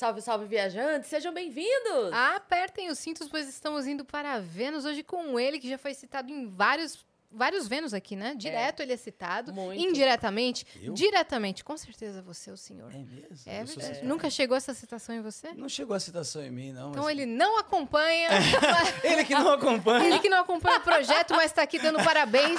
Salve, salve, viajantes! Sejam bem-vindos! Apertem os cintos, pois estamos indo para Vênus hoje com ele, que já foi citado em vários, vários Vênus aqui, né? Direto ele é citado. Muito. Indiretamente. Eu? Diretamente, com certeza você é o senhor. É mesmo? É Eu sou verdade. suspeito. Nunca chegou essa citação em você? Não chegou a citação em mim, não. Então mas- ele não acompanha. Ele que não acompanha. ele que não acompanha o projeto, mas está aqui dando parabéns.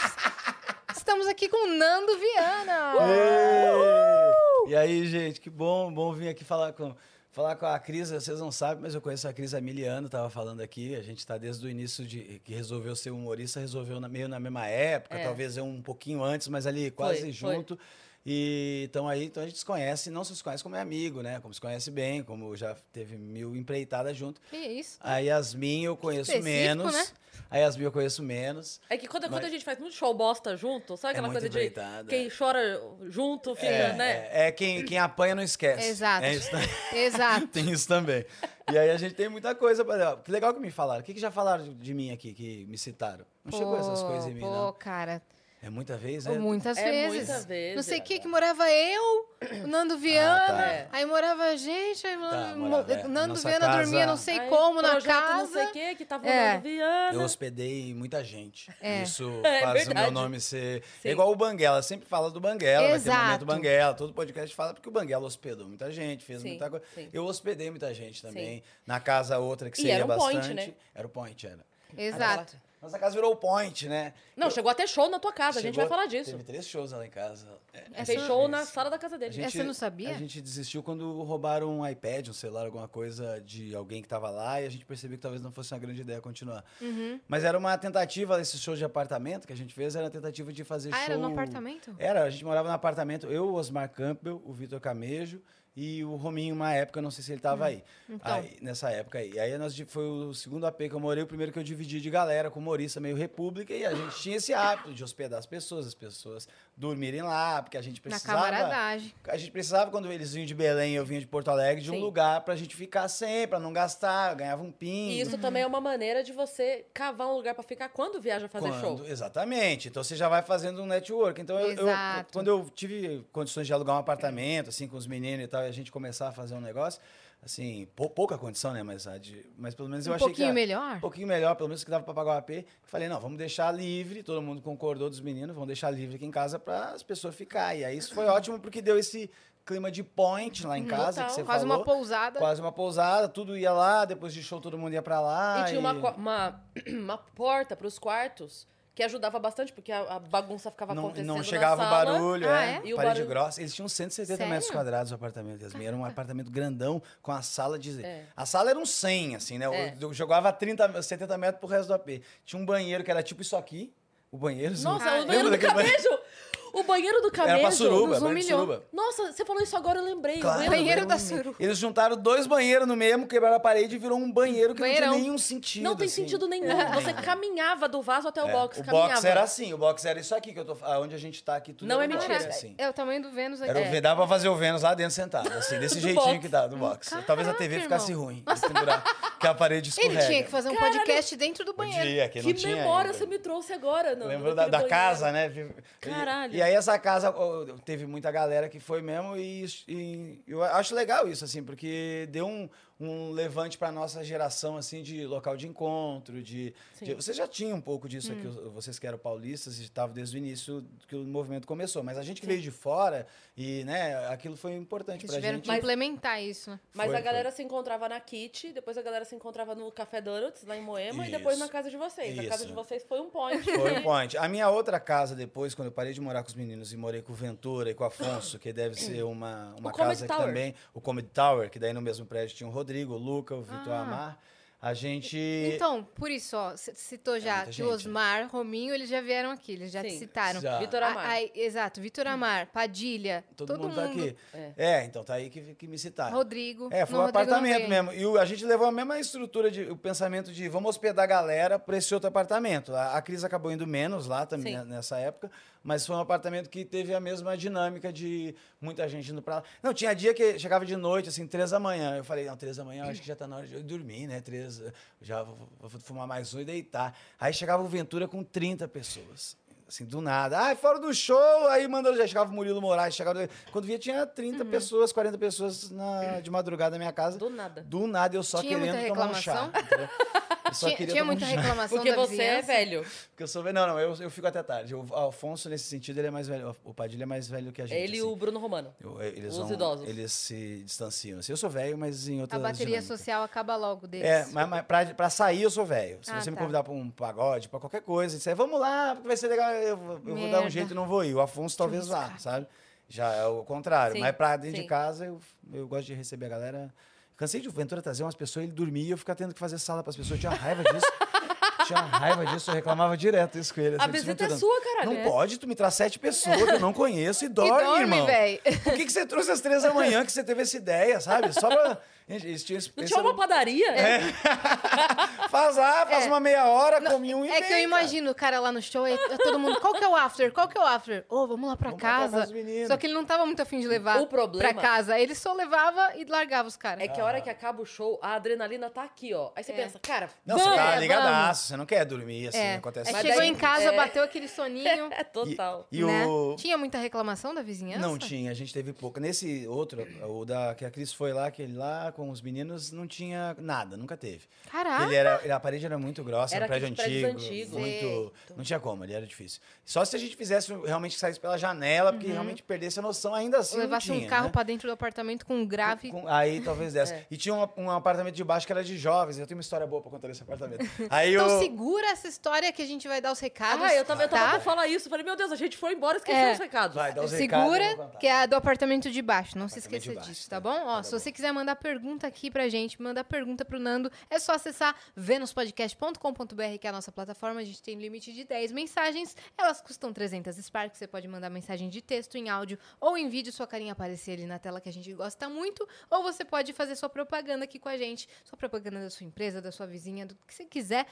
Estamos aqui com o Nando Viana. Ê! E aí, gente, que bom, bom vir aqui falar com, falar com a Cris. Vocês não sabem, mas eu conheço a Cris há mil anos, tava falando aqui. A gente está desde o início de que resolveu ser humorista, resolveu na- meio na mesma época, É. talvez eu um pouquinho antes, mas ali quase foi. junto. E então aí, então a gente se conhece, não só se conhece como é amigo, né? Como se conhece bem, como já teve mil empreitadas junto. Que isso? A Yasmin eu conheço menos. né? A Yasmin eu conheço menos. É que quando, quando Mas- a gente faz muito show bosta junto, sabe É aquela muito coisa de quem chora junto fica, É, né? é, é quem, quem apanha não esquece. Exato. É isso, também. Exato. tem isso também. E aí a gente tem muita coisa para. Que legal que me falaram. O que, que já falaram de- mim aqui, que me citaram? Não chegou essas Pô, coisas em mim, Pô, não. cara. É muita vez, é? muitas É vezes. muita vez, Não sei o é. que, que morava eu, o Nando Viana, tá. É. aí morava a gente, aí Tá, mo- morava, é. o Nando Nossa Viana casa- dormia não sei Aí, como na casa. não sei o que, que tava É. falando Viana. Eu hospedei muita gente. É. Isso É faz o meu nome ser. Sim. É igual o Banguela, sempre fala do Banguela, vai ter Exato. momento Banguela, todo podcast fala porque o Banguela hospedou muita gente, fez Sim, muita coisa. sim. Eu hospedei muita gente também. Na casa outra que E seria era um point, bastante. né? Era o point, era. Exato. Nossa casa virou o point, né? Não, chegou até show na tua casa, a gente Chegou- vai falar disso. Teve três shows lá em casa. É, Fez show na sala da casa A dele. gente- Essa eu não sabia? A gente desistiu quando roubaram um iPad, um celular, alguma coisa de alguém que tava lá e a gente percebeu que talvez não fosse uma grande ideia continuar. Uhum. Mas era uma tentativa, esse show de apartamento que a gente fez, era uma tentativa de fazer Ah, show... era no apartamento? Era, a gente morava no apartamento, eu, o Osmar Campbell, o Vitor Camejo e o Rominho, uma época, não sei se ele tava aí, Então. aí, nessa época aí. Aí nós, foi o segundo AP que eu morei, o primeiro que eu dividi de galera com humorista meio república, e a gente tinha esse hábito de hospedar as pessoas, as pessoas dormirem lá, porque a gente Na precisava... camaradagem. A gente precisava, quando eles vinham de Belém e eu vinha de Porto Alegre, de um Sim. lugar pra gente ficar sempre, pra não gastar, ganhava um pingo. E isso também é uma maneira de você cavar um lugar pra ficar quando viaja fazer Quando- show. Exatamente. Então você já vai fazendo um network. Então eu, eu- quando eu tive condições de alugar um apartamento, assim, com os meninos e tal, e a gente começar a fazer um negócio, assim, pou- pouca condição, né? Mas, de- mas pelo menos eu Um achei que. pouquinho a- melhor? Um pouquinho melhor, pelo menos que dava pra pagar o AP. Eu falei, não, vamos deixar livre, todo mundo concordou dos meninos, vamos deixar livre aqui em casa para as pessoas ficarem. E aí isso foi ótimo porque deu esse clima de point lá em casa, Total. que você Quase falou. uma pousada. Quase uma pousada, tudo ia lá, depois de show todo mundo ia pra lá. E tinha uma, uma, uma porta pros quartos que ajudava bastante, porque a, a bagunça ficava não, acontecendo não na chegava o sala. barulho, Ah, é. é? E o Parede barulho- grossa. Eles tinham 170 metros Sério? quadrados o apartamento, Yasmin. Era um apartamento grandão com a sala de. É. A sala era um 100, assim, né? Eu- É. Eu, jogava 30, 70 metros pro resto do AP. Tinha um banheiro que era tipo isso aqui. O banheiro. Nossa, não- o banheiro do daquele banheiro? O banheiro do camejo. Era pra suruba, nos humilhou. suruba. Nossa, você falou isso agora, eu lembrei. O Claro, banheiro- Banheiro da suruba. Eles juntaram dois banheiros no mesmo, quebraram a parede e virou um banheiro que Banheirão. não tinha nenhum sentido. Não tem assim. sentido nenhum. Você caminhava do vaso até o É, box. o caminhava. box era assim, o box era isso aqui que eu tô onde a gente tá aqui tudo. Não é box, mentira. assim. É o tamanho do Vênus aqui. Era o É. Dava pra fazer o Vênus lá dentro sentado, assim, desse jeitinho box. que dá, do box. Talvez a TV Caraca, ficasse irmão. ruim, que a parede Ele escorrega. tinha que fazer um Caralho. podcast dentro do banheiro. Podia, que, Que memória ainda. você me trouxe agora, não? Lembro da, da casa, né? Caralho. E, e aí essa casa, teve muita galera que foi mesmo e, e eu acho legal isso, assim, porque deu um, um levante pra nossa geração, assim, de local de encontro, de... De você já tinha um pouco disso Hum. aqui, vocês que eram paulistas, e estavam desde o início que o movimento começou, mas a gente que veio de fora e, né, aquilo foi importante tiveram gente. que implementar isso. Mas Foi, a galera se encontrava na Kit, depois a galera se encontrava no Café Donuts, lá em Moema, e depois Isso. na casa de vocês. A casa Isso. de vocês foi um point. Foi um point. A minha outra casa depois, quando eu parei de morar com os meninos e morei com o Ventura e com o Afonso, que deve ser uma, uma O casa que também... O Comedy Tower, que daí no mesmo prédio tinha o Rodrigo, o Luca, o Vitor Ah. Amar. A gente... Então, por isso, ó, citou já que o gente. Osmar, Rominho, eles já vieram aqui, eles já te Sim. citaram. Já. Vitor A- Amar. aí- exato, Vitor Amar, Padilha, Todo, mundo, tá aqui. É. É. então tá aí que, que me citaram. Rodrigo. É, foi Não, um Rodrigo apartamento mesmo. E o- a gente levou a mesma estrutura, de, o pensamento de vamos hospedar a galera para esse outro apartamento. A, a Cris acabou indo menos lá também Sim. nessa época, mas foi um apartamento que teve a mesma dinâmica de muita gente indo para lá. Não, tinha dia que chegava de noite, assim, três da manhã. Eu falei, não, três da manhã, eu acho que já tá na hora de eu dormir, né? Três, já vou, vou fumar mais um e deitar. Aí chegava o Ventura com 30 pessoas. Assim, do nada. Ah, fora do show, aí mandou, já chegava o Murilo Moraes, chegava... Quando via, tinha 30 pessoas, 40 pessoas na, de madrugada na minha casa. Do nada. Do nada, eu só Tinha muita querendo tomar um chá. Tinha, queria tinha muita reclamação Porque você é velho. Porque eu sou velho. Não, não, eu, eu fico até tarde. O Alfonso, nesse sentido, ele é mais velho. O Padilha é mais velho que a gente. Ele e assim. o Bruno Romano. Eu- eles, os vão- idosos. eles se distanciam. Assim, eu sou velho, mas em A outras bateria dinâmicas. social acaba logo deles. É, mas, mas pra, pra sair eu sou velho. Se Ah, você me tá. convidar pra um pagode, pra qualquer coisa, disser, vamos lá, porque vai ser legal, eu, vou- eu vou dar um jeito e não vou ir. O Afonso talvez vá, sabe? Já é o contrário. Sim, mas pra dentro sim. de casa, eu, eu gosto de receber a galera. Cansei de o Ventura trazer umas pessoas, ele dormia e eu ficava tendo que fazer sala pras pessoas. Eu tinha raiva disso. tinha raiva disso, eu reclamava direto isso com ele. A assim, disse, visita é "Ventura, sua, caralho. Não pode, tu me traz sete pessoas que eu não conheço e E dorme, dorme, irmão. velho. Por que, que você trouxe às três da manhã que você teve essa ideia, sabe? Só pra. Gente, eles tinham esse, Não tinha uma padaria? É. Faz lá, faz É. uma meia hora, come um e É que eu imagino o cara lá no show e todo mundo, qual que é o after? Qual que é o after? Ô, vamos lá pra Vamos pra casa. Só que ele não tava muito afim de levar O problema- pra casa. Ele só levava e largava os caras. É que a hora que acaba o show, a adrenalina tá aqui, ó. Aí você É. pensa, cara, Não, vamos! você tá é, ligadaço, você não quer dormir, assim, É. acontece Aí chegou daí- em casa, é. bateu aquele soninho. É total. E, e né? o. Tinha muita reclamação da vizinhança? Não tinha, a gente teve pouca. Nesse outro, o da que a Cris foi lá, aquele lá com os meninos, não tinha nada, nunca teve. Caraca! Ele era, a parede era muito grossa, Era um prédio antigo, antigos. muito, não tinha como, ele era difícil. Só se a gente fizesse realmente que saísse pela janela, porque realmente perdesse a noção, ainda assim Ou levasse não tinha, um carro né? pra dentro do apartamento com um grave. Com- aí talvez dessa. É. E tinha um, um apartamento de baixo que era de jovens. Eu tenho uma história boa pra contar desse apartamento. Aí Então eu. segura essa história que a gente vai dar os recados. Ah, eu tava, eu tava tá? pra falar isso. Falei, meu Deus, a gente foi embora, esqueceu É. os recados. Vai, dá os recados. Segura, contar. que é a do apartamento de baixo. Não se esqueça disso, tá tá? bom? Ó, Tá se bom. você quiser mandar pergunta aqui pra gente, mandar pergunta pro Nando, é só acessar venuspodcast.com.br, que é a nossa plataforma. A gente tem limite de 10 mensagens. Elas custam 300 Sparks. Você pode mandar mensagem de texto, em áudio ou em vídeo. Sua carinha aparecer ali na tela que a gente gosta muito. Ou você pode fazer sua propaganda aqui com a gente. Sua propaganda da sua empresa, da sua vizinha, do que você quiser.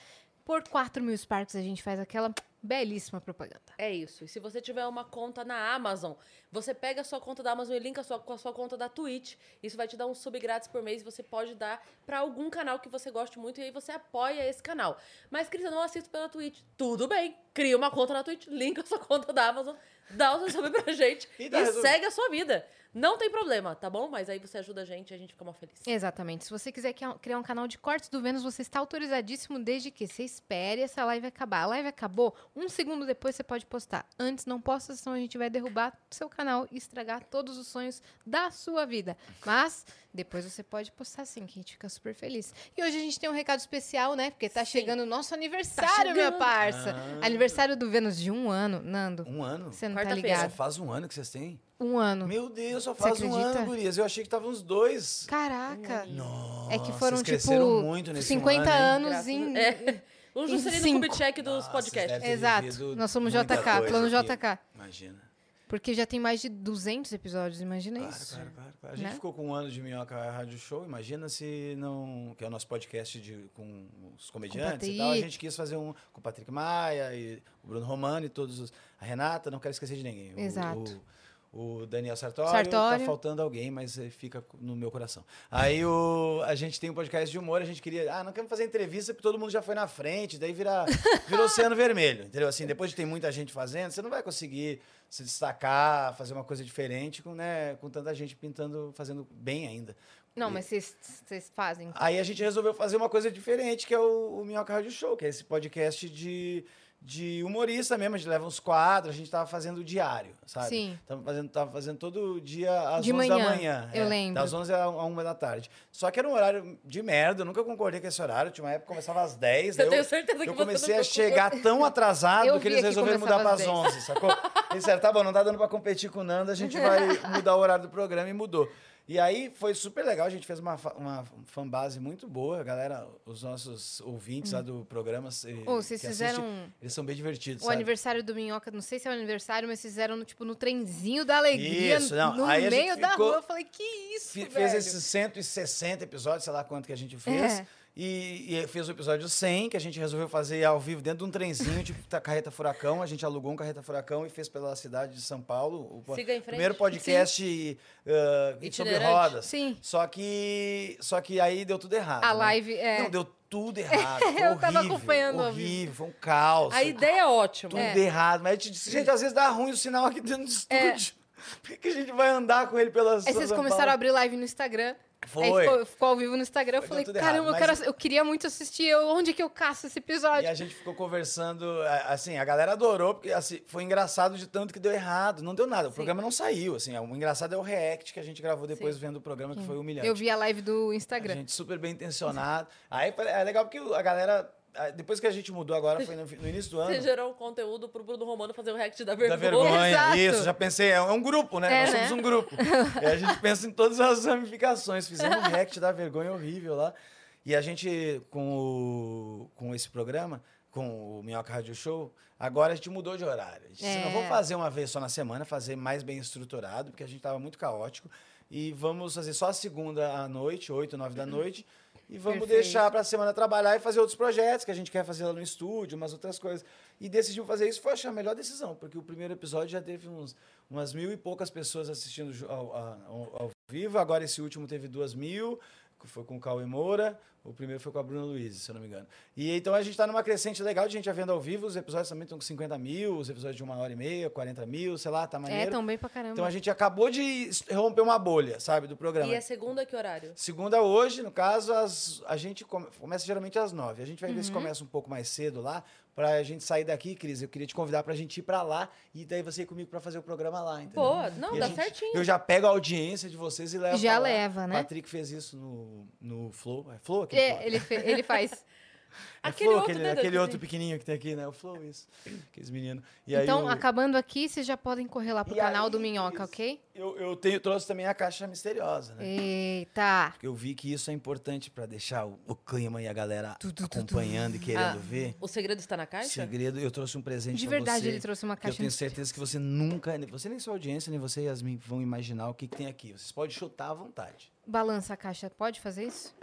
Por 4 mil Sparks a gente faz aquela belíssima propaganda. É isso. E se você tiver uma conta na Amazon, você pega a sua conta da Amazon e linka a sua, com a sua conta da Twitch. Isso vai te dar um sub grátis por mês. Você pode dar pra algum canal que você goste muito e aí você apoia esse canal. Mas, Cris, eu não assisto pela Twitch. Tudo bem. Cria uma conta na Twitch, linka a sua conta da Amazon, dá o seu sub pra gente E e, segue a sua vida. Não tem problema, tá bom? Mas aí você ajuda a gente e a gente fica mó feliz. Exatamente. Se você quiser criar um canal de cortes do Vênus, você está autorizadíssimo desde que você espere essa live acabar. A live acabou, um segundo depois você pode postar. Antes não posta, senão a gente vai derrubar seu canal e estragar todos os sonhos da sua vida. Mas depois você pode postar sim, que a gente fica super feliz. E hoje a gente tem um recado especial, né? Porque tá Sim. chegando o nosso aniversário, minha chegando. parça. Ah. Aniversário do Vênus de um ano, Nando. Um ano? Você não tá Quarta-feira. Só ligado? faz um ano que vocês têm? Um ano. Meu Deus, só faz um ano, gurias. Eu achei que tava uns dois. Caraca. Nossa, É que foram, vocês tipo, muito nesse 50 um ano, anos em... É. O Juscelino. Kubitschek dos Nossa, podcasts. Exato. Nós somos JK, plano aqui. JK. Imagina. Porque já tem mais de 200 episódios, imagina Claro, isso. claro, claro, claro. A gente Né? ficou com um ano de Minhoca Rádio Show. Imagina se não. Que é o nosso podcast de, com os comediantes e tal. A gente quis fazer um com o Patrick Maia e o Bruno Romano e todos os. A Renata, não quero esquecer de ninguém. Exato. O, o Daniel Sartori, Sartório. tá faltando alguém, mas eh, fica no meu coração. Aí o, a gente tem um podcast de humor, a gente queria, ah, não queremos fazer entrevista porque todo mundo já foi na frente, daí vira, vira oceano vermelho, entendeu? Assim, depois de ter muita gente fazendo, você não vai conseguir se destacar, fazer uma coisa diferente com, né, com tanta gente pintando, fazendo bem ainda. Não, mas vocês vocês fazem. Aí a gente resolveu fazer uma coisa diferente, que é o, o Minhoca Rádio Show, que é esse podcast de, de humorista mesmo. A gente leva uns quadros, a gente tava fazendo diário, sabe? Sim. Tava fazendo, tava fazendo todo dia às De 11 da manhã, manhã. eu é, lembro. Das 11 a 1 da tarde. Só que era um horário de merda, eu nunca concordei com esse horário. Tinha uma época que começava às 10. Eu daí tenho certeza que eu comecei a chegar tão atrasado Eu que eles resolveram mudar para as 11, sacou? Eles disseram, tá bom, não tá dando para competir com o Nando, a gente vai mudar o horário do programa e mudou. E aí foi super legal, a gente fez uma, uma fanbase muito boa, a galera, os nossos ouvintes lá do programa. se- Hum. vocês que fizeram assistem, eles são bem divertidos. o sabe? aniversário do Minhoca, não sei se é o aniversário, mas fizeram no, tipo no trenzinho da alegria, Isso, não, no aí meio da ficou- rua. Eu falei, que isso, Fe- velho? fez esses 160 episódios, sei lá quanto que a gente fez. É. E, e fez o episódio 100, que a gente resolveu fazer ao vivo dentro de um trenzinho, tipo tá, carreta furacão. A gente alugou um carreta furacão e fez pela cidade de São Paulo. O Siga em frente. primeiro podcast uh, sobre rodas. Sim. Só que, só que aí deu tudo errado. A né? live, é. Não, deu tudo errado. Eu tava horrível, acompanhando ao Horrível, foi um caos. A ideia é ótima. Tudo É. errado. Mas a gente disse, gente, às vezes dá ruim o sinal aqui dentro do estúdio. Por que, a gente vai andar com ele pelas Aí vocês começaram a abrir live no Instagram. Foi. Aí ficou, ficou ao vivo no Instagram. Eu falei, caramba, errado, eu, quero, eu queria muito assistir. Eu, onde que eu caço esse episódio? E a gente ficou conversando, a- assim, a galera adorou, porque assim, foi engraçado de tanto que deu errado. Não deu nada, o Sim. programa não saiu, assim. O engraçado é o react que a gente gravou depois vendo o programa, que foi humilhante. Eu vi a live do A Instagram. gente super bem intencionado. Aí é legal porque a galera, depois que a gente mudou agora, foi no, no início do ano. Você gerou um conteúdo pro Bruno Romano fazer o react da Da vergonha. vergonha, Exato. isso, já pensei, é um, grupo, né? É, Nós né? somos um grupo. e a gente pensa em todas as ramificações. Fizemos um react da vergonha horrível lá. E a gente, com, o, com esse programa, com o Minhoca Radio Show, agora a gente mudou de horário. A gente disse, É. não vou fazer uma vez só na semana, fazer mais bem estruturado, porque a gente estava muito caótico. E vamos fazer só a segunda à noite, 8, 9 da noite. E vamos Perfeito. deixar para a semana trabalhar e fazer outros projetos que a gente quer fazer lá no estúdio, umas outras coisas. E decidimos fazer isso, foi achar a melhor decisão, porque o primeiro episódio já teve uns, umas mil e poucas pessoas assistindo ao, ao- ao vivo, agora esse último teve duas mil, foi com o Cauê Moura, o primeiro foi com a Bruna Luiz, se eu não me engano. E então a gente está numa crescente legal de gente já vendo ao vivo, os episódios também estão com 50 mil, os episódios de uma hora e meia, 40 mil, sei lá, tá É, maneiro. tão bem pra caramba. Então a gente acabou de romper uma bolha, sabe, do programa. E é segunda que horário? Segunda hoje, no caso, as, a gente come- começa geralmente às nove. A gente vai ver Uhum. se começa um pouco mais cedo lá, pra gente sair daqui, Cris. Eu queria te convidar pra gente ir pra lá e daí você ir comigo pra fazer o programa lá, entendeu? Boa, não, E a dá gente- certinho. Eu já pego a audiência de vocês e levo Já leva, né? Patrick fez isso no, no Flow. É Flow? Aquele, É, ele, fe- ele faz. é Aquele Flow, outro, aquele, aquele que outro pequenininho que tem aqui, né? O Flow, isso. Aqueles meninos. E então, o- acabando aqui, vocês já podem correr lá pro E canal aí, do Minhoca, Cris, ok? eu, eu tenho, trouxe também a caixa misteriosa, né? Eita! Porque eu vi que isso é importante pra deixar o, o clima e a galera Tu, tu, tu, tu. acompanhando e querendo Ah, ver. O segredo está na caixa? Segredo, eu trouxe um presente De pra verdade, você, ele trouxe uma caixa Eu tenho certeza que você nunca, você nem sua audiência, nem você, Yasmin, vão imaginar o que, que tem aqui. Vocês podem chutar à vontade. Balança a caixa, pode fazer isso?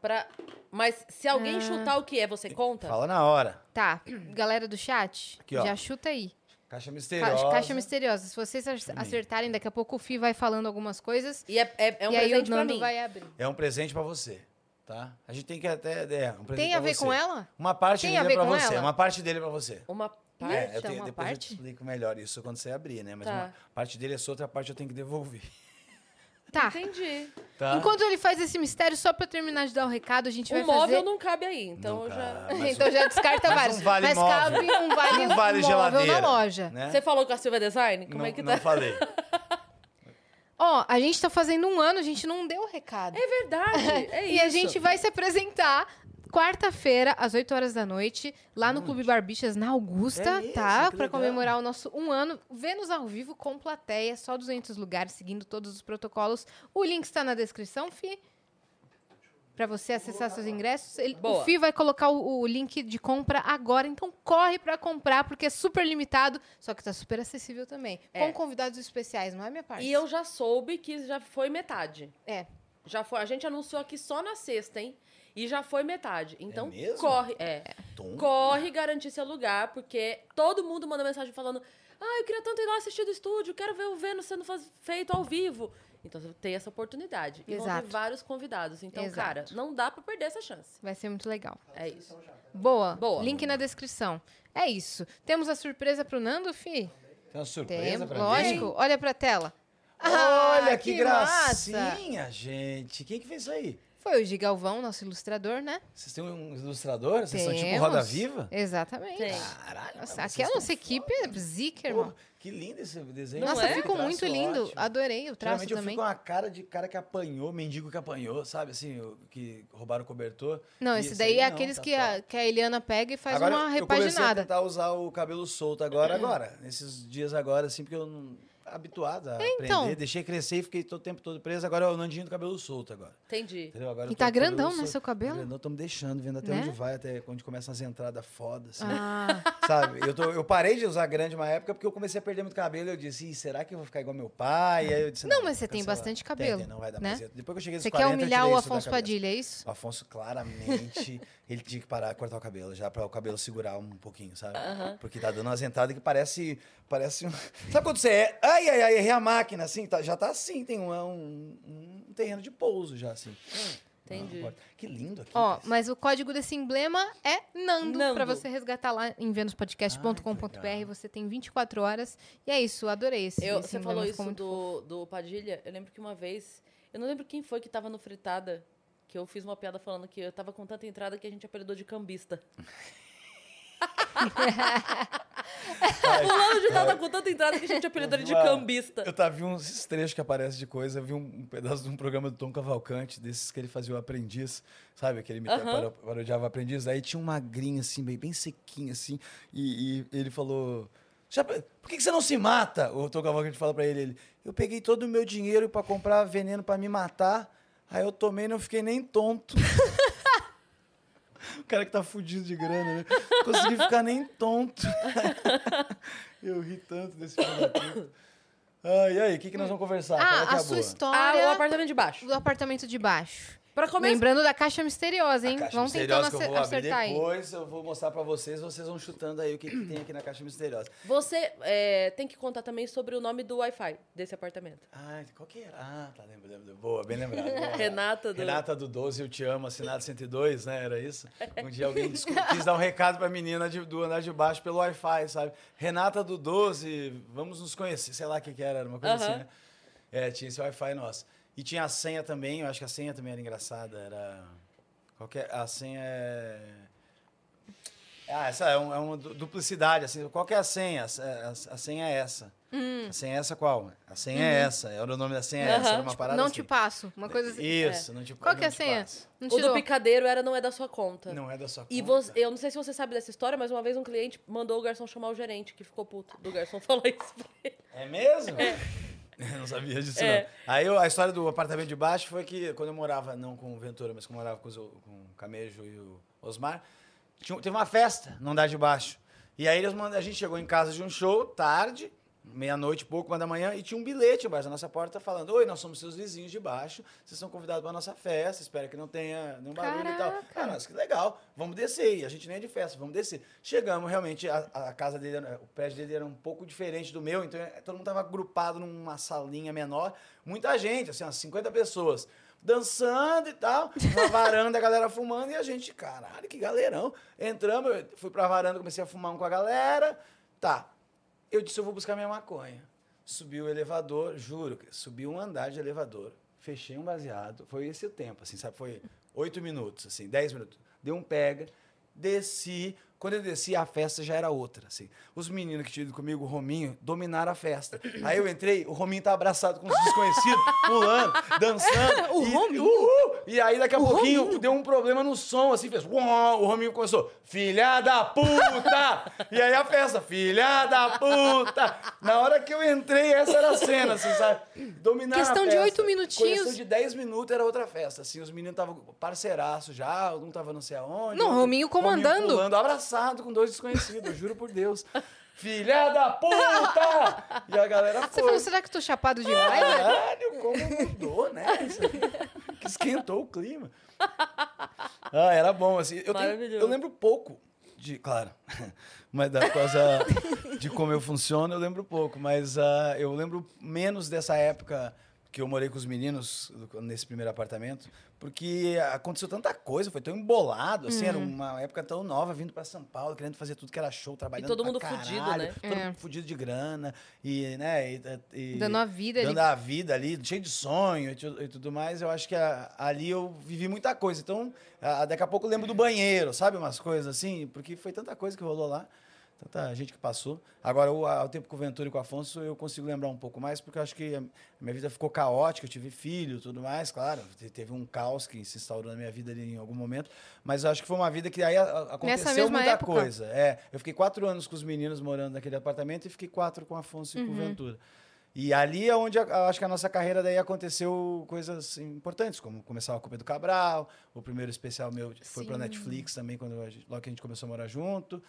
Pra... Mas se alguém Ah. chutar o que é, você conta? Fala na hora. Tá, galera do chat, Aqui, ó. já chuta aí. Caixa Ca- misteriosa. Caixa misteriosa. Se vocês ac- acertarem, daqui a pouco o Fi vai falando algumas coisas. E é, é, é um e aí o presente pra Nando mim. vai abrir. É um presente pra você, tá? A gente tem que até, é, um presente Tem a pra ver você. com ela? Uma parte Tem a dele é ver pra com você, ela? uma parte dele é pra você. Uma É, parte? eu Eita, tenho, uma depois parte? eu te explico melhor isso quando você abrir, né? Mas Tá. uma parte dele é sua, outra parte eu tenho que devolver. Tá. Entendi. Tá? Enquanto ele faz esse mistério, só pra terminar de dar o recado, a gente vai O móvel fazer... não cabe aí, então Não eu já... cabe. Então já descarta mas vários. um vale mas móvel. cabe um vale, Um vale móvel geladeira. na loja. Né? Você falou com a Silva Design? Como não, é que não tá? falei. Ó, a gente tá fazendo um ano, a gente não deu o recado. É verdade, é e isso. a gente vai se apresentar quarta-feira, às 8 horas da noite, lá no Clube Barbichas, na Augusta, É tá? Que Pra comemorar o nosso um ano. Vênus ao vivo com plateia, só 200 lugares, seguindo todos os protocolos. O link está na descrição, Fi. Pra você acessar seus ingressos. Ele- o Boa. Fi vai colocar o, o link de compra agora, então corre pra comprar, porque é super limitado, só que tá super acessível também. É. Com convidados especiais, não é minha parte? E eu já soube que já foi metade. É. Já foi. A gente anunciou aqui só na sexta, hein? E já foi metade. Então, mesmo? corre. É. Tom. Corre garantir seu lugar, porque todo mundo manda mensagem falando: Ah, eu queria tanto ir lá assistir do estúdio, quero ver o Vênus sendo feito ao vivo. Então você tem essa oportunidade. E vão Exato. ter vários convidados. Então, Exato. cara, não dá pra perder essa chance. Vai ser muito legal. É isso. Boa. Boa. Link na descrição. É isso. Temos a surpresa pro Nando, Fi? Tem uma surpresa Temos, pra mim? lógico. Olha pra tela. Olha Ah, que, massa. gracinha, gente. Quem que fez isso aí? Foi o Gigalvão, nosso ilustrador, né? Vocês têm um ilustrador? Vocês são tipo Temos. Roda Viva? Exatamente. Tem. Caralho, Nossa, mas aqui a vocês nossa equipe é zica, irmão. Que lindo esse desenho. Nossa, é? ficou muito lindo. ótimo. Adorei o traço Geralmente eu também. fico com a cara de cara que apanhou, mendigo que apanhou, sabe? Assim, que roubaram o cobertor. Não, E esse daí é não, aqueles tá que, a, que a Eliana pega e faz agora, uma Eu comecei a repaginada. tentar usar o cabelo solto agora, agora. Nesses dias agora, assim, porque eu não... Habituado a então. aprender. Deixei crescer e fiquei todo o tempo todo preso. Agora é o Nandinho do cabelo solto agora. Entendi. Entendeu? Agora E tá o cabelo grandão, né, solto. seu cabelo? Grandão, tô me deixando, vendo até Né? onde vai, até onde começam as entradas fodas, assim. Ah, Sabe? Eu, tô- eu parei de usar grande uma época porque eu comecei a perder muito cabelo. Eu disse, "Ih, será que eu vou ficar igual meu pai? E aí eu disse, Não, não, mas você tem cancelar." bastante cabelo, tem, não vai dar né? mais. Depois que eu cheguei você 40, quer humilhar o Afonso. Padilha, é isso? O Afonso, claramente, ele tinha que parar, cortar o cabelo já, para o cabelo segurar um pouquinho, sabe? Porque tá dando umas entradas que parece. parece um... Sabe quando você é. Ai, ai, ai, errei a máquina, assim? tá- já tá assim, tem um, um, um terreno de pouso já, assim. Entendi. Ah, que lindo aqui. Ó, mas o código desse emblema é Nando, Nando. pra você resgatar lá em venuspodcast.com.br. Legal. Você tem 24 horas. E é isso, adorei esse, Eu- esse você falou isso do, do Padilha. Eu lembro que uma vez. Eu não lembro quem foi que tava no Fritada. Que eu fiz uma piada falando que eu tava com tanta entrada que a gente apelidou de cambista. Fulano de tal tá com tanta entrada que a gente apelidou ele de cambista. Eu tava vendo uns trechos que aparecem de coisa, vi um, um pedaço de um programa do Tom Cavalcante, desses que ele fazia o aprendiz, sabe? Que ele paro- parodiava o aprendiz. Aí tinha um magrinho, assim, bem, bem sequinho, assim, e, e ele falou. "Já pe- por que, que você não se mata? O Tom Cavalcante fala pra ele, ele. Eu peguei todo o meu dinheiro pra comprar veneno pra me matar. Aí eu tomei e não fiquei nem tonto. o cara que tá fudido de grana, né? Consegui ficar nem tonto. eu ri tanto desse filme. Ah, e aí, o que, que nós vamos conversar? Qual é Ah, é a sua boa? Ah, história o apartamento de baixo. do apartamento de baixo. Pra começar. Lembrando da caixa misteriosa, hein? A caixa Vamos tentando misteriosa que eu vou acer- abrir acertar aí. depois, eu vou mostrar pra vocês, vocês vão chutando aí o que, que tem aqui na caixa misteriosa. Você é, tem que contar também sobre o nome do Wi-Fi desse apartamento. Ah, qual que era? Ah, tá, lembro, lembro. Boa, bem lembrado. boa. Renata do. Renata do 12, eu te amo, assinado 102, né? Era isso? Um dia alguém quis dar um recado pra menina de- do andar de baixo pelo Wi-Fi, sabe? Renata do 12, vamos nos conhecer, sei lá o que, que era, era uma coisa Aham. assim, né? É, tinha esse Wi-Fi nosso. E tinha a senha também, eu acho que a senha também era engraçada, era... Qualquer, a senha é... Ah, essa é, um- é uma du- duplicidade, assim, qual que é a senha? A, a- a senha é essa. A senha é essa qual? A senha é essa, era o nome da senha é essa, era uma Tipo, parada não assim. te passo. Uma coisa assim. Isso, não te Qual não que é a senha? passo. O do picadeiro era não é da sua conta. Não é da sua E conta. você, eu não sei se você sabe dessa história, mas uma vez um cliente mandou o garçom chamar o gerente, que ficou puto do garçom falar isso pra ele. É mesmo? Eu não sabia disso, É. não. Aí a história do apartamento de baixo foi que quando eu morava, não com o Ventura, mas quando eu morava com, os- com o Camejo e o Osmar, tinha- teve uma festa no andar de baixo. E aí eles mandam, a gente chegou em casa de um show, tarde, meia-noite, pouco, uma da manhã, e tinha um bilhete embaixo da nossa porta falando: Oi, nós somos seus vizinhos de baixo, vocês são convidados para nossa festa, espero que não tenha nenhum barulho e tal. Caraca. Ah, nossa, que legal, vamos descer. E a gente nem é de festa, vamos descer. Chegamos, realmente, a, a casa dele, era- o prédio dele era um pouco diferente do meu, então eh, todo mundo tava agrupado numa salinha menor, muita gente, assim, umas 50 pessoas. Dançando e tal, uma varanda, a galera fumando, e a gente, caralho, que galerão. Entramos, eu fui pra varanda, comecei a fumar um com a galera. Tá, eu disse, eu vou buscar minha maconha. Subi o elevador, juro, subi um andar de elevador, fechei um baseado. Foi esse o tempo, assim, sabe? Foi oito minutos, assim, dez minutos. Dei um pega, desci. Quando eu desci, a festa já era outra, assim. Os meninos que tinham ido comigo, o Rominho, dominaram a festa. Aí eu entrei, o Rominho tá abraçado com os desconhecidos, pulando, dançando. O e, Rominho? Uhul! E aí, daqui a O pouquinho, Rominho? deu um problema no som, assim, fez. uau, O Rominho começou, filha da puta! e aí a festa, filha da puta! Na hora que eu entrei, essa era a cena, assim, sabe? Dominaram Questão a de festa. oito minutinhos. Questão de dez minutos era outra festa, assim. Os meninos estavam parceiraço já, um tava não sei aonde. Não, outro- Rominho comandando. pulando, abraçado com dois desconhecidos, eu juro por Deus. Filha da puta! E a galera Você foi. falou, será que eu tô chapado demais? Caralho, como mudou, né? Que esquentou o clima. Ah, era bom, assim. Eu, tenho- Maravilhoso. eu lembro pouco de, claro, mas da coisa de como eu funciono, eu lembro pouco, mas ah, eu lembro menos dessa época que eu morei com os meninos nesse primeiro apartamento, porque aconteceu tanta coisa, foi tão embolado, assim, era uma época tão nova, vindo para São Paulo, querendo fazer tudo que era show, trabalhando todo pra mundo fudido, né? Todo É. mundo fudido de grana, e, né, e, e- Dando a vida ali. dando a vida ali, cheio de sonho e, e tudo mais, eu acho que a- ali eu vivi muita coisa. Então, a- daqui a pouco eu lembro do banheiro, sabe? Umas coisas assim, porque foi tanta coisa que rolou lá, tanta gente que passou. Agora, o, ao tempo com o Ventura e com o Afonso, eu consigo lembrar um pouco mais, porque eu acho que a minha vida ficou caótica, eu tive filho tudo mais, claro. te- Teve um caos que se instaurou na minha vida ali em algum momento, mas eu acho que foi uma vida que aí a- a- aconteceu muita época? coisa. É, eu fiquei quatro anos com os meninos morando naquele apartamento e fiquei quatro com o Afonso e Uhum. com o Ventura. E ali é onde a- acho que a nossa carreira daí aconteceu coisas importantes, como começar o Copa do Cabral, o primeiro especial meu foi para. Netflix também, quando a gente, logo que a gente começou a morar junto.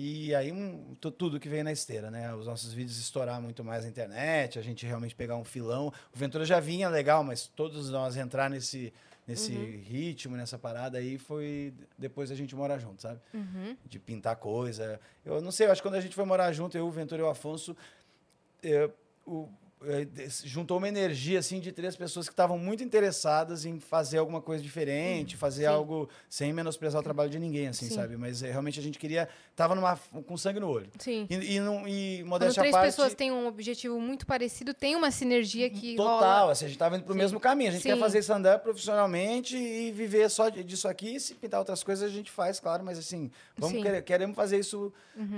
E aí um, tu- tudo que veio na esteira, né? Os nossos vídeos estourar muito mais na internet, a gente realmente pegar um filão. O Ventura já vinha legal, mas todos nós entrar nesse, nesse ritmo, nessa parada aí, foi depois a gente morar junto, sabe? Uhum. de pintar coisa. Eu não sei, eu acho que quando a gente foi morar junto, eu, o Ventura e o Afonso, eu- o- eh, juntou uma energia assim de três pessoas que estavam muito interessadas em fazer alguma coisa diferente, fazer Sim. algo sem menosprezar o trabalho de ninguém, assim, Sim. sabe? Mas eh, realmente a gente queria. Tava numa, com sangue no olho. Sim. E, e, não, e Quando modéstia três parte. pessoas têm um objetivo muito parecido, tem uma sinergia que Total, rola. assim, a gente tava indo pro Sim. mesmo caminho. A gente quer fazer stand-up profissionalmente e viver só disso aqui. Se pintar outras coisas, a gente faz, claro, mas assim, vamos. Uhum. querer, queremos fazer isso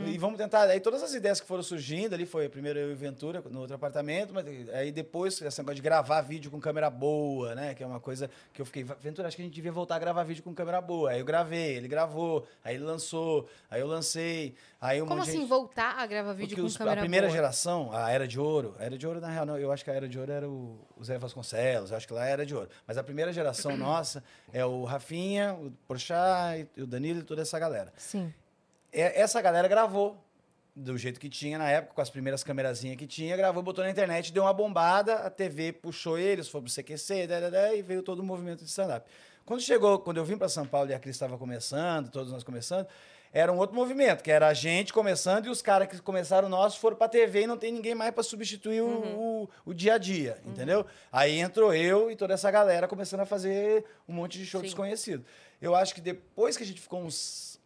e vamos tentar. Aí todas as ideias que foram surgindo ali, foi primeiro eu e Ventura no outro apartamento, mas aí depois esse negócio de gravar vídeo com câmera boa, né? Que é uma coisa que eu fiquei, Ventura, acho que a gente devia voltar a gravar vídeo com câmera boa. Aí eu gravei, ele gravou, aí ele lançou, aí eu lancei, aí um Como assim gente- voltar a gravar vídeo porque com os- câmera a primeira boa? geração, a Era de Ouro, a Era de Ouro, na real, não, eu acho que a Era de Ouro era o, o Zé Vasconcelos, eu acho que lá era de ouro. Mas a primeira geração nossa é o Rafinha, o Porchat, o Danilo e toda essa galera. Sim. É- essa galera gravou do jeito que tinha na época, com as primeiras câmerazinhas que tinha, gravou, botou na internet, deu uma bombada, a TV puxou eles, foi pro CQC, e veio todo o movimento de stand-up. Quando chegou, quando eu vim para São Paulo e a Cris estava começando, todos nós começando, era um outro movimento, que era a gente começando e os caras que começaram nossos foram pra TV e não tem ninguém mais para substituir o- o, o dia a dia, entendeu? Aí entrou eu e toda essa galera começando a fazer um monte de show Sim. desconhecido. Eu acho que depois que a gente ficou uns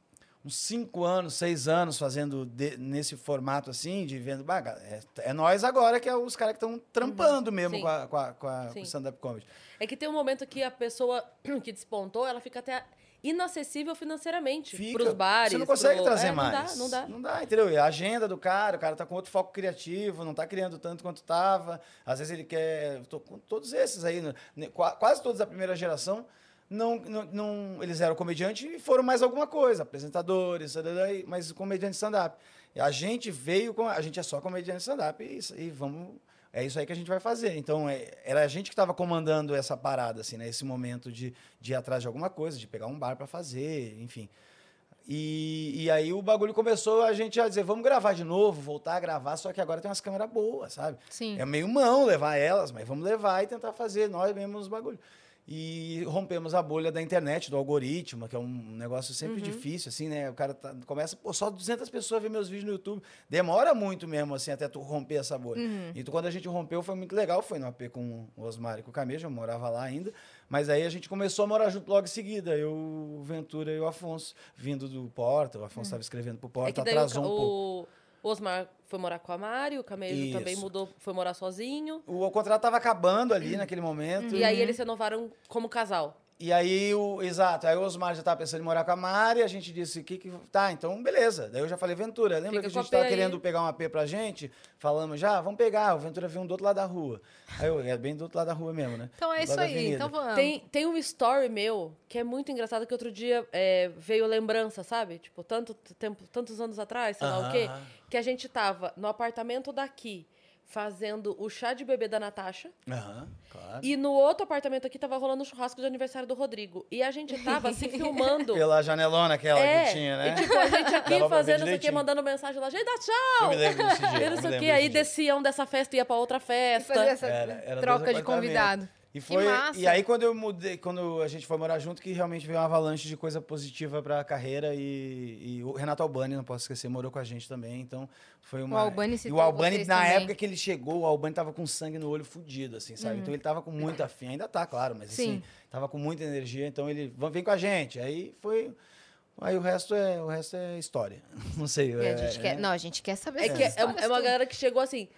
uns cinco anos, seis anos fazendo de- nesse formato assim, de vendo, bah, é, é nós agora que é os caras que estão trampando mesmo Sim. com a, com a, com a- com o stand-up comedy. É que tem um momento que a pessoa que despontou, ela fica até inacessível financeiramente Fica, pros bares. Você não consegue pro- trazer é, mais. Não dá, não dá. Não dá, entendeu? E a agenda do cara, o cara tá com outro foco criativo, não tá criando tanto quanto tava. Às vezes ele quer. Tô com todos esses aí, né? Qua- quase todos da primeira geração. Não, não, não- eles eram comediantes e foram mais alguma coisa, apresentadores, mas comediante stand-up. A gente veio com. A gente é só comediante stand-up e, e vamos. É isso aí que a gente vai fazer. Então, é- era a gente que estava comandando essa parada, assim, né? Esse momento de, de ir atrás de alguma coisa, de pegar um bar para fazer, enfim. E, e aí o bagulho começou a gente a dizer, vamos gravar de novo, voltar a gravar, só que agora tem umas câmeras boas, sabe? Sim. É meio mão levar elas, mas vamos levar e tentar fazer nós mesmos os bagulhos. E rompemos a bolha da internet, do algoritmo, que é um negócio sempre difícil, assim, né? O cara tá- começa, pô, só 200 pessoas vêem meus vídeos no YouTube. Demora muito mesmo, assim, até tu romper essa bolha. E tu, quando a gente rompeu, foi muito legal. Foi no AP com o Osmar e com o Camejo, eu morava lá ainda. Mas aí a gente começou a morar junto logo em seguida. Eu, o Ventura e o Afonso, vindo do Porta. O Afonso estava escrevendo pro É Porta, o, atrasou Ca- um pouco. O Osmar foi morar com a Mari, o Camejo também mudou, foi morar sozinho. O, contrato tava acabando ali naquele momento. E aí eles se renovaram como casal. E aí, o, exato, aí o Osmar já estava pensando em morar com a Mari, a gente disse, que, que tá, então beleza. Daí eu já falei, Ventura, lembra Fica que a gente estava querendo pegar um AP pra gente? Falamos já, vamos pegar, o Ventura veio um do outro lado da rua. Aí eu, é bem do outro lado da rua mesmo, né? Então é Do isso aí. Então vamos. Tem, tem um story meu que é muito engraçado que outro dia é, veio lembrança, sabe? Tipo, tanto tempo, tantos anos atrás, sei lá o quê. Que a gente tava no apartamento daqui fazendo o chá de bebê da Natasha. Aham, claro. E no outro apartamento aqui tava rolando o churrasco de aniversário do Rodrigo. E a gente tava se filmando. Pela janelona aquela é, que tinha, né? e tipo, a gente aqui Dava pra ver fazendo isso aqui, direitinho. mandando mensagem lá, gente, dá Eu tchau! me lembro desse dia. Eu não me sei o lembro quê, aí dia. desciam dessa festa e ia pra outra festa. fazer essa Era- era troca de apartamentos. convidado. E Que foi massa. e aí quando eu mudei, quando a gente foi morar junto, que realmente veio uma avalanche de coisa positiva para a carreira e, e o Renato Albani, não posso esquecer, morou com a gente também, então foi uma Albani E citou o Albani vocês na também. época que ele chegou, o Albani tava com sangue no olho fudido assim, sabe? Então ele tava com muita fim, ainda tá, claro, mas Uhum. Sim. assim, tava com muita energia, então ele, vamos vem com a gente. Aí foi Aí o resto é, o resto é história. Não sei. E a é- gente é- quer, não, a gente quer saber É que é, é uma galera que chegou assim.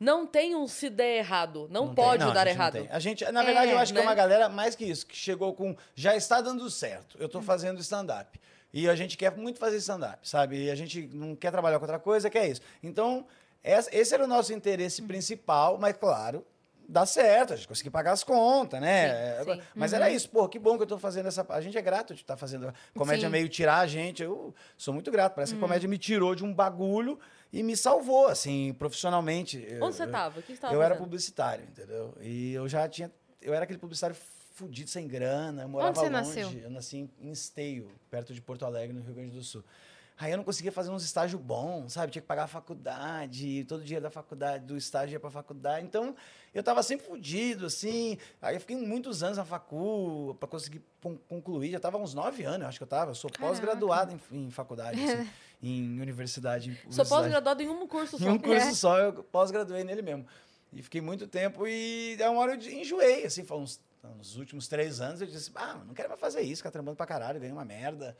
Não tem um se der errado. Não, tem- pode não, a dar não errado. A gente, na verdade, É, eu acho que é né? uma galera mais que isso, que chegou com. Já está dando certo. Eu estou fazendo stand-up. E a gente quer muito fazer stand-up, sabe? E a gente não quer trabalhar com outra coisa, que é isso. Então, esse era o nosso interesse principal, mas claro. Dá certo, a gente conseguir pagar as contas, né? Sim, É, sim. Mas era isso, pô, que bom que eu tô fazendo essa. A gente é grato de estar fazendo. Comédia Sim. meio tirar a gente. Eu sou muito grato. Parece Hum. que a comédia me tirou de um bagulho e me salvou, assim, profissionalmente. Onde você Eu- tava? O que você tava eu era publicitário, entendeu? E eu já tinha. Eu era aquele publicitário fudido, sem grana. Eu morava você longe. nasceu? Eu nasci em- em Esteio, perto de Porto Alegre, no Rio Grande do Sul. Aí eu não conseguia fazer uns estágios bons, sabe? Tinha que pagar a faculdade, todo dia da faculdade, do estágio ia pra faculdade. Então, eu tava sempre fudido, assim. Aí eu fiquei muitos anos na facu pra conseguir con- concluir. Já tava uns nove anos, eu acho que eu tava. Eu sou pós-graduado em, em faculdade, assim, em universidade. em Sou pós-graduado em um curso só. Em um curso É. só, eu pós-graduei nele mesmo. E fiquei muito tempo e daí uma hora eu enjoei, assim, foi uns, nos últimos três anos eu disse, ah, não quero mais fazer isso, ficar trampando pra caralho, ganhei uma merda.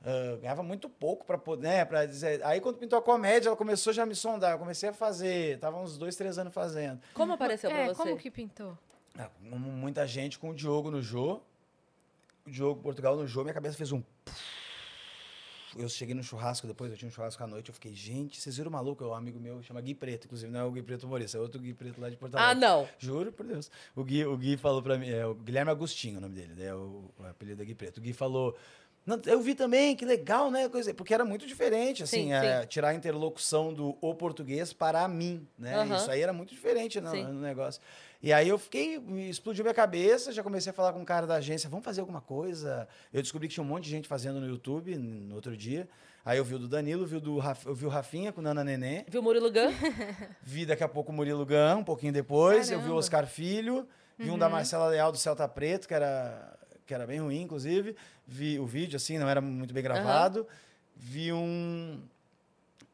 Uh, ganhava muito pouco para poder, né, para dizer. Aí quando pintou a comédia, ela começou já a me sondar. Eu comecei a fazer, tava uns dois, três anos fazendo. Como apareceu é, pra você? como que pintou? Ah, muita gente com o Diogo no Jô. O Diogo Portugal no Jô, minha cabeça fez um. Eu cheguei no churrasco depois, eu tinha um churrasco à noite, eu fiquei, gente, vocês viram o maluco? É um amigo meu, chama Gui Preto, inclusive, não é o Gui Preto Maurício, é outro Gui Preto lá de Porto Alegre. Ah, não. Juro por Deus. O Gui, o Gui falou pra mim, é o Guilherme Agostinho o nome dele, né? O, o apelido é Gui Preto. O Gui falou. Eu vi também, que legal, né? Coisa, porque era muito diferente, assim, Sim, é, sim. tirar a interlocução do o português para mim, né? Aham. Isso aí era muito diferente no, Sim. no negócio. E aí eu fiquei, explodiu minha cabeça, já comecei a falar com o cara da agência, vamos fazer alguma coisa. Eu descobri que tinha um monte de gente fazendo no YouTube no outro dia. Aí eu vi o do Danilo, vi o do Raf- eu vi o Rafinha com o Nana Nenê. Viu o Murilo Gun? Vi daqui a pouco o Murilo Gun, um pouquinho depois. Eu vi o Caramba. Oscar Filho. Vi um da Marcela Leal do Celta Preto, que era, que era bem ruim, inclusive. Vi o vídeo, assim, não era muito bem gravado. Vi um.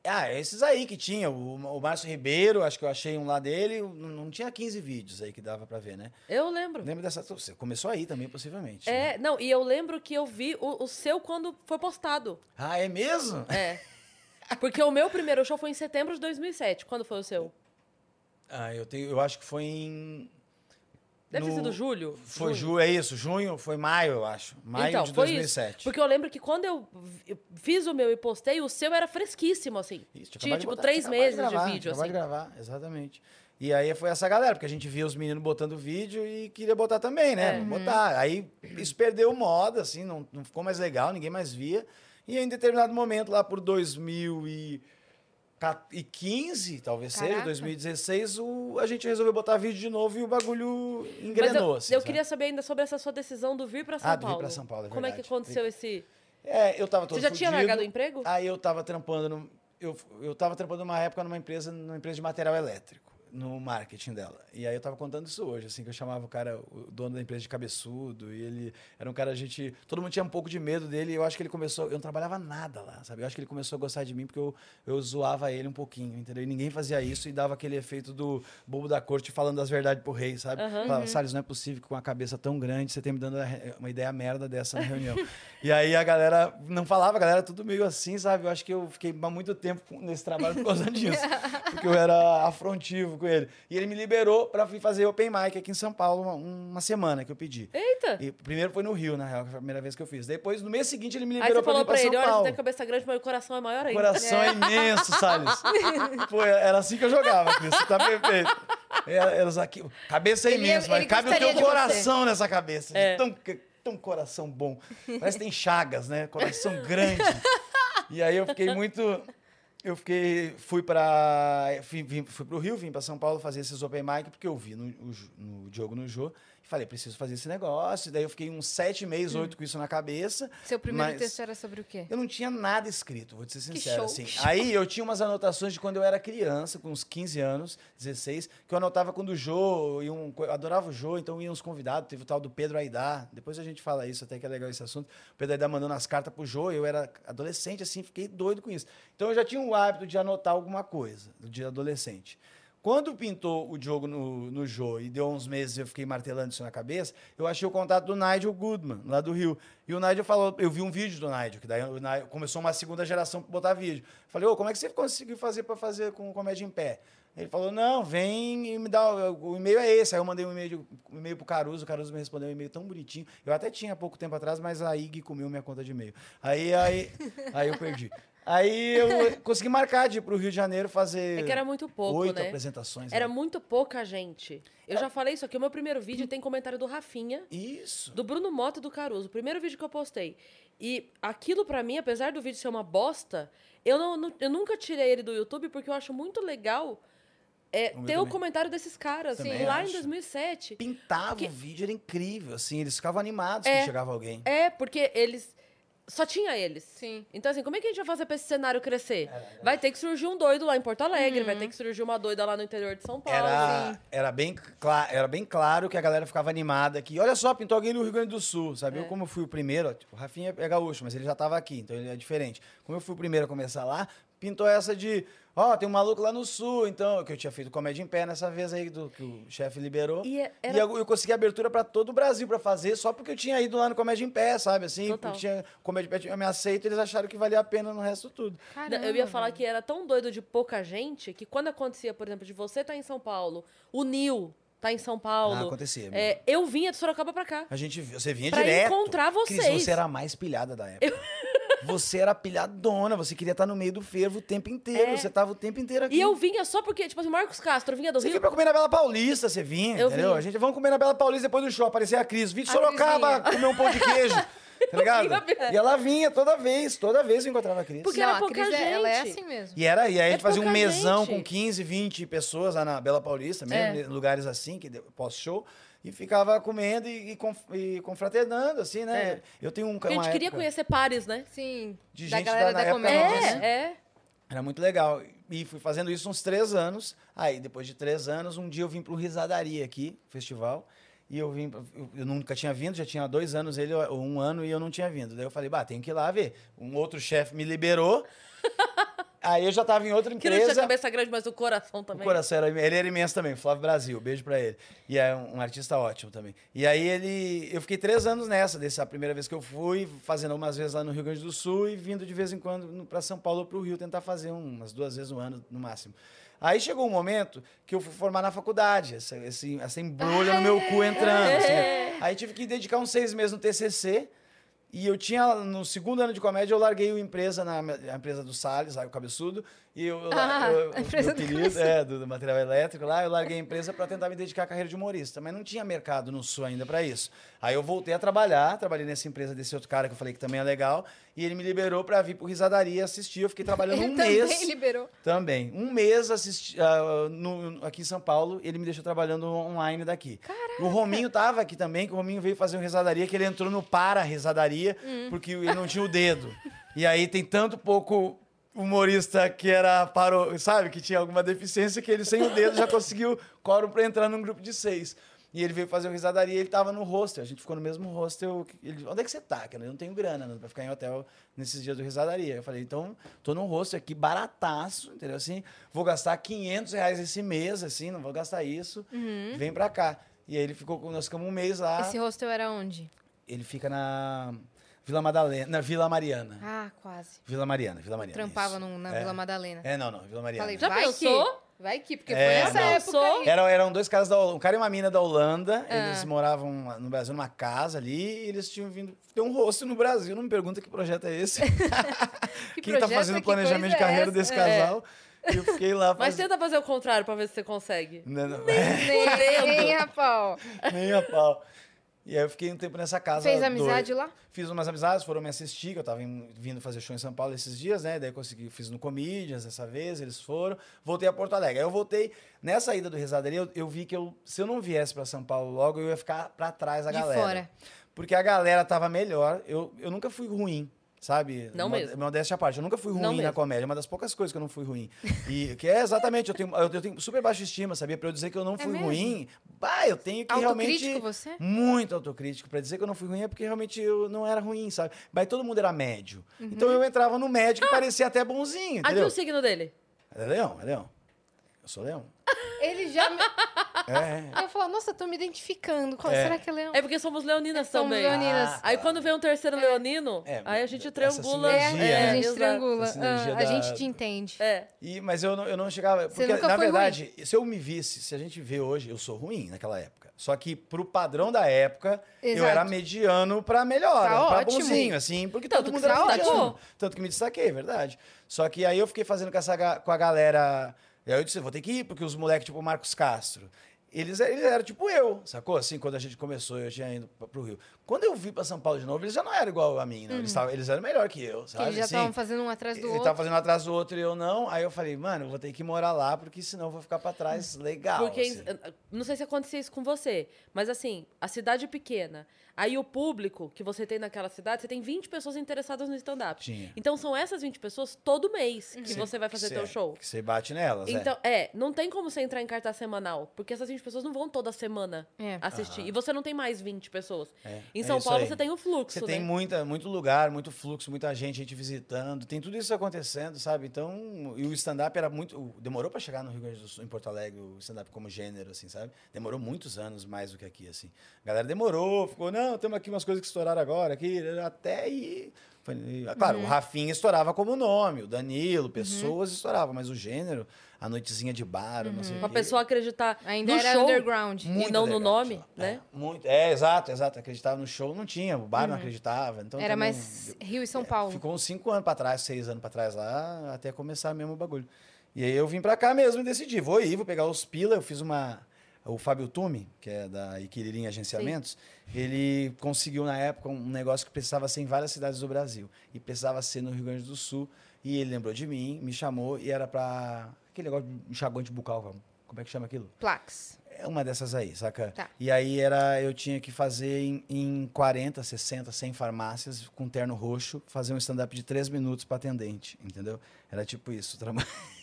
Ah, esses aí que tinha. O, o Márcio Ribeiro, acho que eu achei um lá dele. Não, tinha 15 vídeos aí que dava pra ver, né? Eu lembro. Lembra dessa. Você começou aí também, possivelmente. né? É, não, e eu lembro que eu vi o, o seu quando foi postado. Ah, é mesmo? É. Porque o meu primeiro show foi em setembro de 2007. Quando foi o seu? Ah, eu, tenho, eu acho que foi em. Deve ter no- sido julho? Foi julho, é isso, junho, foi maio, eu acho. Maio então, de foi 2007. isso. Porque eu lembro que quando eu fiz o meu e postei, o seu era fresquíssimo, assim. Isso, Tinha, de tipo, botar, três meses de, gravar, vídeo, tinha assim. de gravar, exatamente. E aí foi essa galera, porque a gente via os meninos botando vídeo e queria botar também, né? É. Vamos botar. Aí isso perdeu moda, assim, não, não ficou mais legal, ninguém mais via. E em determinado momento, lá por 2015, talvez seja, Caraca. 2016, o, a gente resolveu botar vídeo de novo e o bagulho Mas engrenou, eu, assim, eu queria saber ainda sobre essa sua decisão do vir pra São Ah, do vir Paulo. pra São Paulo, é Como é que aconteceu esse... É, eu tava todo Você já tinha fudido. largado o emprego? Aí eu tava trampando, no, eu, eu tava trampando numa época numa empresa, numa empresa de material elétrico, no marketing dela. E aí eu tava contando isso hoje, assim, que eu chamava o cara, o dono da empresa de cabeçudo, e ele era um cara, a gente, todo mundo tinha um pouco de medo dele, e eu acho que ele começou, eu não trabalhava nada lá, sabe? Eu acho que ele começou a gostar de mim porque eu, eu zoava ele um pouquinho, entendeu? E ninguém fazia isso e dava aquele efeito do bobo da corte falando as verdades pro rei, sabe? Aham. Falava, Salles, não é possível que com uma cabeça tão grande você tenha me dando uma ideia merda dessa na reunião. e aí a galera não falava, a galera tudo meio assim, sabe? Eu acho que eu fiquei há muito tempo nesse trabalho por causa disso. porque eu era afrontivo com ele. E ele me liberou pra vir fazer open mic aqui em São Paulo uma, uma semana que eu pedi. Eita! E primeiro foi no Rio, na real, que foi a primeira vez que eu fiz. Depois, no mês seguinte, ele me Aí liberou você falou pra pra ele, pra São olha, você Paulo. tem a cabeça grande, mas o coração é maior O ainda. coração é imenso, Salles. Pô, era assim que eu jogava, Cris. Você tá perfeito. Os aqui, cabeça é Ele- imensa, mas cabe o teu coração nessa cabeça. É. Tão, tão coração bom. Parece que tem chagas, né? Coração grande. E aí eu fiquei muito. Eu fiquei. Fui pra. Fui, fui pro Rio, vim pra São Paulo fazer esses open mic, porque eu vi no, o no Diogo no Jô. Falei, preciso fazer esse negócio. E daí eu fiquei uns sete meses, oito com isso na cabeça. Seu primeiro mas- texto era sobre o quê? eu não tinha nada escrito, vou te ser Que sincero. show. Assim. Aí eu tinha umas anotações de quando eu era criança, com uns 15 anos, 16, que eu anotava quando o Jô, e um, eu adorava o Jô, então iam uns convidados, teve o tal do Pedro Aidar, depois a gente fala isso, até que é legal esse assunto. O Pedro Aidar mandando as cartas pro Jô, eu era adolescente, assim, fiquei doido com isso. Então eu já tinha o hábito de anotar alguma coisa, do dia adolescente. Quando pintou o Diogo no, no Jô e deu uns meses eu fiquei martelando isso na cabeça, eu achei o contato do Nigel Goodman, lá do Rio. E o Nigel falou, eu vi um vídeo do Nigel, que daí Nigel começou uma segunda geração para botar vídeo. Falei, ô, como é que você conseguiu fazer para fazer com comédia em pé? Ele falou, não, vem e me dá, o o e-mail é esse. Aí eu mandei um e-mail, um e-mail pro Caruso, o Caruso me respondeu um e-mail tão bonitinho. Eu até tinha há pouco tempo atrás, mas a IG comeu minha conta de e-mail. Aí, aí, aí eu perdi. Aí eu consegui marcar de ir pro Rio de Janeiro fazer É que era muito pouco, oito né? apresentações. Era né? muito pouca gente. Eu já falei isso aqui, o meu primeiro vídeo tem comentário do Rafinha, Isso. do Bruno Mota e do Caruso. O primeiro vídeo que eu postei. E aquilo pra mim, apesar do vídeo ser uma bosta, eu, não, não- eu nunca tirei ele do YouTube porque eu acho muito legal é, ter o comentário desses caras. Também lá em acho. 2007. Pintava Porque- o vídeo, era incrível, assim, eles ficavam animados É. quando chegava alguém. É, porque eles. Só tinha eles. Sim. Então, assim, como é que a gente vai fazer pra esse cenário crescer? É, Vai ter que surgir um doido lá em Porto Alegre, vai Uhum. ter que surgir uma doida lá no interior de São Paulo. Era, era, bem era bem claro que a galera ficava animada aqui. Olha só, pintou alguém no Rio Grande do Sul, sabe? É. Eu, como fui o primeiro, ó, tipo, o Rafinha é gaúcho, mas ele já estava aqui, então ele é diferente. Como eu fui o primeiro a começar lá, pintou essa de, ó, tem um maluco lá no sul, então, que eu tinha feito comédia em pé nessa vez aí, do, que o chefe liberou. E é- E era- eu, eu consegui abertura pra todo o Brasil pra fazer, só porque eu tinha ido lá no Comédia em Pé, sabe? Assim, Total. porque tinha Comédia em Pé tinha me aceito, eles acharam que valia a pena no resto tudo. Caramba, eu ia falar que era tão doido de pouca gente que quando acontecia, por exemplo, de você estar em São Paulo, o Nil tá em São Paulo. Ah, acontecia. é, eu vinha de Sorocaba pra cá. A gente, você vinha Pra direto. encontrar Cris, vocês. você era a mais pilhada da época. Você era pilhadona, você queria estar no meio do fervo o tempo inteiro. É. Você tava o tempo inteiro aqui. E eu vinha só porque, tipo assim, Marcos Castro vinha do Você Rio. vinha pra comer na Bela Paulista, você vinha, Eu entendeu? vinha. A gente, vamos comer na Bela Paulista depois do show, aparecer a Cris. Vim de A Sorocaba comer um pão de queijo, tá ligado? E ela vinha toda vez, toda vez eu encontrava a Cris. Porque Não, era a pouca Cris, é- ela é gente. assim mesmo. E era, e aí a É gente fazia um mesão gente. com 15, 20 pessoas lá na Bela Paulista, mesmo, É. em lugares assim, que pós-show, e ficava comendo e, e, conf- e confraternando, assim, né? É. Eu tenho um a gente queria conhecer pares, né? Sim, de da gente galera da, da comédia, nossa. É, né? é. Era muito legal. E fui fazendo isso uns três anos. Aí, depois de três anos, um dia eu vim pro Risadaria aqui, festival. E eu vim, eu, eu nunca tinha vindo, já tinha dois anos ele, ou um ano, e eu não tinha vindo. Daí eu falei, bah, tenho que ir lá ver. Um outro chefe me liberou. aí eu já tava em outra Que não tinha empresa. cabeça grande, mas o coração O também. coração era, ele era imenso também, Flávio Brasil, beijo pra ele. E é um, um artista ótimo também. E aí ele, eu fiquei três anos nessa, dessa primeira vez que eu fui, fazendo umas vezes lá no Rio Grande do Sul e vindo de vez em quando pra São Paulo ou pro Rio tentar fazer um, umas duas vezes no ano no máximo. Aí chegou um momento que eu fui formar na faculdade, essa, essa embrulha no meu cu entrando. assim, né? Aí tive que dedicar uns seis meses no TCC. E eu tinha, no segundo ano de comédia, eu larguei a empresa, na a empresa do Salles, lá, o cabeçudo. E eu, eu- Ah, eu- a empresa do Cabeçudo. é, do, do material elétrico lá, eu larguei a empresa para tentar me dedicar à carreira de humorista. Mas não tinha mercado no Sul ainda para isso. Aí eu voltei a trabalhar, trabalhei nessa empresa desse outro cara que eu falei que também é legal. E ele me liberou para vir pro Risadaria assistir. Eu fiquei trabalhando Ele um também mês. liberou. Também. Um mês assisti, ah, no- aqui em São Paulo, ele me deixou trabalhando online daqui. O Rominho tava aqui também, que o Rominho veio fazer um risadaria, que ele entrou no para risadaria, porque ele não tinha o dedo. E aí tem tanto pouco humorista que era paro, sabe, que tinha alguma deficiência, que ele sem o dedo já conseguiu quórum para entrar num grupo de seis. E ele veio fazer o risadaria e ele tava no hostel. A gente ficou no mesmo hostel. Ele, onde é que você tá? cara? Eu não tenho grana né, pra ficar em hotel nesses dias do risadaria. Eu falei, então, tô num hostel aqui barataço, entendeu? Assim, vou gastar 500 reais esse mês, assim, não vou gastar isso. Vem pra cá. E aí ele ficou, nós ficamos um mês lá. Esse hostel era onde? Ele fica na Vila Madalena, na Vila Mariana. Ah, quase. Vila Mariana, Vila Mariana. Trampava na É. Vila Madalena. É, não, não, Vila Mariana. Falei, Já vai pensou? que. Vai que, porque É, foi essa não. época. Era, eram dois caras da Holanda, um cara e uma mina da Holanda. Ah. Eles moravam no Brasil numa casa ali e eles tinham vindo ter um rosto no Brasil. Não me pergunta que projeto é esse. Que Quem tá projeto, fazendo o que planejamento de carreira é desse casal. E eu fiquei lá Mas fazendo. tenta fazer o contrário pra ver se você consegue. Não, não, Nem, rapaz. nem a pau. E aí eu fiquei um tempo nessa casa. Fez amizade lá? Fiz umas amizades, foram me assistir, que eu tava vindo fazer show em São Paulo esses dias, né? Daí consegui, fiz no Comedians dessa vez, eles foram. Voltei a Porto Alegre. Aí eu voltei, nessa ida do Risadaria, eu, eu vi que eu, se eu não viesse pra São Paulo logo, eu ia ficar pra trás da De galera. fora. Porque a galera tava melhor. Eu, eu nunca fui ruim, sabe? Não Mo- mesmo. Modéstia à parte. Eu nunca fui Não ruim na mesmo. comédia. É uma das poucas coisas que eu não fui ruim. E que é exatamente, eu tenho, eu, eu tenho super baixa estima, sabia? Pra eu dizer que eu não É fui mesmo? ruim, bah, eu tenho que realmente... Autocrítico você? Muito autocrítico. Pra dizer que eu não fui ruim é porque realmente eu não era ruim, sabe? Mas todo mundo era médio. Então eu entrava no médio que parecia até bonzinho, Aqui entendeu? o signo dele. É leão, é leão. Eu sou leão. Ele já me... É. Eu falo, nossa, eu tô me identificando. Qual, É. Será que é leão? É porque somos leoninas Somos também. leoninas. Ah, Aí quando vem um terceiro leonino, É, aí a gente triangula. É, sinergia, é, né? a gente exato. triangula. Essa sinergia Ah, A da- gente te entende. É. E, mas eu não, eu não chegava. Você Porque, nunca na foi verdade, se eu me visse, se a gente vê hoje, eu sou ruim naquela época. Só que pro padrão da época, eu Exato. era mediano pra melhor, Tá pra ótimo. bonzinho, assim, porque Tanto todo mundo era destacou. Tanto que me destaquei, é verdade. Só que aí eu fiquei fazendo com, essa, com a galera. E aí eu disse, vou ter que ir, porque os moleques, tipo o Marcos Castro. Eles, eles eram tipo eu, sacou? Assim, quando a gente começou, eu tinha ido pra- pro Rio. Quando eu vim pra São Paulo de novo, eles já não eram igual a mim, né? Eles, tavam- eles eram melhor que eu, Que sabe? eles já Assim, estavam fazendo um atrás do ele outro. tava fazendo um atrás do outro e eu não. Aí eu falei, mano, eu vou ter que morar lá, porque senão eu vou ficar pra trás legal. Porque, assim. não sei se acontecia isso com você, mas assim, a cidade é pequena. Aí o público que você tem naquela cidade, você tem 20 pessoas interessadas no stand-up. Tinha. Então são essas 20 pessoas todo mês que Sim, você vai fazer teu cê- show. Que você bate nelas, Então, é, não tem como você entrar em cartaz semanal, porque essas 20 pessoas não vão toda semana É. assistir. Aham. E você não tem mais 20 pessoas. É. Em É São isso Paulo aí. você tem o fluxo, Você tem né? muita, muito lugar, muito fluxo, muita gente, gente visitando, tem tudo isso acontecendo, sabe? Então, e o stand-up era muito. Demorou para chegar no Rio Grande do Sul, em Porto Alegre, o stand-up como gênero, assim, sabe? Demorou muitos anos mais do que aqui, assim. A galera demorou, ficou, não, temos aqui umas coisas que estouraram agora, aqui, até e. e, Claro, o Rafinha estourava como nome, o Danilo, pessoas estouravam, mas o gênero, a noitezinha de bar, não sei o Pra quê. pessoa acreditar Ainda no era show underground. e não no nome, só. né? É, muito, é, exato, exato. Acreditava no show, não tinha. O bar não acreditava. Então Era também- mais Rio e São é, Paulo. Ficou uns cinco anos pra trás, seis anos pra trás lá, até começar mesmo o bagulho. E aí eu vim pra cá mesmo e decidi, vou ir, vou pegar os pila. Eu fiz uma... O Fábio Tume, que é da Iquiririm Agenciamentos, ele conseguiu na época um negócio que precisava ser em várias cidades do Brasil. E precisava ser no Rio Grande do Sul. E ele lembrou de mim, me chamou e era pra... Aquele negócio de enxaguante bucal, como é que chama aquilo? Plaques. É uma dessas aí, saca? Tá. E aí era, eu tinha que fazer em, em 40, 60, 100 farmácias, com terno roxo, fazer um stand-up de 3 minutos pra atendente, entendeu? Era tipo isso.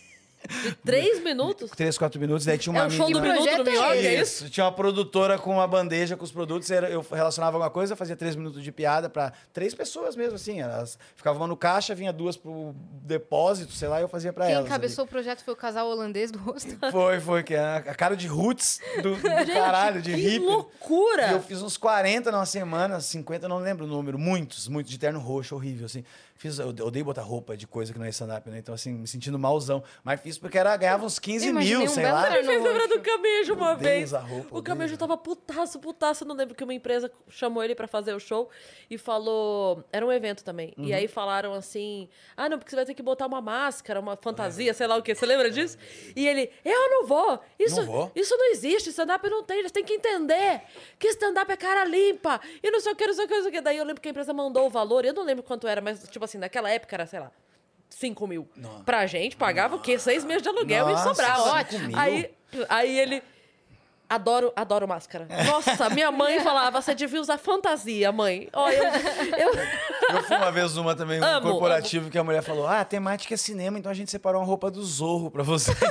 Traba... Três minutos? 3, 4 minutos, daí tinha uma É o show do minuto New é isso. Tinha uma produtora com uma bandeja com os produtos, era- eu relacionava alguma coisa, fazia três minutos de piada pra três pessoas mesmo, assim. Elas ficavam uma no caixa, vinha duas pro depósito, sei lá, e eu fazia pra Quem elas. ali. encabeçou o projeto foi o casal holandês do rosto. Foi, foi, que é a cara de roots do, do caralho, de que hippie. loucura! E eu fiz uns 40 numa semana, 50, não lembro o número, muitos, muitos, de terno roxo, horrível, assim. Fiz, eu odeio botar roupa de coisa que não é stand-up, né? Então, assim, me sentindo malzão. Mas fiz porque era, ganhava uns 15 Eu imaginei mil, um sei lá. Me fez lembrar do Camejo uma vez. usar roupa, O Camejo tava putaço, putaço. Eu não lembro que uma empresa chamou ele pra fazer o show e falou. Era um evento também. E Uhum. aí falaram assim: ah, não, porque você vai ter que botar uma máscara, uma fantasia, sei lá o quê. Você lembra disso? E ele: eu não vou. Isso Não vou. Isso não existe. Stand-up não tem. Eles têm que entender que stand-up é cara limpa. E não sei o que, não sei o que, não sei o que. Daí eu lembro que a empresa mandou o valor. Eu não lembro quanto era, mas, tipo assim, naquela época era, sei lá. 5 mil. Nossa. Pra gente, pagava o quê? Seis meses de aluguel Nossa, e sobrava. cinco mil? Aí, aí ele. Adoro, adoro máscara. Nossa, minha mãe falava, você devia usar fantasia, mãe. Olha, eu, eu, Eu fui uma vez numa também, um Amo, corporativo, que a mulher falou: Ah, a temática é cinema, então a gente separou uma roupa do Zorro pra você.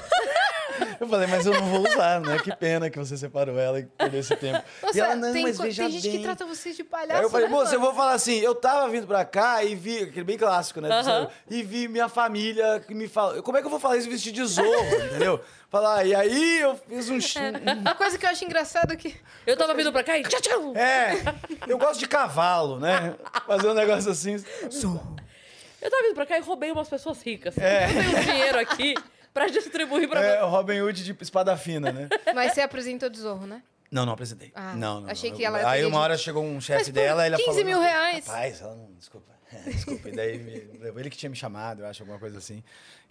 Eu falei, mas eu não vou usar, né? Que pena que você separou ela e perdeu esse tempo. Nossa, e ela, não, tem, mas veja tem gente bem. que trata vocês de palhaço. Aí eu falei, né, moça, eu vou falar assim, eu tava vindo pra cá e vi, aquele bem clássico, né? Aham. E vi minha família que me fala, como é que eu vou falar isso vestido de zorro, entendeu? Falar, e aí eu fiz um... um- Uma coisa que eu acho engraçado é que. eu tava vindo pra cá e tchau, tchau. É, eu gosto de cavalo, né? Fazer um negócio assim. Eu tava vindo pra cá e roubei umas pessoas ricas. É. Eu tenho um dinheiro aqui pra distribuir pra É, o Robin Hood de espada fina, né? Mas você apresentou de zorro, né? Não, não apresentei. Ah, não, não. achei não. que ela Aí uma de- hora chegou um chefe dela, ele 15 falou... mil reais? Rapaz, ela não... Desculpa. Desculpa. E daí me ele que tinha me chamado, eu acho, alguma coisa assim.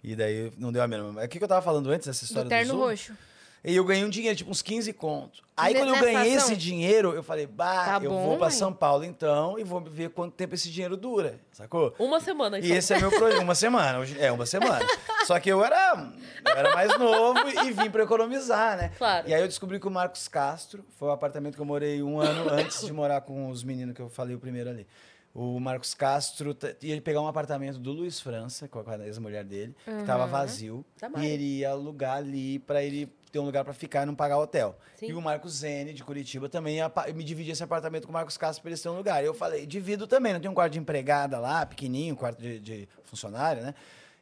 E daí não deu a mínima. O que, que eu tava falando antes dessa história Do do, terno roxo. E eu ganhei um dinheiro, tipo uns 15 contos. Aí quando eu ganhei ação? esse dinheiro, eu falei, bah, Tá eu bom, vou pra mãe. São Paulo então e vou ver quanto tempo esse dinheiro dura, sacou? Uma semana. E esse é meu projeto. Uma semana. hoje- É, uma semana. Só que eu era, eu era mais novo e vim pra economizar, né? Claro. E aí eu descobri que o Marcos Castro foi o apartamento que eu morei um ano antes de morar com os meninos que eu falei o primeiro ali. O Marcos Castro ia pegar um apartamento do Luiz França, com a ex-mulher dele, que tava vazio. Tá e ele ia alugar ali pra ele ter um lugar pra ficar e não pagar hotel. Sim. E o Marcos Zene, de Curitiba, também me dividir esse apartamento com o Marcos Castro pra eles terem um lugar. E eu falei, divido também, não tem um quarto de empregada lá, pequenininho, um quarto de, de funcionário, né?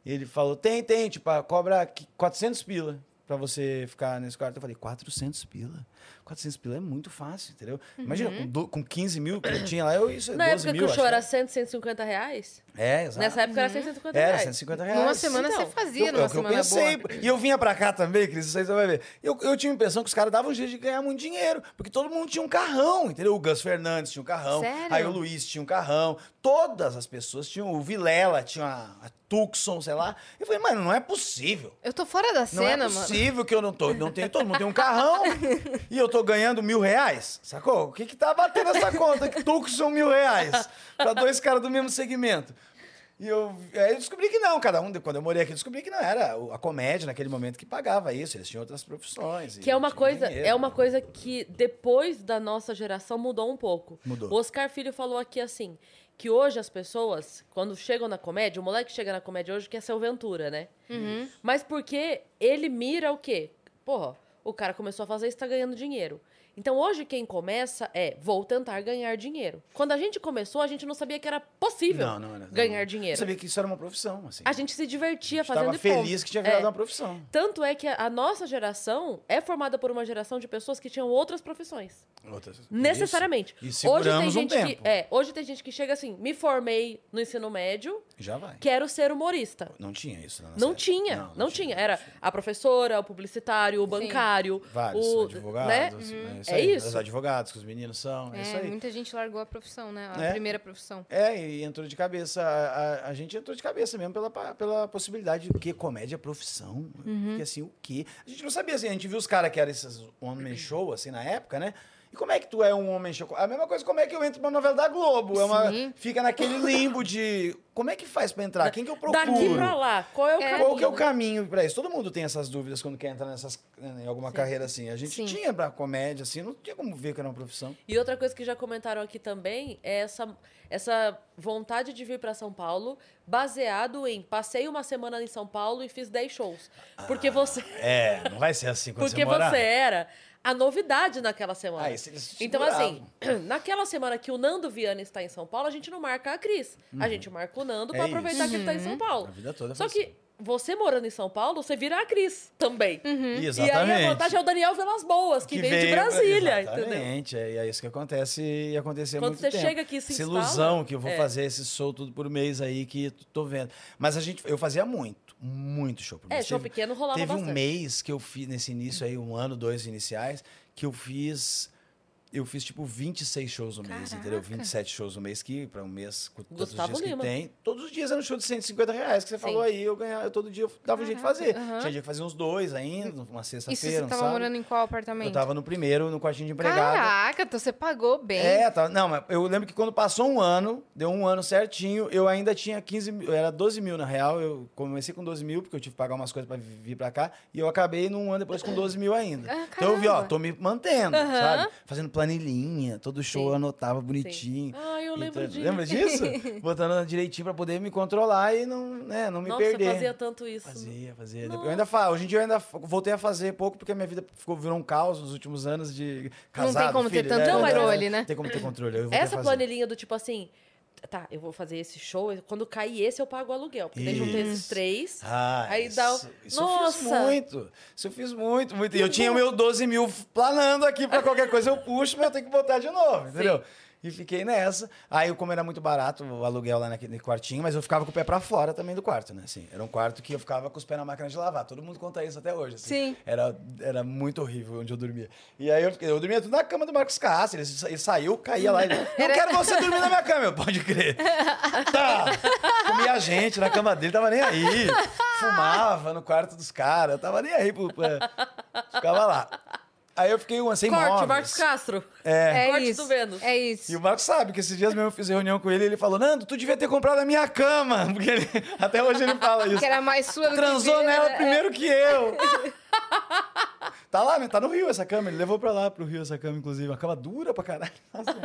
E ele falou, tem, tem, tipo, cobra qu- 400 pila pra você ficar nesse quarto. Eu falei, 400 pila? 400 pila é muito fácil, entendeu? Imagina, com, do- com 15 mil que eu tinha lá, eu isso é Na 12 época mil, que o show era né? 100, 150 reais? É, exato. Nessa época era 150 Era reais. 150 reais. Numa semana Então, você fazia, Eu- numa é que eu semana pensei. boa. E eu vinha pra cá também, Cris, isso aí você vai ver. Eu, eu tinha a impressão que os caras davam um jeito de ganhar muito dinheiro. Porque todo mundo tinha um carrão, entendeu? O Gus Fernandes tinha um carrão. Sério? Aí o Luiz tinha um carrão. Todas as pessoas tinham. O Vilela tinha a, a Tucson, sei lá. Eu falei, mano, não é possível. Eu tô fora da Não cena, é mano. possível que eu não tô. Não tenho, todo mundo tem um carrão e eu tô ganhando mil reais. Sacou? O que que tá batendo essa conta? Que Tucson mil reais. Pra dois caras do mesmo segmento. E eu, aí eu descobri que não, cada um, quando eu morei aqui, eu descobri que não era a comédia naquele momento que pagava isso, eles tinham outras profissões. Que é uma coisa, dinheiro. é uma coisa que depois da nossa geração mudou um pouco. Mudou. O Oscar Filho falou aqui assim, que hoje as pessoas, quando chegam na comédia, o moleque chega na comédia hoje quer ser o Ventura, né? Mas porque ele mira o quê? Porra, o cara começou a fazer isso, tá ganhando dinheiro. Então hoje quem começa é vou tentar ganhar dinheiro. Quando a gente começou, a gente não sabia que era possível Não, não era. ganhar não. dinheiro. Eu sabia que isso era uma profissão, assim. A gente se divertia A gente fazendo tava e ponto. feliz que tinha virado É. uma profissão. Tanto é que a a nossa geração é formada por uma geração de pessoas que tinham outras profissões. Outras- Necessariamente. Isso. E hoje tem seguramos um gente que é, hoje tem gente que chega assim, me formei no ensino médio, Já vai. quero ser humorista. Não tinha isso na nossa Não época. tinha, não, tinha. Era a professora, o publicitário, o bancário, Vários o, advogados. né? É isso. É aí, isso. Os advogados que os meninos são. É, isso É, aí. muita gente largou a profissão, né? A É. primeira profissão. É, e entrou de cabeça. A, a- a gente entrou de cabeça mesmo pela, pela possibilidade de que comédia é profissão. Uhum. Que assim, o quê? A gente não sabia assim, a gente viu os caras que eram esses homem show, assim, na época, né? E como é que tu é um homem show? A mesma coisa como é que eu entro numa novela da Globo. É uma, Sim. fica naquele limbo de como é que faz pra entrar? Quem que eu procuro? Daqui pra lá, qual é o É. caminho? Qual que é o caminho pra isso? Todo mundo tem essas dúvidas quando quer entrar nessas, em alguma carreira assim. A gente Sim. tinha pra comédia, assim, não tinha como ver que era uma profissão. E outra coisa que já comentaram aqui também é essa, essa vontade de vir para São Paulo baseado em passei uma semana em São Paulo e fiz 10 shows. Porque você, É, não vai ser assim quando porque você morar. você era a novidade naquela semana. Ah, isso então, assim, naquela semana que o Nando Viana está em São Paulo, a gente não marca a Cris. A gente marca o Nando É para aproveitar que ele está em São Paulo. A vida toda Só que você morando em São Paulo, você vira a Cris também. E Exatamente. aí a vantagem é o Daniel Velas Boas, que, veio de Brasília, entendeu? Exatamente, é, e é isso que acontece e acontecia há Quando muito você tempo. chega aqui e se Essa instala, ilusão que eu vou é. fazer esse show tudo por mês aí que tô vendo. Mas a gente, eu fazia muito, muito show mês. É, show Teve- pequeno rolava Teve um bastante. mês que eu fiz nesse início aí, um ano, dois iniciais, que eu fiz. Eu fiz tipo 26 shows no mês, entendeu? Caraca. 27 shows no mês, que para um mês com todos os dias Lima. que tem. Todos os dias era um show de 150 reais que você falou aí, eu ganhava, todo dia eu dava um jeito de fazer. aham. Tinha dia que fazer uns dois ainda, uma sexta-feira, você um tava sábado. morando em qual apartamento? Eu tava no primeiro, no quartinho de empregado. Caraca, então você pagou bem. É, tá, não, mas eu lembro que quando passou um ano, deu um ano certinho, eu ainda tinha 15 mil, eu era 12 mil na real, eu comecei com 12 mil, porque eu tive que pagar umas coisas pra vir pra cá, e eu acabei num ano depois com 12 mil ainda. Ah, então eu vi, ó, tô me mantendo, Aham. sabe? Fazendo planilhinha, todo show Sim. eu anotava bonitinho. Ah, eu lembro Então, disso. Lembra disso? Botando direitinho pra poder me controlar e não, né, não me Nossa, perder. fazia tanto isso. Fazia, fazia. Nossa. Eu ainda faço. Hoje em dia eu ainda voltei a fazer pouco porque a minha vida ficou, virou um caos nos últimos anos de casado, como ter filho, tanto né? controle, né? Não tem como ter controle. Essa planilhinha do tipo assim, tá, eu vou fazer esse show, quando cair esse eu pago o aluguel. Porque daí juntei esses três. Ah, Aí isso, dá o- isso eu fiz Nossa! muito. Isso eu fiz muito, muito. E eu tinha o meu 12 mil planando aqui pra qualquer coisa eu puxo, mas eu tenho que botar de novo, entendeu? E fiquei nessa. Aí, como era muito barato o aluguel lá naquele quartinho, mas eu ficava com o pé pra fora também do quarto, né? Assim, era um quarto que eu ficava com os pés na máquina de lavar. Todo mundo conta isso até hoje. Assim. Sim. Era, era muito horrível onde eu dormia. E aí eu, eu dormia tudo na cama do Marcos Castro. Ele, ele saiu, caía lá. Ele, eu quero você dormir na minha cama. Eu, pode crer. Tá. Comia gente na cama dele, tava nem aí. Fumava no quarto dos caras, tava nem aí. Pro, pra- Ficava lá. Aí eu fiquei uma sem Corte, móveis. Marcos Castro. É. É Corte isso. do Vênus. É isso. E o Marcos sabe que esses dias mesmo eu fiz reunião com ele e ele falou: Nando, tu devia ter comprado a minha cama. Porque ele- até hoje ele fala isso. Que era mais sua do que Transou minha, nela né? primeiro que eu. tá lá, tá no Rio essa cama. Ele levou pra lá, pro Rio, essa cama, inclusive. Uma cama dura pra caralho. Nossa.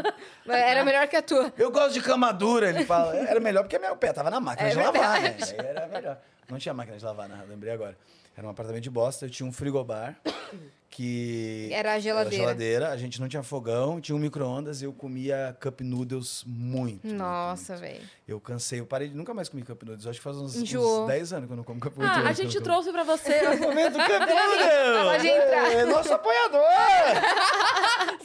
É, Era melhor que a tua. Eu gosto de cama dura, ele fala. Era melhor porque meu pé tava na máquina É de lavar, né? verdade. Aí era melhor. Não tinha máquina de lavar, né? Lembrei agora. Era um apartamento de bosta, eu tinha um frigobar. Que Era a geladeira. geladeira, a gente não tinha fogão, tinha um micro-ondas e eu comia cup noodles muito. Nossa, velho. Eu cansei, eu parei de nunca mais comer cup noodles. Acho que faz uns, Enjoou. uns 10 anos que eu não como cup noodles. Ah, a gente trouxe pra você. Momento cup noodles! Pode entrar. É nosso apoiador!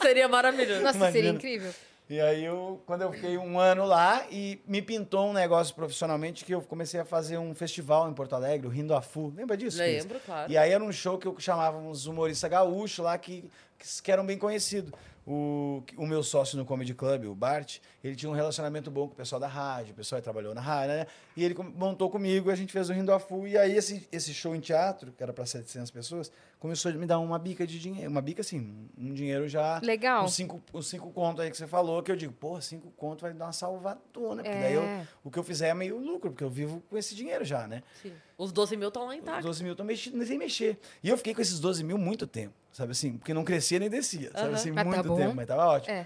Seria maravilhoso. Nossa, Imagina. seria incrível. E aí, eu, quando eu fiquei um ano lá e me pintou um negócio profissionalmente que eu comecei a fazer um festival em Porto Alegre, o Rindo a Fu. Lembra disso? Cris? Lembro, claro. E aí era um show que eu chamava uns humoristas gaúchos lá que, que, que eram bem conhecidos. O, o meu sócio no Comedy Club, o Bart, ele tinha um relacionamento bom com o pessoal da rádio, o pessoal que trabalhou na rádio, né? E ele montou comigo, a gente fez o Rindo a Fu. E aí esse, esse show em teatro, que era para 700 pessoas, começou a me dar uma bica de dinheiro. Uma bica, assim, um dinheiro já... Legal. Os cinco, os cinco contos aí que você falou, que eu digo, pô, cinco contos vai dar uma salvadona. Porque É. daí eu, o que eu fizer é meio lucro, porque eu vivo com esse dinheiro já, né? Sim. Os 12 mil estão lá Os intactos. 12 mil estão mexendo, sem mexer. E eu fiquei com esses 12 mil muito tempo, sabe assim? Porque não crescia nem descia, sabe Aham. assim? Mas tá muito bom. tempo, mas tava ótimo. É.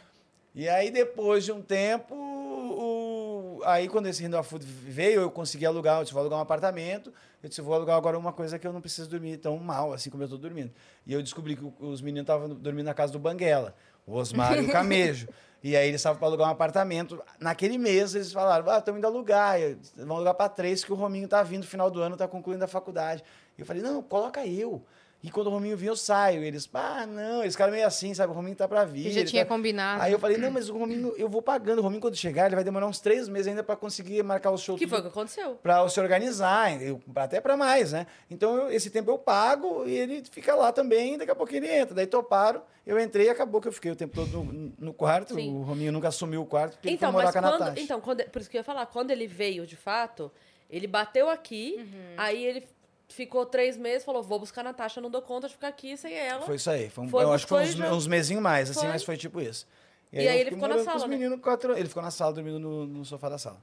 E aí, depois de um tempo, o- aí quando esse Randall Food veio, eu consegui alugar, eu disse, vou alugar um apartamento, eu disse, vou alugar agora uma coisa que eu não preciso dormir tão mal, assim como eu tô dormindo. E eu descobri que os meninos estavam dormindo na casa do Banguela, o Osmar e o Camejo. E aí eles estavam para alugar um apartamento. Naquele mês eles falaram, ah, estamos indo alugar, vão alugar para três, que o Rominho tá vindo no final do ano, tá concluindo a faculdade. E eu falei, não, coloca eu. E quando o Rominho vir, eu saio. E eles, ah, não, eles ficaram meio assim, sabe? O Rominho tá para vir. Que já ele tinha tá- combinado. Aí eu falei, não, mas o Rominho, eu vou pagando. O Rominho, quando chegar, ele vai demorar uns três meses ainda para conseguir marcar o show Que tudo foi o que aconteceu. para se organizar, até para mais, né? Então, eu- esse tempo eu pago e ele fica lá também, daqui a pouco ele entra. Daí toparam, eu entrei e acabou que eu fiquei o tempo todo no, no quarto. Sim. O Rominho nunca assumiu o quarto porque Então, ele foi morar mas com a quando. Natasha. Então, quando, por isso que eu ia falar, quando ele veio de fato, ele bateu aqui, Uhum. aí ele ficou três meses, falou: vou buscar a Natasha, não dou conta de ficar aqui sem ela. Foi isso aí. Foi um- Foi- eu acho que foi, uns, já- uns mesinhos mais, assim, Foi. mas foi tipo isso. E aí eu ele ficou na com sala, os né? meninos quatro Ele ficou na sala, dormindo no, no sofá da sala.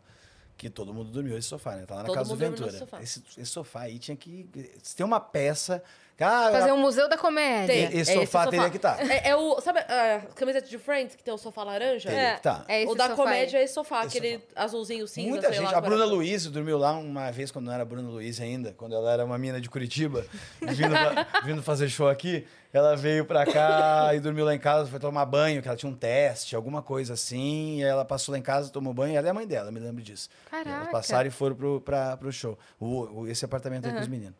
Que todo mundo dormiu esse sofá, né? Tá lá na Todo casa do Ventura. sofá. Esse, esse sofá aí tinha que. Se tem uma peça. Ah, Fazer um museu da comédia. Tem. Esse É sofá teria que estar. É, é o. Sabe a camiseta de Friends que tem o sofá laranja? Teria que tá. É esse o da sofá comédia aí. é esse sofá, Esse aquele azulzinho cinza, Muita sei gente. lá. A Bruna era. Luiz dormiu lá uma vez quando não era Bruna Luiz ainda, quando ela era uma mina de Curitiba, vindo, pra- vindo fazer show aqui. Ela veio pra cá e dormiu lá em casa, foi tomar banho, que ela tinha um teste, alguma coisa assim. E aí ela passou lá em casa, tomou banho. Ela é a mãe dela, me lembro disso. E Elas Caraca. passaram e foram pro, pra, pro show. O, o- esse apartamento aí com os meninos.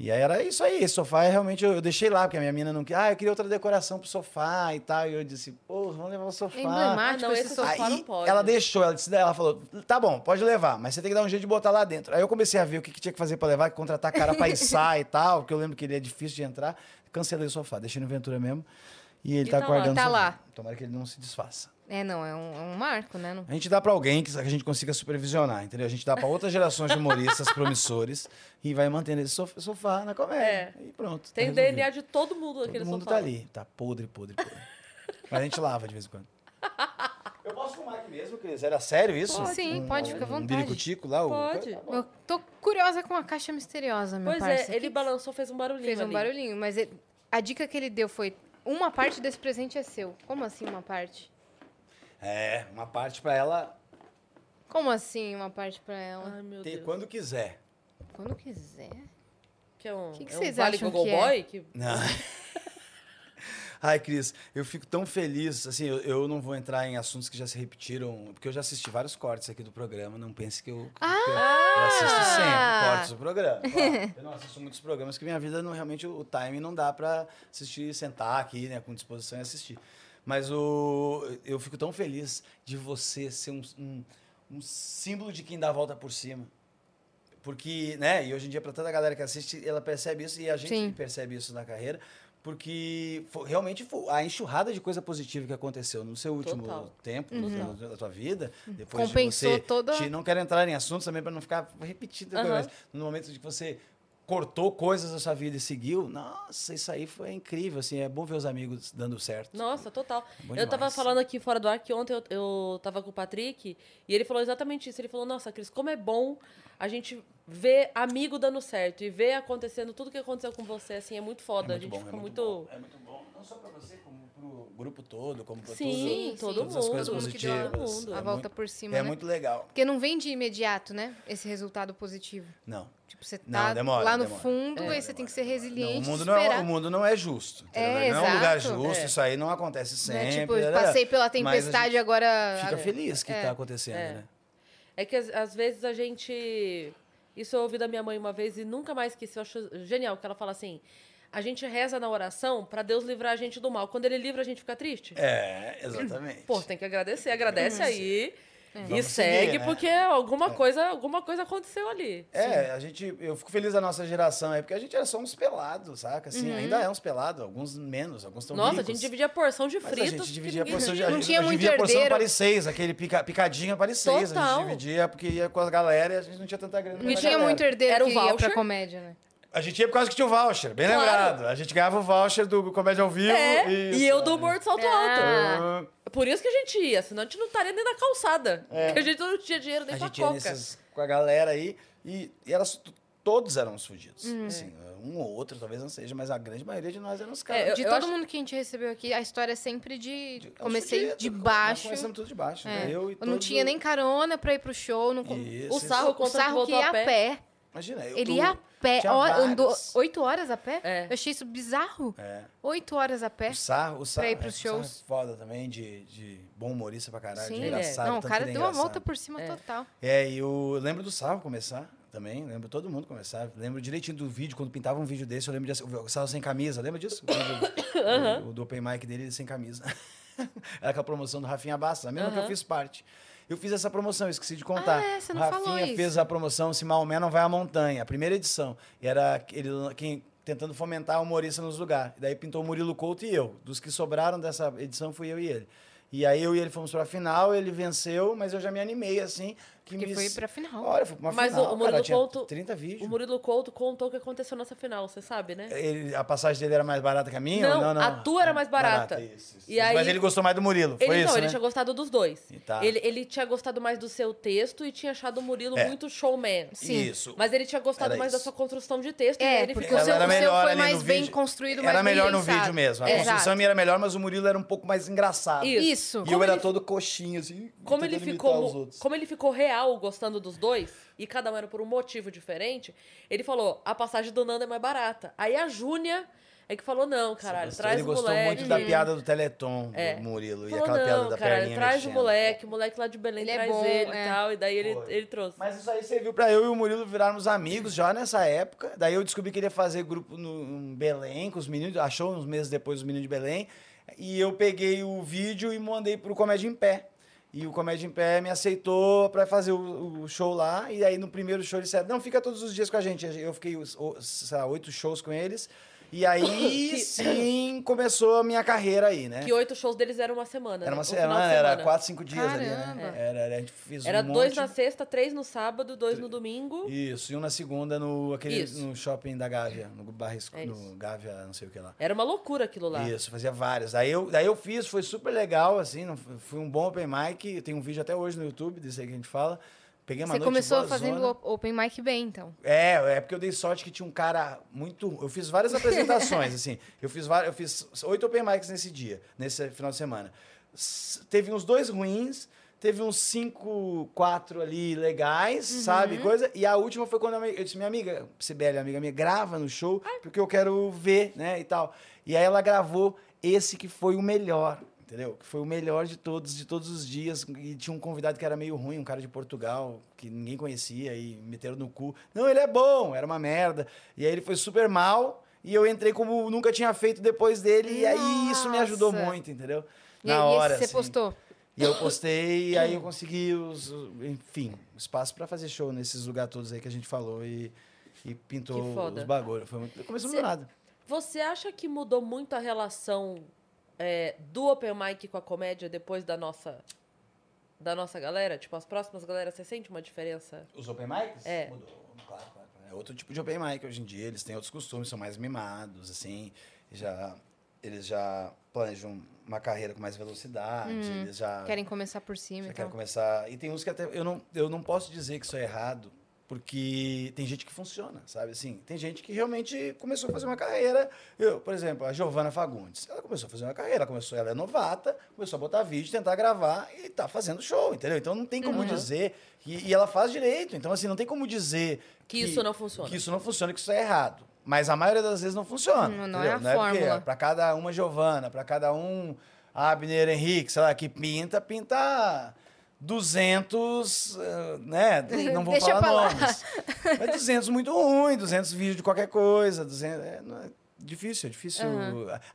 E aí era isso aí, esse sofá é realmente eu, eu deixei lá, porque a minha mina não queria. Ah, eu queria outra decoração pro sofá e tal. E eu disse, pô, vamos levar o sofá. É emblemático Ah, não, esse sofá. Aí não pode. ela deixou, ela disse, ela falou, tá bom, pode levar, mas você tem que dar um jeito de botar lá dentro. Aí eu comecei a ver o que, que tinha que fazer pra levar, contratar cara pra içar e tal, porque eu lembro que ele é difícil de entrar. Cancelei o sofá, deixei no Ventura mesmo. E ele E tá tá lá. guardando Tá o sofá. lá. Tomara que ele não se desfaça. É, não, é um, é um marco, né? Não- A gente dá pra alguém que a gente consiga supervisionar, entendeu? A gente dá pra outras gerações de humoristas promissores e vai mantendo esse sof- sofá na comédia. É. E pronto. Tem tá o resolvido. DNA de todo mundo naquele Todo mundo sofá. tá ali. Tá podre, podre, podre. Mas a gente lava de vez em quando. Eu posso fumar aqui mesmo, Cris? Era sério isso? Pode. Sim, pode, fica à Um vontade. biricutico lá? o- Pode. Tá bom. Eu tô curiosa com a caixa misteriosa, meu Pois parça. é, ele Que balançou, fez um barulhinho. fez um ali. barulhinho, mas ele- a dica que ele deu foi uma parte desse presente é seu. Como assim uma parte? É, uma parte pra ela Como assim uma parte pra ela? Ai, meu ter Deus. quando quiser. Quando quiser. Que é um, Que que é um vocês Vale acham Google que é? Boy? Que... Não. Ai, Cris, eu fico tão feliz. Assim, eu, eu não vou entrar em assuntos que já se repetiram, porque eu já assisti vários cortes aqui do programa. Não pense que eu, que eu- eu assisto sempre cortes do programa. claro. Eu não assisto muitos programas que minha vida não realmente o, timing não dá pra assistir, sentar aqui, né, com disposição e assistir. Mas o, eu fico tão feliz de você ser um, um, um símbolo de quem dá a volta por cima. Porque, né, e hoje em dia, para tanta galera que assiste, ela percebe isso e a gente Sim. percebe isso na carreira, porque fo- realmente foi a enchurrada de coisa positiva que aconteceu no seu último Total. tempo Total. da tua vida, depois Compensou de você. toda- te- não quero entrar em assuntos também para não ficar repetindo, Aham. mas no momento de que você cortou coisas da sua vida e seguiu, nossa, isso aí foi incrível, assim, é bom ver os amigos dando certo. Nossa, total. Bom eu tava demais. falando aqui fora do ar que ontem eu, eu tava com o Patrick e ele falou exatamente isso. Ele falou, nossa, Cris, como é bom a gente ver amigo dando certo e ver acontecendo tudo que aconteceu com você, assim, é muito foda. a gente fica muito... bom, é muito bom, não só para você, pro grupo todo, como para Sim, tudo, todo todas as coisas mundo, que deu positivas. todo mundo. A É volta muito- por cima, É né? muito legal. Porque não vem de imediato, né? Esse resultado positivo. Não. Tipo, você Não, tá demora, lá no demora. fundo, É. aí você tem que ser Não, resiliente, o, mundo não é, o mundo não é justo. É, não é um lugar justo, É. isso aí não acontece Não é sempre. tipo, passei pela a tempestade, agora... Fica feliz que É. está acontecendo, É. né? É que às, às vezes a gente. Isso eu ouvi da minha mãe uma vez e nunca mais esqueci. Eu acho genial que ela fala assim: a gente reza na oração pra Deus livrar a gente do mal. Quando ele livra, a gente fica triste. É, exatamente. Pô, tem que agradecer. Agradece aí. E Vamos segue, seguir, né? porque alguma, coisa, alguma coisa aconteceu ali. É, a gente, eu fico feliz da nossa geração aí, porque a gente era só uns pelados, saca? Assim, ainda é uns pelados, alguns menos, alguns estão Uhum. Nossa, a ricos. gente dividia a porção de Mas a fritos. gente dividia a ninguém porção de, tinha. a Não gente tinha muito dividia a porção para seis, aquele pica, picadinho para seis. A Total. gente dividia porque ia com a galera e a gente não tinha tanta grana. Não tinha galera. muito herdeiro Era o que ia pra comédia, né? A gente ia por causa que tinha o voucher, bem Claro. lembrado. A gente ganhava o voucher do Comédia ao Vivo. É, isso, e eu do é. humor de salto Ah. alto. Por isso que a gente ia, senão a gente não estaria nem na calçada. É. Porque a gente não tinha dinheiro nem A pra gente ia coca. nesses, com a galera aí e, e era s- todos éramos fudidos. Assim, um ou outro talvez não seja, mas a grande maioria de nós éramos caras. É, eu- de todo acho- mundo que a gente recebeu aqui, a história é sempre de. De- comecei de baixo. Começamos tudo de baixo. É. né? Eu e Eu não tinha os- nem carona pra ir pro show. Não... Isso, O isso. sarro O conta que sarro que ia a pé. Imagina, eu Ele tu- ia a pé. tinha andou oito horas a pé? É. Eu achei isso bizarro. É. Oito horas a pé. O sarro, o sarro, ir pros é, o sarro shows. é foda também, de, de bom humorista pra caralho, Sim, de engraçado. Não, o cara é deu uma engraçado. volta por cima total. É, e eu lembro do Sarro começar também, lembro todo mundo começar. Lembro direitinho do vídeo, quando pintava um vídeo desse, eu lembro de o Sarro sem camisa, lembra disso? O, vídeo, o, o do Open Mic dele ele sem camisa. Era com a promoção do Rafinha Bastos, a mesma que eu fiz parte. Eu fiz essa promoção, esqueci de contar. Ah, é, você não o falou Rafinha isso. fez a promoção Se Maomé Não Vai à Montanha, a primeira edição. E era ele quem tentando fomentar a humorista nos lugares. E daí pintou o Murilo Couto e eu. Dos que sobraram dessa edição fui eu e ele. E aí eu e ele fomos pra final, ele venceu, mas eu já me animei assim. Que Porque me... foi pra final. Olha, foi pra uma Mas final, o- o Murilo cara, Couto- 30 vídeos. O Murilo Couto contou o que aconteceu nessa final, você sabe, né? Ele- a passagem dele era mais barata que a minha? Não, ou não, não. a tua era mais barata. isso, isso. E Mas aí- ele gostou mais do Murilo, foi Ele isso, não, ele né? tinha gostado dos dois. Tá. Ele, ele tinha gostado mais do seu texto e tinha achado o Murilo É. muito showman. Sim. Isso. Mas ele tinha gostado Era mais da isso. sua construção de texto. É, ele porque o seu, o seu foi mais bem construído, mais Era melhor no vídeo mesmo. A construção minha era melhor, mas o Murilo era um pouco mais engraçado. Isso. E eu era ele- todo coxinho, assim. como ele ficou imitar ele real gostando dos dois e cada um era por um motivo diferente ele falou a passagem do Nando é mais barata aí a Júnia é que falou não caralho Gostou- traz ele o gostou moleque muito da piada do Teleton, É. do Murilo. E falou aquela não piada da caralho perninha traz mexendo. o moleque o moleque lá de Belém Ele é traz bom, ele é. e tal e daí ele, Foi. ele trouxe Mas isso aí serviu pra eu e o Murilo virarmos amigos já nessa época. Daí eu descobri que ele ia fazer grupo no em Belém com os meninos, achou uns meses depois os meninos de Belém. E eu peguei o vídeo e mandei pro Comédia em Pé. E o Comédia em Pé me aceitou pra fazer o, o show lá. E aí no primeiro show ele disse: Não, fica todos os dias com a gente. Eu fiquei, os- o- sei lá, oito shows com eles. E aí Que- sim começou a minha carreira aí, né? que oito shows deles eram uma semana Era né? uma Um de semana, era semana. quatro, cinco dias ali, Caramba. né? Era, era, a gente fez era um dois monte. na sexta três no sábado dois no domingo Isso, e um na segunda no, aquele, Isso. no shopping da Gávea, no Barris, É no. Gávea, não sei o que lá. era uma loucura aquilo lá Isso, fazia vários. Daí eu, daí eu fiz, foi super legal, assim, foi um bom open mic, tem um vídeo até hoje no YouTube disso aí que a gente fala. Peguei uma Você noite começou fazendo o open mic bem, então. É, é porque eu dei sorte que tinha um cara muito. Eu fiz várias apresentações, assim. Eu fiz eu fiz oito open mics nesse dia, nesse final de semana. Teve uns dois ruins, teve uns cinco, quatro ali legais, Uhum. sabe? Coisa. E a última foi quando eu, eu disse, minha amiga, Sibeli, amiga minha, grava no show, porque eu quero ver, né? E tal. E aí ela gravou esse que foi o melhor. Entendeu? Que foi o melhor de todos, de todos os dias. E tinha um convidado que era meio ruim, um cara de Portugal, que ninguém conhecia, e meteram no cu. Não, ele é bom, era uma merda. E aí ele foi super mal, e eu entrei como nunca tinha feito depois dele, e aí isso me ajudou Nossa. muito, entendeu? E, Na e hora. esse você assim. postou. E eu postei, e aí eu consegui, os, enfim, espaço pra fazer show nesses lugares todos aí que a gente falou, e, e pintou os bagulhos. Foi muito, começou Cê- do nada. Você acha que mudou muito a relação é, do open mic com a comédia depois da nossa da nossa galera? Tipo, as próximas galera, você sente uma diferença? Os open mics? É. Mudou, claro, claro. É outro tipo de open mic hoje em dia. Eles têm outros costumes, são mais mimados, assim. Já, eles já planejam uma carreira com mais velocidade. Eles já, Querem começar por cima já e querem começar. E tem uns que até. Eu não, eu não posso dizer que isso é errado, porque tem gente que funciona, sabe? Assim, tem gente que realmente começou a fazer uma carreira. Eu, por exemplo, a Giovana Fagundes. Ela começou a fazer uma carreira, ela começou, ela é novata, começou a botar vídeo, tentar gravar e tá fazendo show, entendeu? Então não tem como Uhum. dizer. E, e ela faz direito. Então, assim, não tem como dizer Que isso não funciona. Que isso não funciona, que isso é errado. Mas a maioria das vezes não funciona. Não, não entendeu? é a não é porque fórmula. para cada uma Giovana, para cada um Abner Henrique, sei lá, que pinta, pinta 200, eh, né? Não vou Deixa falar nomes. Mas 200 muito ruim, 200 vídeos de qualquer coisa, 200, é, é difícil, é difícil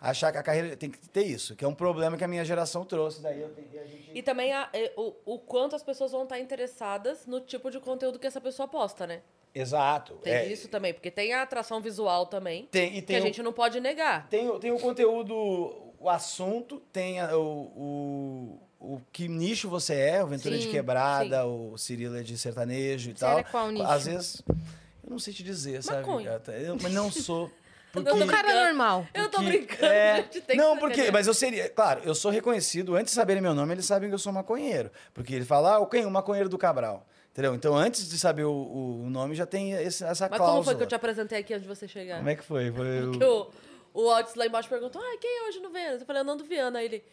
achar que a carreira tem que ter isso, que é um problema que a minha geração trouxe, daí eu e a gente... E também a- é, o, o quanto as pessoas vão estar interessadas no tipo de conteúdo que essa pessoa posta, né? Exato. Tem é, isso também, porque tem a atração visual também, Tem, e que tem a o- gente não pode negar. Tem, o- tem o conteúdo, o assunto, tem a- o, o, o que nicho você é, o Ventura de Sim, Quebrada, o Cirilo é de sertanejo e Você tal. era qual nicho? Às vezes, eu não sei te dizer, sabe? Maconha. Eu, mas não sou. Porque- Um cara normal. Eu tô brincando, é, gente. Tem não, que porque. entender. Mas eu seria. Claro, eu sou reconhecido. Antes de saberem meu nome, eles sabem que eu sou maconheiro. Porque ele fala, ah, o quem? O maconheiro do Cabral. Entendeu? Então, antes de saber o, o nome, já tem esse- essa Mas cláusula. como foi que eu te apresentei aqui antes de você chegar? Como é que foi? Foi o- o, o Otis lá embaixo perguntou, ah, quem é hoje no Vênus? Eu falei, eu Nando Viana. Aí ele,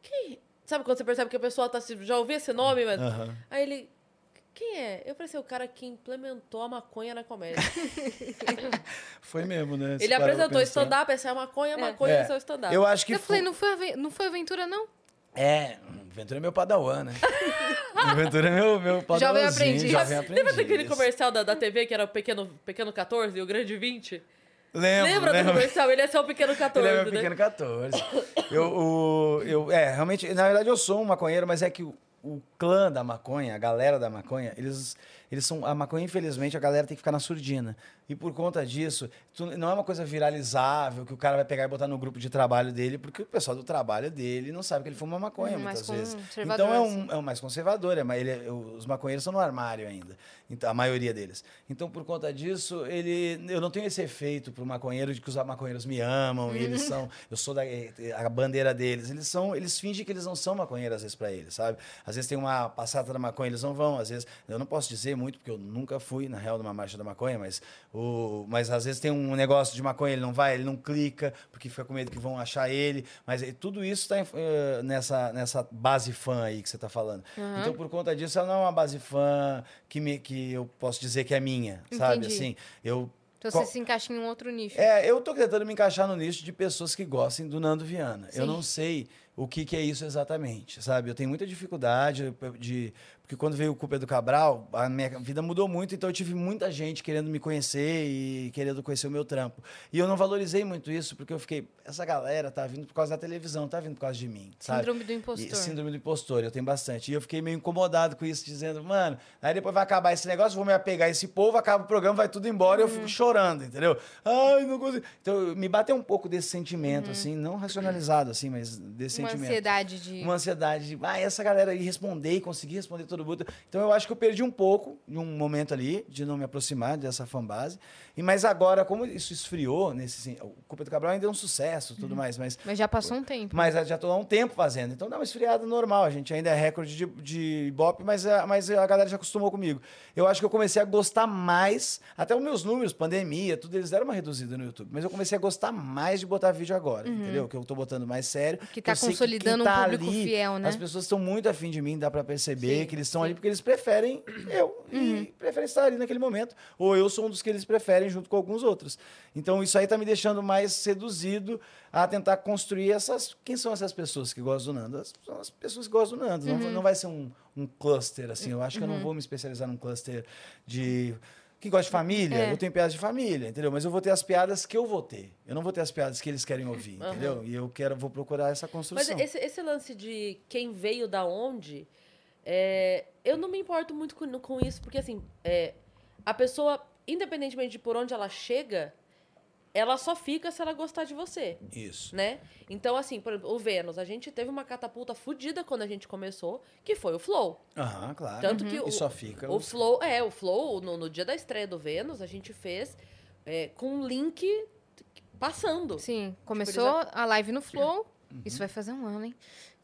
quem? Sabe quando você percebe que a pessoa tá, já ouviu esse nome, mas... Aham. Aí ele, quem é? Eu falei assim, o cara que implementou a maconha na comédia. Foi mesmo, né? Ele apresentou stand-up, essa é a maconha, a maconha É. esse é o stand-up. Eu acho que Eu falei, foi- não foi, não foi aventura, não? É, o Ventura é meu padawan, né? o Ventura é meu, meu padawanzinho. Jovem aprendiz. Jovem Lembra daquele comercial da, da TV que era o pequeno, pequeno 14 e o grande 20? Lembro, Lembra do lembro. comercial? Ele é só o pequeno 14, Ele é meu né? pequeno 14. Eu, o- eu, é, realmente, na verdade eu sou um maconheiro, mas é que o, o clã da maconha, a galera da maconha, eles, eles são. A maconha, infelizmente, a galera tem que ficar na surdina. E por conta disso, tu- não é uma coisa viralizável que o cara vai pegar e botar no grupo de trabalho dele, porque o pessoal do trabalho dele não sabe que ele fuma maconha mais muitas vezes. Então é assim. um, é um mais conservador, é, ele é- os maconheiros estão no armário ainda, então, a maioria deles. Então, por conta disso, ele, eu não tenho esse efeito pro maconheiro de que os maconheiros me amam e eles são, eu sou da, eh, a bandeira deles. Eles são, eles fingem que eles não são maconheiros às vezes para eles, sabe? Às vezes tem uma passata da maconha, eles não vão, às vezes, eu não posso dizer muito porque eu nunca fui na real numa marcha da maconha, mas o, mas às vezes tem um negócio de maconha, ele não vai, ele não clica porque fica com medo que vão achar ele, mas eh, tudo isso está nessa nessa base fã aí que você está falando. Então, por conta disso, ela não é uma base fã que, me, que eu posso dizer que é minha, sabe? Entendi. Assim, eu. Então você se encaixa em um outro nicho. É, eu tô tentando me encaixar no nicho de pessoas que gostem do Nando Viana. Eu Sim. não sei o que, que é isso exatamente, sabe? Eu tenho muita dificuldade de. Porque quando veio o Culpa do Cabral, a minha vida mudou muito, então eu tive muita gente querendo me conhecer e querendo conhecer o meu trampo. E eu não valorizei muito isso, porque eu fiquei. Essa galera tá vindo por causa da televisão, tá vindo por causa de mim, sabe? Síndrome do E- impostor. síndrome do impostor, eu tenho bastante. E eu fiquei meio incomodado com isso, dizendo, mano, aí depois vai acabar esse negócio, vou me apegar a esse povo, acaba o programa, vai tudo embora e eu Uhum. fico chorando, entendeu? Ai, não consigo. Então, me bateu um pouco desse sentimento, Uhum. assim, não racionalizado, assim, mas desse Uma sentimento. ansiedade de. Uma ansiedade de, ah, essa galera aí responder, conseguir responder todo mundo. Então eu acho que eu perdi um pouco, em um momento ali, de não me aproximar dessa fanbase. E mas agora, como isso esfriou, nesse, assim, o Culpa do Cabral ainda é um sucesso e Uhum. tudo mais, mas Mas já passou um tempo. mas já estou há um tempo fazendo. Então dá uma esfriada normal. A gente ainda é recorde de, de Ibope, mas, a- mas a galera já acostumou comigo. Eu acho que eu comecei a gostar mais, até os meus números, pandemia, tudo, eles deram uma reduzida no YouTube. Mas eu comecei a gostar mais de botar vídeo agora, entendeu? Que eu tô botando mais sério. Que tá eu sei consolidando quem um tá público fiel, né? As pessoas estão muito afim de mim, dá pra perceber Sim, que eles estão sim. ali porque eles preferem eu. E preferem estar ali naquele momento. Ou eu sou um dos que eles preferem junto com alguns outros. Então isso aí tá me deixando mais seduzido a tentar construir essas. Quem são essas pessoas que gostam do Nando? As- São as pessoas que gostam do Nando. Não, não vai ser um, um cluster, assim. Eu acho que eu não vou me especializar num cluster de. Quem gosta de família, É. eu tenho piadas de família, entendeu? Mas eu vou ter as piadas que eu vou ter. Eu não vou ter as piadas que eles querem ouvir, Aham. entendeu? E eu quero, vou procurar essa Mas construção. esse, esse lance de quem veio da onde, é, eu não me importo muito com, com isso, porque assim, é, a pessoa, independentemente de por onde ela chega, ela só fica se ela gostar de você, Isso. né? Então, assim, por exemplo, o Vênus, a gente teve uma catapulta fodida quando a gente começou, que foi o Flow. Aham, claro. Tanto que E o, só fica. o os- Flow, é, o Flow, no, no dia da estreia do Vênus, a gente fez é, com um link passando. Sim, começou a live no Flow. Uhum. Isso vai fazer um ano, hein?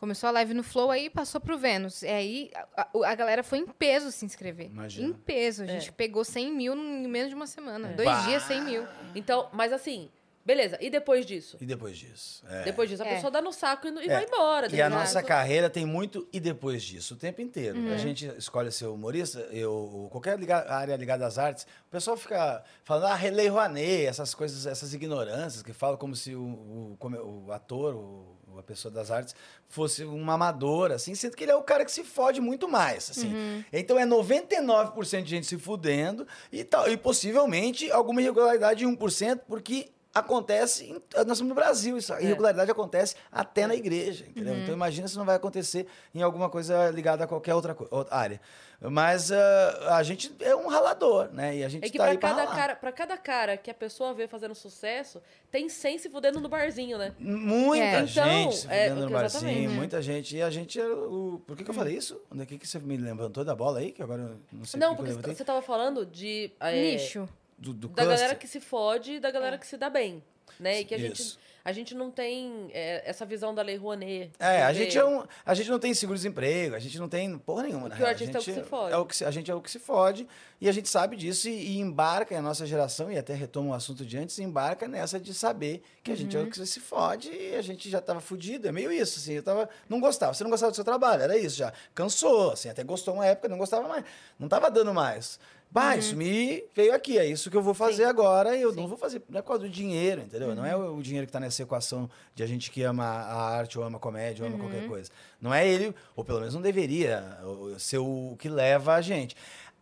Começou a live no Flow, aí passou pro Vênus. E aí a, a- a galera foi em peso se inscrever. Imagina. Em peso. A É. gente pegou 100 mil em menos de uma semana. É. Dois Bah! dias, 100 mil. Então, mas assim, beleza, e depois disso? E depois disso? É. Depois disso, a É. pessoa dá no saco e, e É. vai embora. E a depois nossa carreira tem muito e depois disso, o tempo inteiro. Uhum. A gente escolhe ser humorista, eu, qualquer liga- área ligada às artes, o pessoal fica falando, ah, Relei Rouanet, essas coisas, essas ignorâncias, que falam como se o, o, como o ator, o, a pessoa das artes, fosse um amador, assim, sendo que ele é o cara que se fode muito mais, assim. Uhum. Então é 99% de gente se fudendo e, tal, e possivelmente alguma irregularidade de 1%, porque acontece, em, nós estamos no Brasil, isso, a irregularidade acontece até na igreja, entendeu? Uhum. Então imagina se não vai acontecer em alguma coisa ligada a qualquer outra, outra área. Mas ah, a gente é um ralador, né? E a gente É que tá pra aí pra cada, ralar. cara, pra cada cara que a pessoa vê fazendo sucesso, tem 100 se fudendo no barzinho, né? Muita É. gente Então, se é, fudendo no exatamente. barzinho, muita gente. E a gente era o. Por que, que eu falei isso? Onde é que que você me levantou da bola aí? Que agora eu não sei Não, por que porque você tava falando de. é, Nicho. Do, do Da cluster. galera que se fode e da galera que se dá bem. Né? E que a gente, a gente não tem é, essa visão da Lei Rouanet. É, a gente, é um, a gente não tem seguro-desemprego, a gente não tem porra nenhuma. na Que o real. artista é o que gente se fode. É o que se- a gente é o que se fode e a gente sabe disso e, e embarca, a nossa geração, e até retoma o assunto de antes, embarca nessa de saber que a gente Uhum. é o que se fode e a gente já tava fudido. É meio isso, assim. Eu tava, não gostava, você não gostava do seu trabalho, era isso já. Cansou, assim, até gostou uma época, não gostava mais. Não tava dando mais. Bah, isso me veio aqui, é isso que eu vou fazer Uhum. Sim. agora e eu Sim. não vou fazer, não é por causa do dinheiro, entendeu? Não é Uhum. o, dinheiro que tá nessa equação de a gente que ama a arte ou ama a comédia ou ama Uhum. qualquer coisa. Não é ele, ou pelo menos não deveria ser o que leva a gente.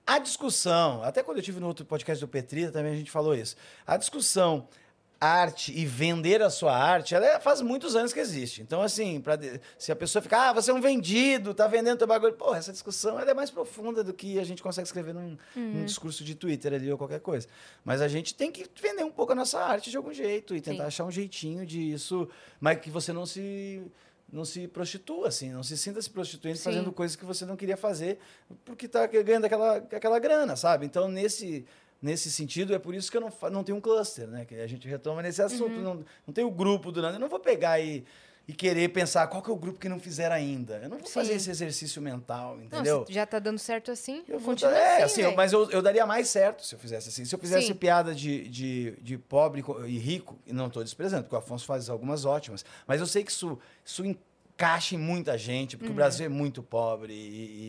A discussão, até quando eu tive no outro podcast do Petri, também a gente falou isso. A discussão arte e vender a sua arte, ela é- faz muitos anos que existe. Então, assim, pra, se a pessoa ficar, ah, você é um vendido, tá vendendo teu bagulho. Pô, essa discussão ela é mais profunda do que a gente consegue escrever num, num discurso de Twitter ali ou qualquer coisa. Mas a gente tem que vender um pouco a nossa arte de algum jeito e tentar Sim. achar um jeitinho de isso, mas que você não se não se prostitua, assim, não se sinta se prostituindo Sim. fazendo coisas que você não queria fazer porque tá ganhando aquela, aquela grana, sabe? Então, nesse, nesse sentido, é por isso que eu não, não tenho um cluster, né? Que a gente retoma nesse assunto. Uhum. Não, não tem o grupo do nada. Eu não vou pegar e, e querer pensar qual que é o grupo que não fizeram ainda. Eu não vou fazer Sim. esse exercício mental, Não, entendeu? se já tá dando certo assim, Eu vou continua é, assim, assim, velho. mas eu, eu daria mais certo se eu fizesse assim. Se eu fizesse Sim. piada de, de, de pobre e rico, e não estou desprezando, porque o Afonso faz algumas ótimas, mas eu sei que isso, isso encaixa em muita gente, Uhum. porque o Brasil é muito pobre, e,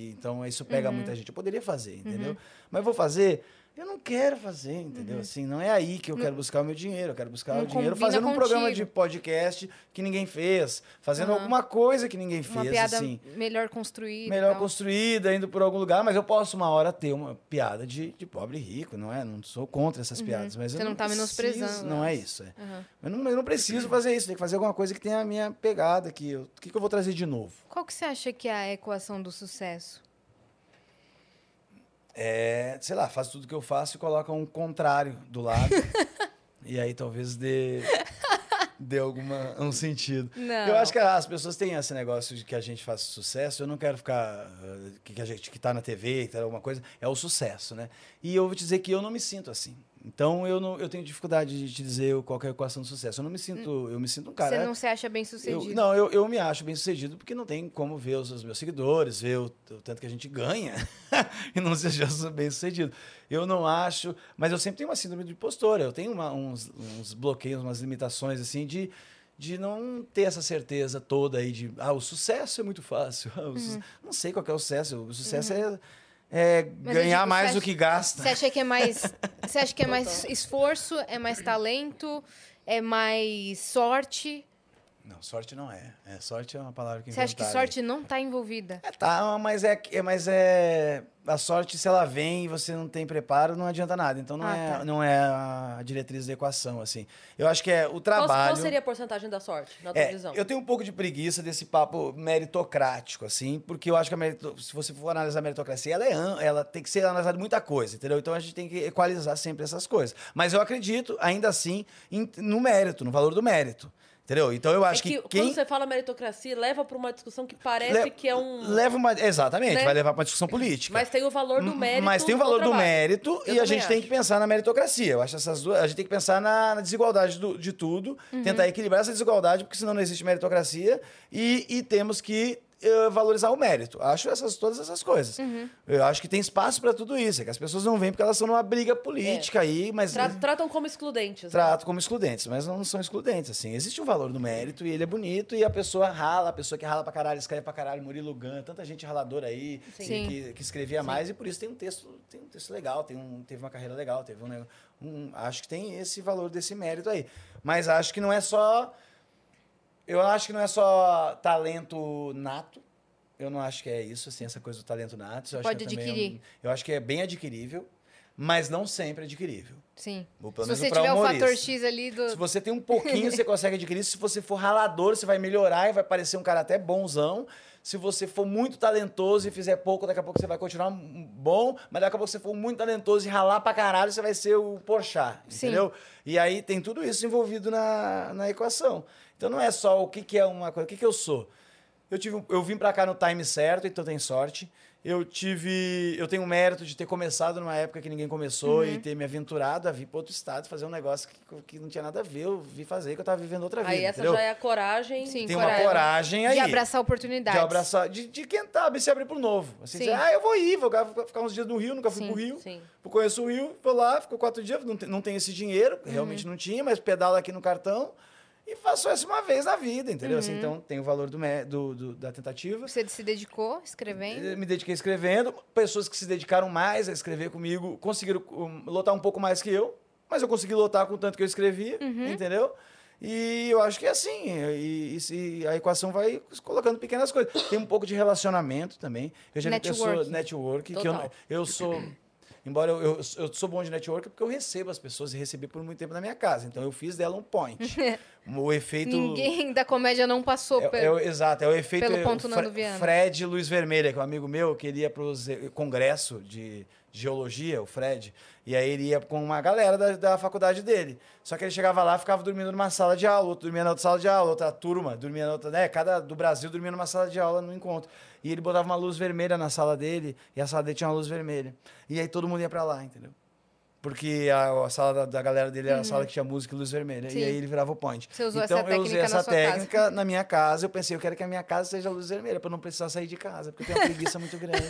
e então isso pega muita gente. Eu poderia fazer, Uhum. entendeu? Mas vou fazer. Eu não quero fazer, entendeu? Assim, não é aí que eu quero buscar o meu dinheiro. Eu quero buscar Uhum. não o dinheiro fazendo um programa contigo. de podcast que ninguém fez, fazendo Aham. alguma coisa que ninguém Uma fez, piada assim melhor construída. melhor tal. construída, indo por algum lugar, mas eu posso uma hora ter uma piada de, de pobre e rico, não é? Não sou contra essas piadas, mas Você eu não tá preciso- menosprezando Não é isso, é. Eu, não, eu não preciso fazer isso, tem que fazer alguma coisa que tenha a minha pegada aqui. Eu- O que, que eu vou trazer de novo? Qual que você acha que é a equação do sucesso? É, sei lá, faz tudo que eu faço e coloca um contrário do lado. e aí talvez dê, dê alguma, um sentido. Não. Eu acho que as pessoas têm esse negócio de que a gente faz sucesso. Eu não quero ficar. que, que a gente que tá na TV, que tá alguma coisa, é o sucesso, né? E eu vou te dizer que eu não me sinto assim. Então eu, não, eu tenho dificuldade de te dizer qual é a equação do sucesso. Eu não me sinto. Eu me sinto um cara. Você não se acha bem Eu- sucedido? não, eu, eu me acho bem sucedido porque não tem como ver os, os meus seguidores, ver o, o tanto que a gente ganha e não seja bem sucedido. Eu não acho, mas eu sempre tenho uma síndrome de impostora. Eu tenho uma- uns, uns bloqueios, umas limitações assim de, de não ter essa certeza toda aí de ah, o sucesso é muito fácil. Ah, su- Não sei qual é o sucesso. O sucesso é, é ganhar digo, mais você do acha- que gasta. Você acha que é mais. Você acha que é mais esforço, é mais talento, é mais sorte? Não, sorte não é. é. Sorte é uma palavra que Você acha que aí. sorte não tá envolvida? É, tá, mas é, é, mas é. A sorte, se ela vem e você não tem preparo, não adianta nada. Então não, Ah, é, tá. não é a diretriz da equação, assim. Eu acho que é o Qual, trabalho. qual seria a porcentagem da sorte, na tua É, visão? eu tenho um pouco de preguiça desse papo meritocrático, assim, porque eu acho que a merito- se você for analisar a meritocracia, ela, é, ela tem que ser analisada muita coisa, entendeu? Então a gente tem que equalizar sempre essas coisas. Mas eu acredito, ainda assim, em- no mérito, no valor do mérito. Entendeu? Então eu É acho que, que, quem quando você fala meritocracia, leva para uma discussão que parece Le- que é um. leva uma. Exatamente, Né? vai levar para uma discussão política. Mas tem o valor do mérito. Mas tem o valor do trabalho. mérito Eu e a gente tem acho. que pensar na meritocracia. Eu acho essas duas. A gente tem que pensar na, na desigualdade do- de tudo, Uhum. tentar equilibrar essa desigualdade, porque senão não existe meritocracia e, e temos que eh, valorizar o mérito. Acho essas, todas essas coisas. Uhum. Eu acho que tem espaço para tudo isso. É que as pessoas não vêm porque elas estão numa briga política aí, mas. Tra- tratam como excludentes. né? Trato como excludentes, mas não são excludentes, assim. Existe um valor do mérito e ele é bonito e a pessoa rala, a pessoa que rala pra caralho, escreve pra caralho, Murilo Gun, tanta gente raladora aí Sim. que, que, escrevia mais e por isso tem um texto, tem um texto legal, tem um, teve uma carreira legal, teve um, um- acho que tem esse valor desse mérito aí. Mas acho que não é só eu acho que não é só talento nato. Eu não acho que é isso, assim, essa coisa do talento nato. Eu acho Pode que é adquirir. um- eu acho que é bem adquirível, mas não sempre adquirível. Sim. Ou pelo Se menos você tiver o fator X ali do. Se você tem um pouquinho, você consegue adquirir. Se você for ralador, você vai melhorar e vai parecer um cara até bonzão. Se você for muito talentoso e fizer pouco, daqui a pouco você vai continuar bom, mas daqui a pouco você for muito talentoso e ralar pra caralho, você vai ser o Porchat, Sim. entendeu? E aí tem tudo isso envolvido na, na equação. Então não é só o que, que é uma coisa, o que, que eu sou. Eu, tive, eu vim pra cá no time certo, então tem sorte. eu tive. Eu tenho o mérito de ter começado numa época que ninguém começou Uhum. e ter me aventurado a vir para outro estado fazer um negócio que, que não tinha nada a ver. Eu vi fazer que eu tava vivendo outra vida. Aí essa entendeu? já é a coragem. Sim, Tem coragem. uma coragem aí. De abraçar oportunidades. De abraçar, de, de quem sabe se abrir pro novo. Assim, Sim. dizer, ah, eu vou ir, vou ficar- uns dias no Rio, nunca fui Sim, pro Rio. sim. Eu conheço o Rio, vou lá, fico quatro dias, não, tem- não tenho esse dinheiro, realmente Uhum. não tinha, mas pedalo aqui no cartão e faço essa uma vez na vida, entendeu? Uhum. Assim, então tem o valor do, do- do- da tentativa. Você se dedicou escrevendo. Eu Me dediquei escrevendo. Pessoas que se dedicaram mais a escrever comigo conseguiram um, lotar um pouco mais que eu, mas eu consegui lotar com o tanto que eu escrevia, Uhum. entendeu? E eu acho que é assim. E, e se- a equação vai colocando pequenas coisas. Tem um pouco de relacionamento também. Eu já vi pessoas. Networking. Network, que eu, eu sou. Embora eu, eu, eu sou bom de network porque eu recebo as pessoas e recebi por muito tempo na minha casa. Então eu fiz dela um point. o efeito. Ninguém da comédia não passou É, pelo... é o- exato, é o efeito. pelo é, ponto o Nando Viana. Fred Luiz Vermelha, que é um amigo meu, que ele ia para o congresso de geologia, o Fred, e aí ele ia com uma galera da, da faculdade dele. Só que ele chegava lá, ficava dormindo numa sala de aula, outro dormia na outra sala de aula, outra turma dormia na outra, né? Cada do Brasil dormia numa sala de aula no encontro. E ele botava uma luz vermelha na sala dele, e a sala dele tinha uma luz vermelha. E aí todo mundo ia para lá, entendeu? Porque a, a sala da, da galera dele era a sala que tinha música e luz vermelha. Sim. E aí ele virava o point. Você usou então essa eu usei técnica essa sua casa. técnica na minha casa. Eu pensei, eu quero que a minha casa seja luz vermelha, para não precisar sair de casa, porque eu tenho uma preguiça muito grande.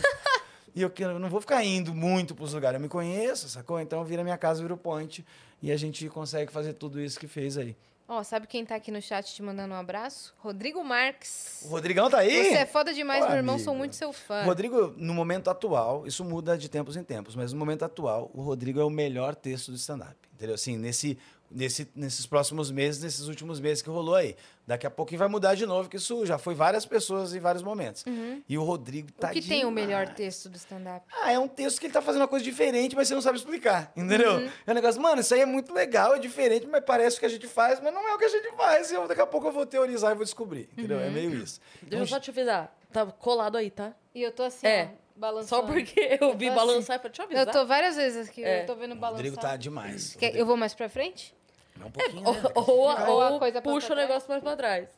E eu, eu não vou ficar indo muito para os lugares. Eu me conheço, sacou? Então vira minha casa, vira o point. E a gente consegue fazer tudo isso que fez aí. Ó, sabe quem tá aqui no chat te mandando um abraço? Rodrigo Marques. O Rodrigão tá aí? Você é foda demais, Ô, meu irmão. amigo. Sou muito seu fã. Rodrigo, no momento atual, isso muda de tempos em tempos, mas no momento atual, o Rodrigo é o melhor texto do stand-up. Entendeu? Assim, nesse, nesse, nesses próximos meses, nesses últimos meses que rolou aí. Daqui a pouquinho vai mudar de novo, que isso já foi várias pessoas em vários momentos. E o Rodrigo tá Uhum. o que tem o melhor demais. texto do stand-up? Ah, é um texto que ele tá fazendo uma coisa diferente, mas você não sabe explicar, entendeu? Uhum. É um negócio, mano, isso aí é muito legal, é diferente, mas parece o que a gente faz, mas não é o que a gente faz. E eu, daqui a pouco eu vou teorizar e vou descobrir, entendeu? Uhum. É meio isso. Deixa eu só te avisar. Tá colado aí, tá? E eu tô assim, É. ó, balançando. Só porque eu vi tô balançar e falei, deixa eu avisar. Eu tô várias vezes aqui, É. eu tô vendo O balançar. Rodrigo tá demais. Quer- Eu vou mais pra frente? É um pouquinho, Ou, né? ou, Ou a ou coisa pra puxa o trás. negócio mais pra trás.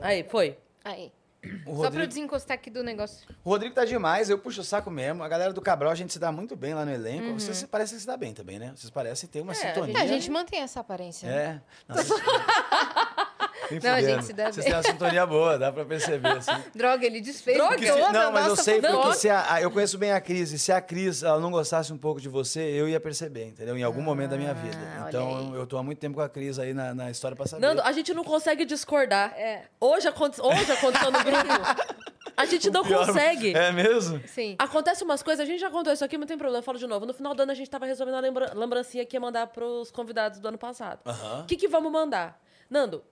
Aí, foi. Aí. O Só pra eu Rodrigo, desencostar aqui do negócio. o Rodrigo tá demais, eu puxo o saco mesmo. A galera do Cabral, a gente se dá muito bem lá no elenco. Uhum. Vocês parecem se dar bem também, né? Vocês parecem ter uma É, a sintonia. É, a gente mantém essa aparência. né? É. Não, vocês- Nem Não, a fudendo. gente se dá Vocês bem. têm uma sintonia boa, dá pra perceber, assim. Droga, ele desfez Droga, Porque toda se- a não, mas eu sei porque se a, a- eu conheço bem a Cris, e se a Cris ela não gostasse um pouco de você, eu ia perceber, entendeu? Em algum momento da minha vida. Ah, olha Então eu, eu tô há muito tempo com a Cris aí na, na história pra saber. Nando, a gente não consegue discordar. É. Hoje, aconte... Hoje aconteceu no grupo. A gente não Pior- consegue. É mesmo? Sim. Acontece umas coisas, a gente já contou isso aqui, mas não tem problema, eu falo de novo. No final do ano a gente tava resolvendo a lembra... lembrancinha que ia mandar pros convidados do ano passado. O que, que vamos mandar? Nando,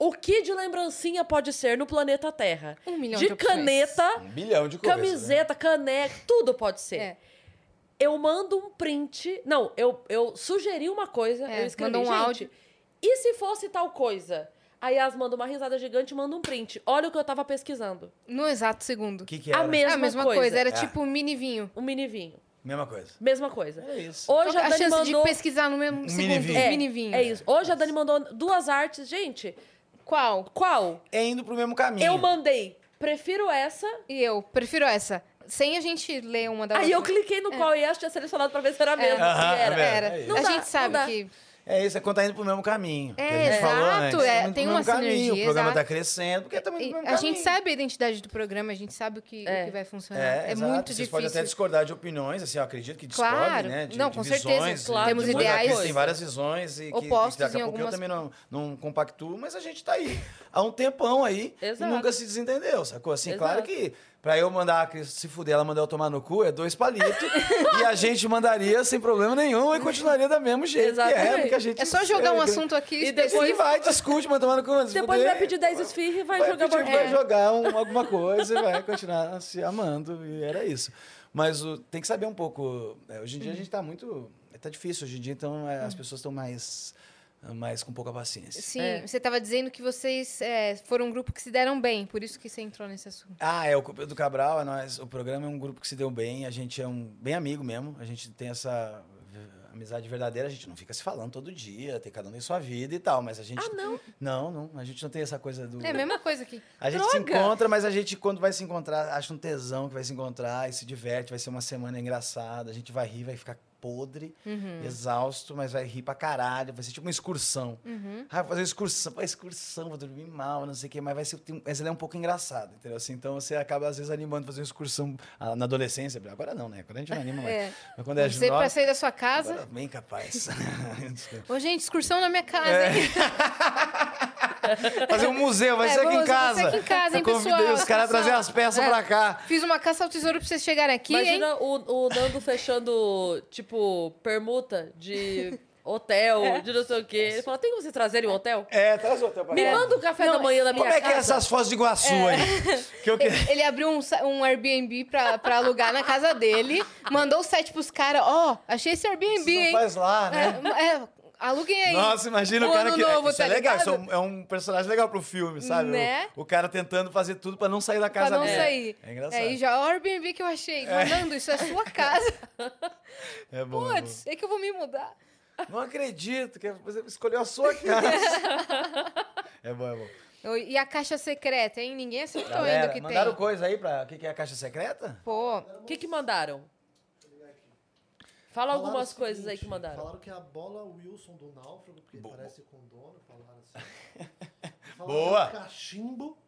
o que de lembrancinha pode ser no planeta Terra? Um milhão de de caneta, Um bilhão de coisas. né? camiseta, caneca, tudo pode ser. É. Eu mando um print. Não, eu, eu sugeri uma coisa, É, eu escrevi, manda um gente, áudio. E se fosse tal coisa? Aí elas mandam uma risada gigante e mandam um print. Olha o que eu tava pesquisando. No exato segundo. O que que A era? mesma É a mesma coisa. coisa. Era É. tipo um mini vinho. Um mini vinho. Mesma coisa. Mesma coisa. É isso. Hoje a a Dani chance mandou... de pesquisar no mesmo Um segundo. mini vinho. É, mini vinho. é isso. Hoje a Dani mandou duas artes. Gente, Qual? qual? É indo pro mesmo caminho. Eu mandei, prefiro essa. E eu prefiro essa. Sem a gente ler uma da Aí eu outra. cliquei no qual e essa tinha selecionado pra ver se era mesmo. Aham, se era. é Era. É isso. Não a dá, gente sabe não dá. que. É isso, é quando tá indo pro mesmo caminho. que É, a gente falou exato, antes. é, Tá tem uma mesmo caminho, sinergia, O programa exato. tá crescendo, porque tá e mesmo a gente caminho. sabe a identidade do programa, a gente sabe o que, o É. que vai funcionar. É, É, exato. muito Vocês difícil. podem até discordar de opiniões, assim, eu acredito que discordem, Claro. né? De, Não, de com visões, certeza. de- Claro, de Temos Cris ideais Tem várias visões e que, opostos que daqui a pouco eu algumas- também não, não compactuo, mas a gente tá aí há um tempão aí Exato. e nunca se desentendeu, sacou? Assim, Exato. claro que pra eu mandar a Cris se fuder, ela mandar eu tomar no cu, é dois palitos e a gente mandaria sem problema nenhum e continuaria do mesmo jeito que é, Exatamente. a gente... É só jogar um assunto aqui E depois- E vai, discute, manda tomar no cu, Depois fuder, vai pedir 10 esfirra e vai, vai jogar pedir- vai jogar um- alguma coisa e vai continuar se amando. E era isso. Mas o- tem que saber um pouco. é, hoje em dia a gente tá muito. Tá difícil hoje em dia, então é, as pessoas estão mais, mais com pouca paciência. Sim, É. você estava dizendo que vocês é, foram um grupo que se deram bem, por isso que você entrou nesse assunto. Ah, é o Culpa do Cabral, é nós, o programa é um grupo que se deu bem, a gente é um bem amigo mesmo, a gente tem essa amizade verdadeira, a gente não fica se falando todo dia, tem cada um tem sua vida e tal, mas a gente. Ah, não? Não, não. A gente não tem essa coisa do. É a mesma coisa aqui. A gente se Droga! encontra, mas a gente, quando vai se encontrar, acha um tesão que vai se encontrar e se diverte, vai ser uma semana engraçada. A gente vai rir, vai ficar podre, Uhum. exausto, mas vai rir pra caralho. Vai ser tipo uma excursão. Uhum. Ah, vou fazer uma excursão, pô, excursão, vou dormir mal, não sei o quê, mas vai ser, mas ela é um pouco engraçada, entendeu? Assim, então você acaba, às vezes, animando fazer uma excursão ah, na adolescência. Agora não, né? Agora a gente não anima mais. É. Mas quando é Você pra sair da sua casa. agora, bem capaz. Ô, gente, excursão na minha casa, É. hein? Fazer um museu, vai É, ser aqui em casa. vai ser aqui em casa, hein, Eu convidei pessoal? os caras a trazer as peças É. pra cá. Fiz uma caça ao tesouro pra vocês chegarem aqui, hein? Imagina o, o Nando fechando, tipo, permuta de hotel, de não sei o quê. Ele fala, tem como vocês trazerem um hotel? É, traz o hotel pra Me manda o café da manhã na minha Como é que é casa. essas fotos de Iguaçu aí? Que eu que... Ele abriu um, um Airbnb pra, pra alugar na casa dele, mandou o site pros caras. Ó, achei esse Airbnb, Você não hein? faz lá, né? É, é, aluguem aí. Nossa, imagina o O cara ano que. novo, isso tá é legal, isso é um, é um personagem legal pro filme, sabe? O- Né? O, cara tentando fazer tudo pra não sair da Pra casa não dele. sair. É engraçado. É, e já o Airbnb que eu achei. Mandando, isso é sua casa. É bom. é Putz, é que eu vou me mudar. Não acredito que você escolheu a sua casa. é bom, é bom. E a caixa secreta, hein? Ninguém acertou ainda o que mandaram tem. coisa aí pra. O que, que é a caixa secreta? Pô, O que que mandaram? Fala Falaram algumas o coisas aí seguinte, que mandaram. Falaram que é a bola Wilson do náufrago, porque Boa. parece com dono, falaram assim. Falaram Boa. é um cachimbo.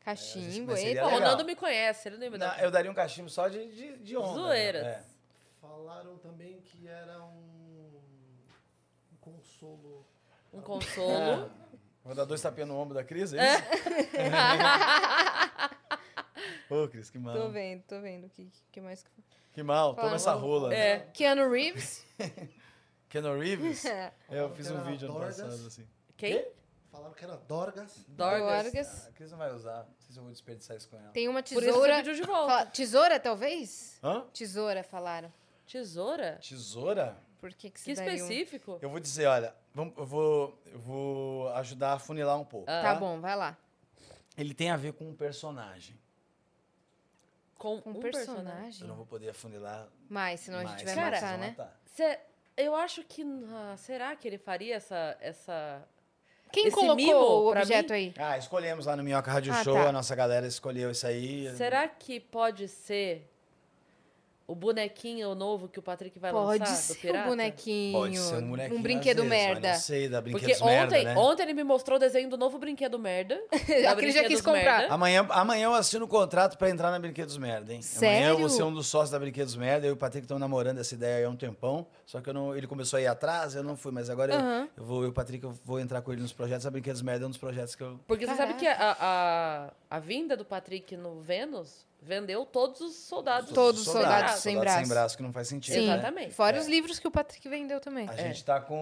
cachimbo, Não. É, hein? seria Pô, o. Nando me conhece, ele não me Não, dá. eu daria um cachimbo só de, de, de onda. Zoeiras. né? Falaram também que era um, um consolo. Um É. consolo. Vou dar dois tapinhas no ombro da Cris, é isso? Ô, Cris, que mal. Tô vendo, tô vendo. Que, que mais... Que mal, toma Fala. essa rola. É. Keanu Reeves. Keanu Reeves? É. eu fiz um vídeo ano passado, assim. Quem? Falaram que era Dorgas. Dorgas. Dorgas. Ah, a Cris não vai usar. Não sei se eu vou desperdiçar isso com ela. Tem uma Por isso você tesoura. pediu de volta. Fala- Tesoura, talvez? Hã? Tesoura, falaram. Tesoura? Tesoura? Por que que Que se daria um- específico? Eu vou dizer, olha, vamos- eu, vou, eu vou ajudar a funilar um pouco. Ah. Tá bom, vai lá. Ele tem a ver com um personagem. Com Um, um personagem. personagem. Eu não vou poder afunilar Mais, senão a mais, gente vai Cara, matar, né? matar. Cê- eu acho que. ah, será que ele faria essa. essa... Quem Esse colocou o objeto mim? aí? Ah, escolhemos lá no Minhoca Rádio Ah, Show, tá. a nossa galera escolheu isso aí. Será que pode ser o bonequinho novo que o Patrick vai Pode lançar do ser pirata? um bonequinho. Pode ser um bonequinho. Um brinquedo vezes, merda. Não sei, da Porque ontem, merda, né? ontem ele me mostrou o desenho do novo brinquedo merda. da A Cris já quis comprar. Merda. Amanhã, amanhã eu assino o contrato pra entrar na Brinquedos Merda, hein? Amanhã Sério? eu vou ser um dos sócios da Brinquedos Merda. Eu e o Patrick estamos namorando essa ideia aí há um tempão. Só que eu não, ele começou a ir atrás, eu não fui. Mas agora eu- Aham. eu, vou, eu e o Patrick, eu vou entrar com ele nos projetos. A Brinquedos Merda é um dos projetos que eu... Porque você sabe Caraca. que a, a, a vinda do Patrick no Vênus vendeu todos os soldados. Todos os sem soldados braço. sem soldados braço. sem braço, que não faz sentido. Sim. né? Exatamente. Fora É. os livros que o Patrick vendeu também. A É. gente tá com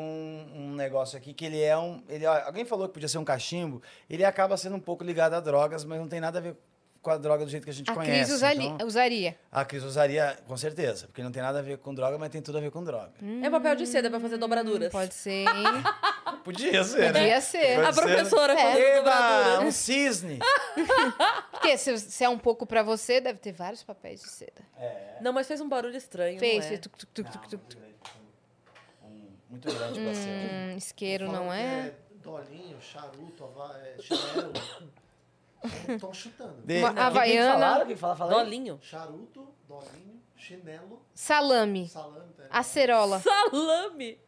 um negócio aqui que ele é um. Ele, alguém falou que podia ser um cachimbo. Ele acaba sendo um pouco ligado a drogas, mas não tem nada a ver com a droga do jeito que a gente A conhece. Cris usali- então, usaria. a Cris usaria, com certeza, porque não tem nada a ver com droga, mas tem tudo a ver com droga. É papel de seda pra fazer dobraduras. Pode ser, hein? Podia ser, né? Podia ser. Pode A ser, né? professora É. fazendo Eba, dobraduras. um cisne. Porque se, se é um pouco pra você, deve ter vários papéis de seda. Não, mas fez um barulho estranho. Fez, não é? fez tuc, tuc, tuc, tuc, tuc, muito tuc. grande. Um- Muito grande pra ser. Hum, isqueiro não que é? Dolinho, charuto, ava- é, chinelo. Estão chutando. De- Uma que- que havaiana. falaram? Que fala, fala aí. Dolinho. Charuto, dolinho, chinelo, Salame. salame. tá? Acerola. Salame!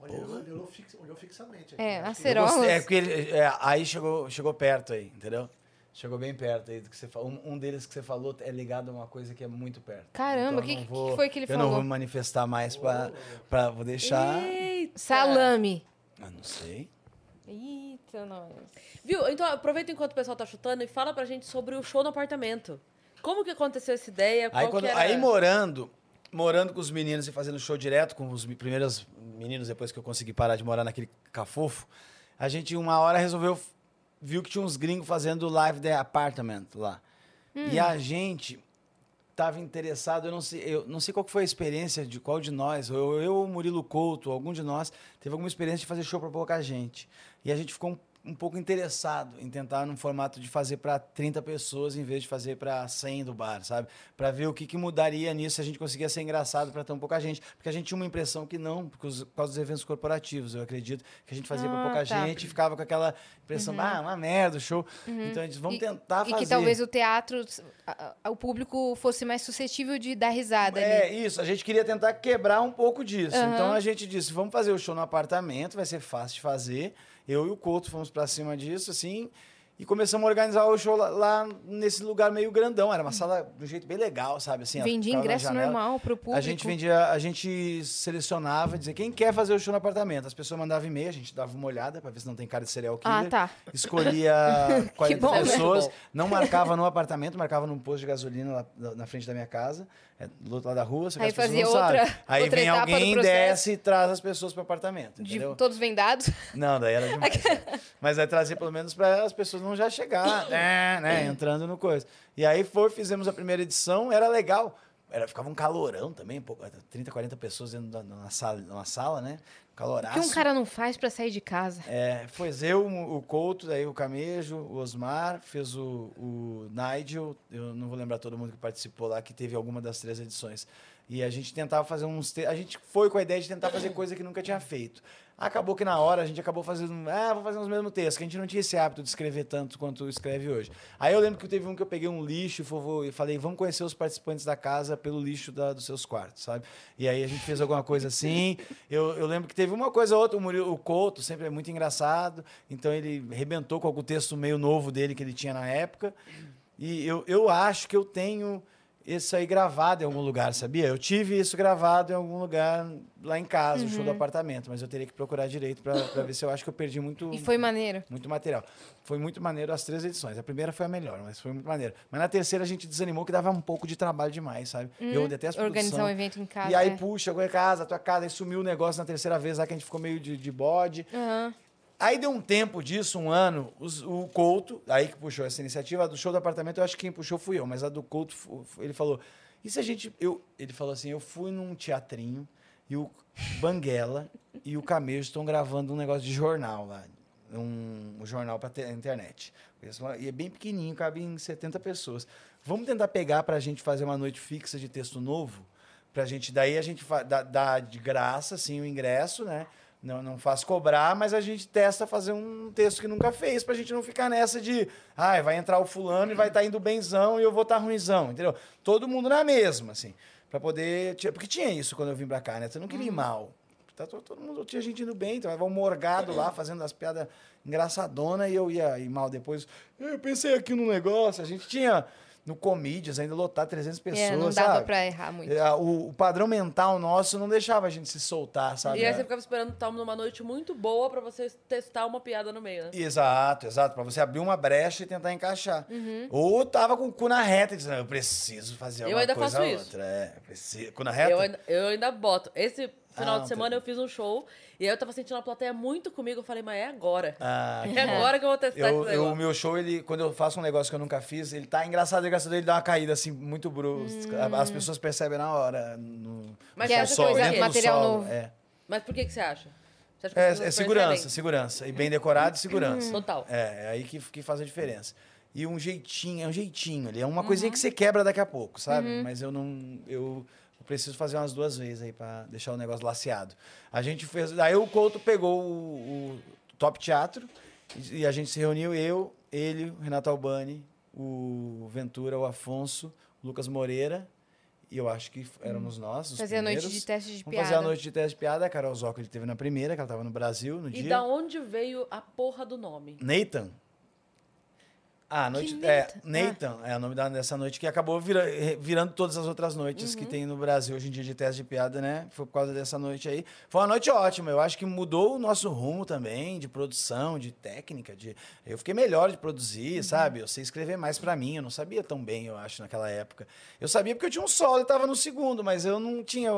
Olha, ele olhou, fix- olhou fixamente. aqui. É, que- Eu acerola. é porque ele, é, aí chegou, chegou perto aí, entendeu? Chegou bem perto aí do que você falou. Um, um deles que você falou é ligado a uma coisa que é muito perto. Caramba, Então, o que- eu não que vou- foi que ele eu não falou? vou me manifestar mais pra, pra vou deixar. Eita! Salame. Ah, não sei. Eita, nós. Viu? Então aproveita enquanto o pessoal tá chutando e fala pra gente sobre o show no apartamento. Como que aconteceu essa ideia? Aí, quando, que era... aí morando, morando com os meninos e fazendo show direto com os primeiros meninos, depois que eu consegui parar de morar naquele cafofo, a gente uma hora resolveu, viu que tinha uns gringos fazendo live de apartment lá. E a gente tava interessado, eu não sei, eu não sei qual foi a experiência de qual de nós, eu, eu Murilo Couto, algum de nós, teve alguma experiência de fazer show para pouca gente. E a gente ficou um, um pouco interessado em tentar num formato de fazer para 30 pessoas em vez de fazer para 100 do bar, sabe? Para ver o que, que mudaria nisso se a gente conseguia ser engraçado para tão pouca gente. Porque a gente tinha uma impressão que não, por causa dos eventos corporativos, eu acredito, que a gente fazia para Ah, pouca tá. gente e ficava com aquela impressão, ah, uma merda o show. Então a gente, vamos E- tentar e fazer. que talvez o teatro, a- a- o público fosse mais suscetível de dar risada É, ali. isso. A gente queria tentar quebrar um pouco disso. Aham. Então a gente disse: vamos fazer o show no apartamento, vai ser fácil de fazer. Eu e o Couto fomos pra cima disso, assim. E começamos a organizar o show lá, lá nesse lugar meio grandão. Era uma sala de um jeito bem legal, sabe? Assim, Vendia ingresso normal pro público. A gente vendia, a gente selecionava, dizia quem quer fazer o show no apartamento. As pessoas mandavam e-mail, a gente dava uma olhada pra ver se não tem cara de serial killer. Ah, tá. Escolhia 40 bom, né? pessoas, bom. não marcava no apartamento, marcava num posto de gasolina lá na frente da minha casa, é, do outro lado da rua. só que Aí as pessoas fazia não outra- sabem. Aí outra vem alguém, desce e traz as pessoas pro apartamento, De- entendeu? todos vendados. Não, daí era demais. né? Mas aí trazer pelo menos para as pessoas não já chegar, né, né, entrando no coisa. E aí foi, fizemos a primeira edição, era legal. Era, ficava um calorão também, pô, 30, 40 pessoas dentro da na sala, numa sala, né? O Caloraço. que um cara não faz pra sair de casa? É, foi eu, o Couto, daí o Camejo, o Osmar, fez o, o Nigel, eu não vou lembrar todo mundo que participou lá, que teve alguma das três edições. E a gente tentava fazer uns. Te... A gente foi com a ideia de tentar fazer coisa que nunca tinha feito. Acabou que na hora a gente acabou fazendo. Ah, vou fazer os mesmos textos, que a gente não tinha esse hábito de escrever tanto quanto escreve hoje. Aí eu lembro que teve um que eu peguei um lixo e falei, vamos conhecer os participantes da casa pelo lixo da- dos seus quartos, sabe? E aí a gente fez alguma coisa assim. Eu, eu lembro que teve uma coisa ou outra, o, Murilo, o Couto sempre é muito engraçado, então ele rebentou com algum texto meio novo dele que ele tinha na época. E eu, eu acho que eu tenho isso aí gravado em algum lugar, sabia? Eu tive isso gravado em algum lugar lá em casa, o show Uhum. do apartamento, mas eu teria que procurar direito para ver se eu acho que eu perdi muito. E foi maneiro. Muito material. Foi muito maneiro as três edições. A primeira foi a melhor, mas foi muito maneiro. Mas na terceira a gente desanimou que dava um pouco de trabalho demais, sabe? eu detesto Uhum. Organizar produção. um evento em casa. E aí, é. puxa, chegou em casa, tua casa, aí sumiu o negócio na terceira vez lá que a gente ficou meio de, de bode. Aham. Aí deu um tempo disso, um ano, o Couto, aí que puxou essa iniciativa, a do show do apartamento, eu acho que quem puxou fui eu, mas a do Couto, ele falou, e se a gente, eu, ele falou assim, eu fui num teatrinho e o Banguela e o Camejo estão gravando um negócio de jornal lá, um, um jornal para internet. E é bem pequenininho, cabe em 70 pessoas. Vamos tentar pegar para a gente fazer uma noite fixa de texto novo? Pra gente, daí a gente dá, dá de graça, assim, o ingresso, né? Não, não faz cobrar, mas a gente testa fazer um texto que nunca fez, pra gente não ficar nessa de, ai, vai entrar o fulano e vai estar indo benzão e eu vou estar ruimzão, entendeu? Todo mundo na mesma, assim, pra poder... Porque tinha isso quando eu vim pra cá, né? Você não queria ir mal. Tá, todo, todo mundo, tinha gente indo bem, então o morgado lá, fazendo as piadas engraçadona e eu ia ir mal depois. Eu pensei aqui num negócio, a gente tinha no Comedians ainda lotar 300 pessoas, É, não dava sabe? pra errar muito. É, O, o padrão mental nosso não deixava a gente se soltar, sabe? E aí você ficava esperando estar numa noite muito boa pra você testar uma piada no meio, né? Exato, exato. Pra você abrir uma brecha e tentar encaixar. Ou tava com o cu na reta, dizendo, eu preciso fazer Eu alguma ainda coisa faço ou isso. outra. É, preciso. Cu na reta? Eu ainda, eu ainda boto. Esse final Ah, de não, semana tá. eu fiz um show e aí eu tava sentindo a plateia muito comigo. Eu falei, mas é agora. Ah, É agora que eu vou testar Eu, esse eu- o meu show, ele, quando eu faço um negócio que eu nunca fiz, ele tá engraçado, engraçado, ele dá uma caída assim, muito brusca. As pessoas percebem na hora. No, Mas no que é coisa- material solo, novo. É, Mas por que, que você acha? Você acha que é, é segurança, percebem? segurança. E bem decorado e segurança. Total. É, é aí que, que faz a diferença. E um jeitinho, é um jeitinho ali. É uma coisinha que você quebra daqui a pouco, sabe? Mas eu não. Eu preciso fazer umas duas vezes aí pra deixar o negócio laceado. A gente fez. Aí o Couto pegou o, o Top Teatro e, e a gente se reuniu, eu, ele, o Renato Albani, o Ventura, o Afonso, o Lucas Moreira. E eu acho que éramos nós. Os Fazer a noite primeiros. de teste de Vamos piada. fazer a noite de teste de piada. A Carol Zocco ele teve na primeira, que ela estava no Brasil no E dia. da onde veio a porra do nome? Nathan. Ah, a noite. É, Nathan? Nathan é o nome da- dessa noite que acabou vira- virando todas as outras noites Uhum. que tem no Brasil hoje em dia de teste de piada, né? Foi por causa dessa noite aí. Foi uma noite ótima. Eu acho que mudou o nosso rumo também, de produção, de técnica. De... Eu fiquei melhor de produzir, Uhum. sabe? Eu sei escrever mais pra mim. Eu não sabia tão bem, eu acho, naquela época. Eu sabia porque eu tinha um solo e tava no segundo, mas eu não tinha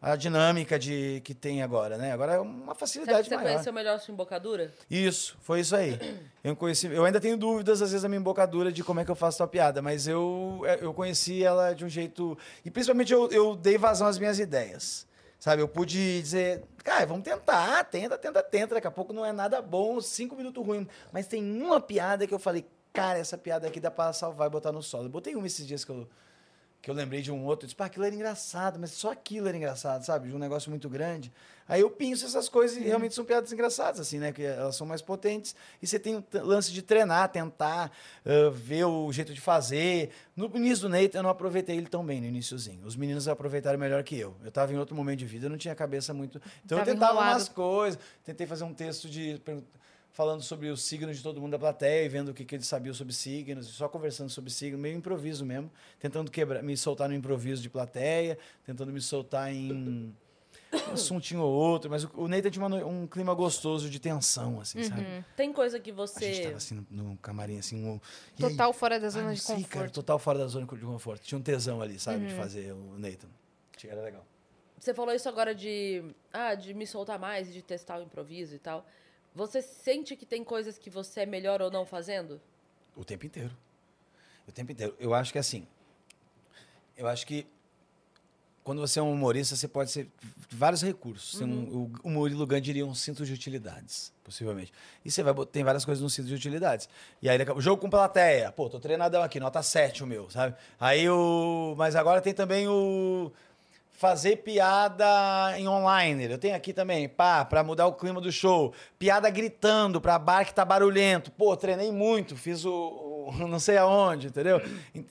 a dinâmica de que tem agora, né? Agora é uma facilidade que você maior. conheceu melhor a sua embocadura? Isso, foi isso aí. Eu conheci, eu ainda tenho dúvidas às vezes da minha embocadura de como é que eu faço a piada, mas eu eu conheci ela de um jeito e principalmente eu, eu dei vazão às minhas ideias. Sabe, eu pude dizer, cara, vamos tentar, tenta, tenta, tenta. Daqui a pouco não é nada bom, cinco minutos ruim. Mas tem uma piada que eu falei, cara, essa piada aqui dá pra salvar e botar no solo. Eu botei uma esses dias que eu, que eu lembrei de um outro. Eu disse, pá, aquilo era engraçado, mas só aquilo era engraçado, sabe? De um negócio muito grande. Aí eu penso essas coisas e realmente são piadas engraçadas, assim, né? Que elas são mais potentes. E você tem o lance de treinar, tentar, ah, ver o jeito de fazer. No início do Nathan, eu não aproveitei ele tão bem no iníciozinho. Os meninos aproveitaram melhor que eu. Eu estava em outro momento de vida, eu não tinha cabeça muito. Então Tava eu tentava enrolado. umas coisas, tentei fazer um texto de. Falando sobre os signos de todo mundo da plateia e vendo o que, que eles sabiam sobre signos, e só conversando sobre signos, meio improviso mesmo, tentando quebrar, me soltar no improviso de plateia, tentando me soltar em um assuntinho ou outro, mas o, o Nathan tinha uma um clima gostoso de tensão, assim, sabe? Tem coisa que A gente você. tava assim no, no camarim, assim, um, e aí? Total fora da Ah, zona não de sei, conforto. cara, total fora da zona de conforto. Tinha um tesão ali, sabe, de fazer o Nathan. Era legal. Você falou isso agora de. Ah, de me soltar mais, de testar o improviso e tal. Você sente que tem coisas que você é melhor ou não fazendo? O tempo inteiro. O tempo inteiro. Eu acho que assim. Eu acho que quando você é um humorista, você pode ser vários recursos. Tem um- o, o Murilo Gun diria um cinto de utilidades, possivelmente. E você vai tem várias coisas no cinto de utilidades. E aí, daqui a- o jogo com plateia. Pô, tô treinadão aqui, nota 7 o meu, sabe? Aí o. Mas agora tem também o. Fazer piada em online. Eu tenho aqui também, pá, pra mudar o clima do show. Piada gritando pra bar que tá barulhento. Pô, treinei muito, fiz o, não sei aonde, entendeu?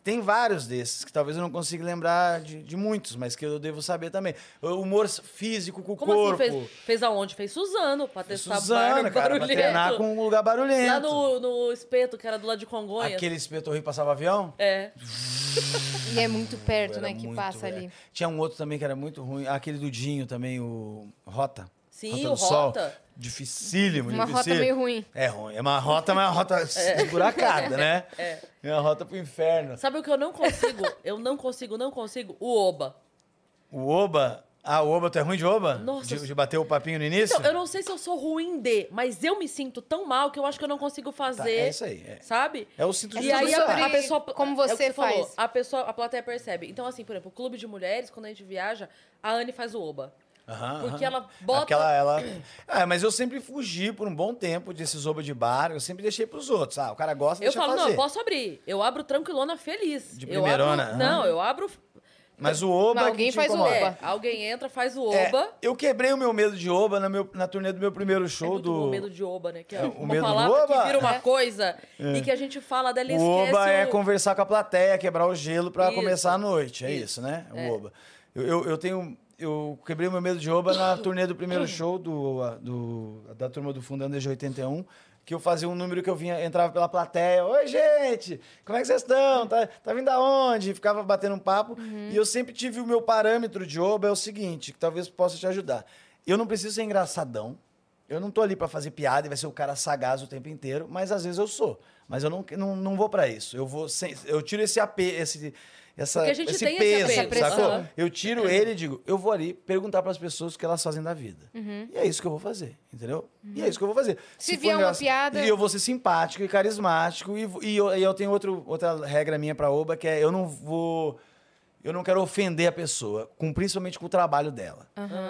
Tem vários desses que talvez eu não consiga lembrar de, de muitos, mas que eu devo saber também. O humor físico com o Como corpo. assim? Fez, fez aonde? Fez Suzano, pra testar Suzana, bar, cara, pra barulhento. treinar com um lugar barulhento. Lá no, no espeto, que era do lado de Congonhas. Aquele espeto horrível passava avião? É. E é muito perto, Era né, que muito, passa é. ali. Tinha um outro também que era muito ruim. Aquele do Dinho também, o Rota. Sim, Rota o Sol. Rota. Dificílimo, Uma rota dificílimo. meio ruim. É ruim. É uma rota, mas é uma rota esburacada, né? É. É uma rota pro inferno. Sabe o que eu não consigo? eu não consigo, não consigo? O Oba. O Oba. Ah, o Oba, tu é ruim de Oba? Nossa. De, de bater o papinho no início? Então, eu não sei se eu sou ruim de, mas eu me sinto tão mal que eu acho que eu não consigo fazer. Tá, é isso aí. É, Sabe? é o cinto de E aí a, a pessoa. como é o que você falou, faz. a pessoa, a plateia percebe. Então, assim, por exemplo, o clube de mulheres, quando a gente viaja, a Anne faz o Oba. Aham, Porque aham. ela bota. Aquela, ela... Ah, mas eu sempre fugi por um bom tempo desses Oba de bar. Eu sempre deixei pros outros. Ah, o cara gosta, Eu deixa falo, fazer. não, eu posso abrir. Eu abro tranquilona feliz. De eu primeirona, abro, aham. Não, eu abro. Mas o Oba Mas é alguém faz o incomoda. Oba. É, alguém entra, faz o É, Oba. eu quebrei o meu medo de Oba na, meu, na turnê do meu primeiro É show muito do... o medo de Oba, né? Que é, É, o uma medo do palavra Oba? que vira uma É. coisa e que a gente fala dela e O. Oba é o- conversar com a plateia, quebrar o gelo pra Isso. começar a noite. É Isso. isso, né? O É. Oba. Eu, eu, eu tenho. Eu quebrei o meu medo de Oba na turnê do primeiro show do, do, da turma do Fundo Desde 81. Que eu fazia um número que eu vinha, entrava pela plateia. Oi, gente! Como é que vocês estão? Tá, tá vindo aonde? Ficava batendo um papo. E eu sempre tive o meu parâmetro de Oba é o seguinte, que talvez possa te ajudar. Eu não preciso ser engraçadão. Eu não tô ali pra fazer piada e vai ser o cara sagaz o tempo inteiro, mas às vezes eu sou. Mas eu não, não, não vou pra isso. Eu vou sem, eu tiro esse AP, esse essa Porque a gente esse tem esse peso, apego, essa pressão. sacou? Eu tiro ele e digo, eu vou ali perguntar pras pessoas o que elas fazem da vida. E é isso que eu vou fazer, entendeu? E é isso que eu vou fazer. Se for vier uma piada- E eu vou ser simpático e carismático e, e eu, e eu tenho outro, outra regra minha pra Oba, que é eu não vou eu não quero ofender a pessoa, com, principalmente com o trabalho dela.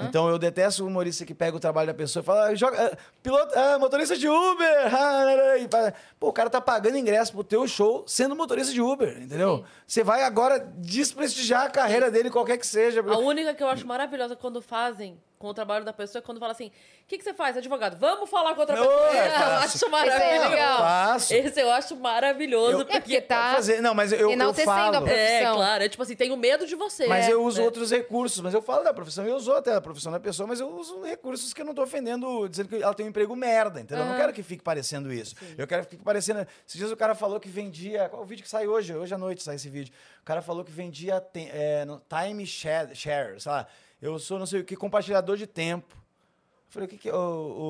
Então eu detesto o humorista que pega o trabalho da pessoa e fala, "Ah, joga, ah, piloto, ah, motorista de Uber. ah", e fala- Pô, o cara tá pagando ingresso pro teu show sendo motorista de Uber, entendeu? Você vai agora desprestigiar a carreira dele, qualquer que seja. A única que eu acho maravilhosa quando fazem com o trabalho da pessoa é quando fala assim: o que, que você faz, advogado? Vamos falar com outra Não, pessoa. é eu acho maravilhoso. legal. Faço. Esse eu acho maravilhoso. Eu- É porque porque tá Fazer. Não, mas eu, eu enaltecendo falo. É, claro. É tipo assim, tenho medo de você. Mas É, eu uso né? outros recursos, mas eu falo da profissão, eu uso até a profissão da pessoa, mas eu uso recursos que eu não tô ofendendo, dizendo que ela tem um emprego merda, entendeu? Eu não quero que fique parecendo isso. Eu quero que fique parecendo. Esses dias o cara falou que vendia. Qual o vídeo que sai hoje? Hoje à noite sai esse vídeo. O cara falou que vendia é, no- time share, share, sei lá. Eu sou não sei o que, compartilhador de tempo. Eu falei, o que que? O,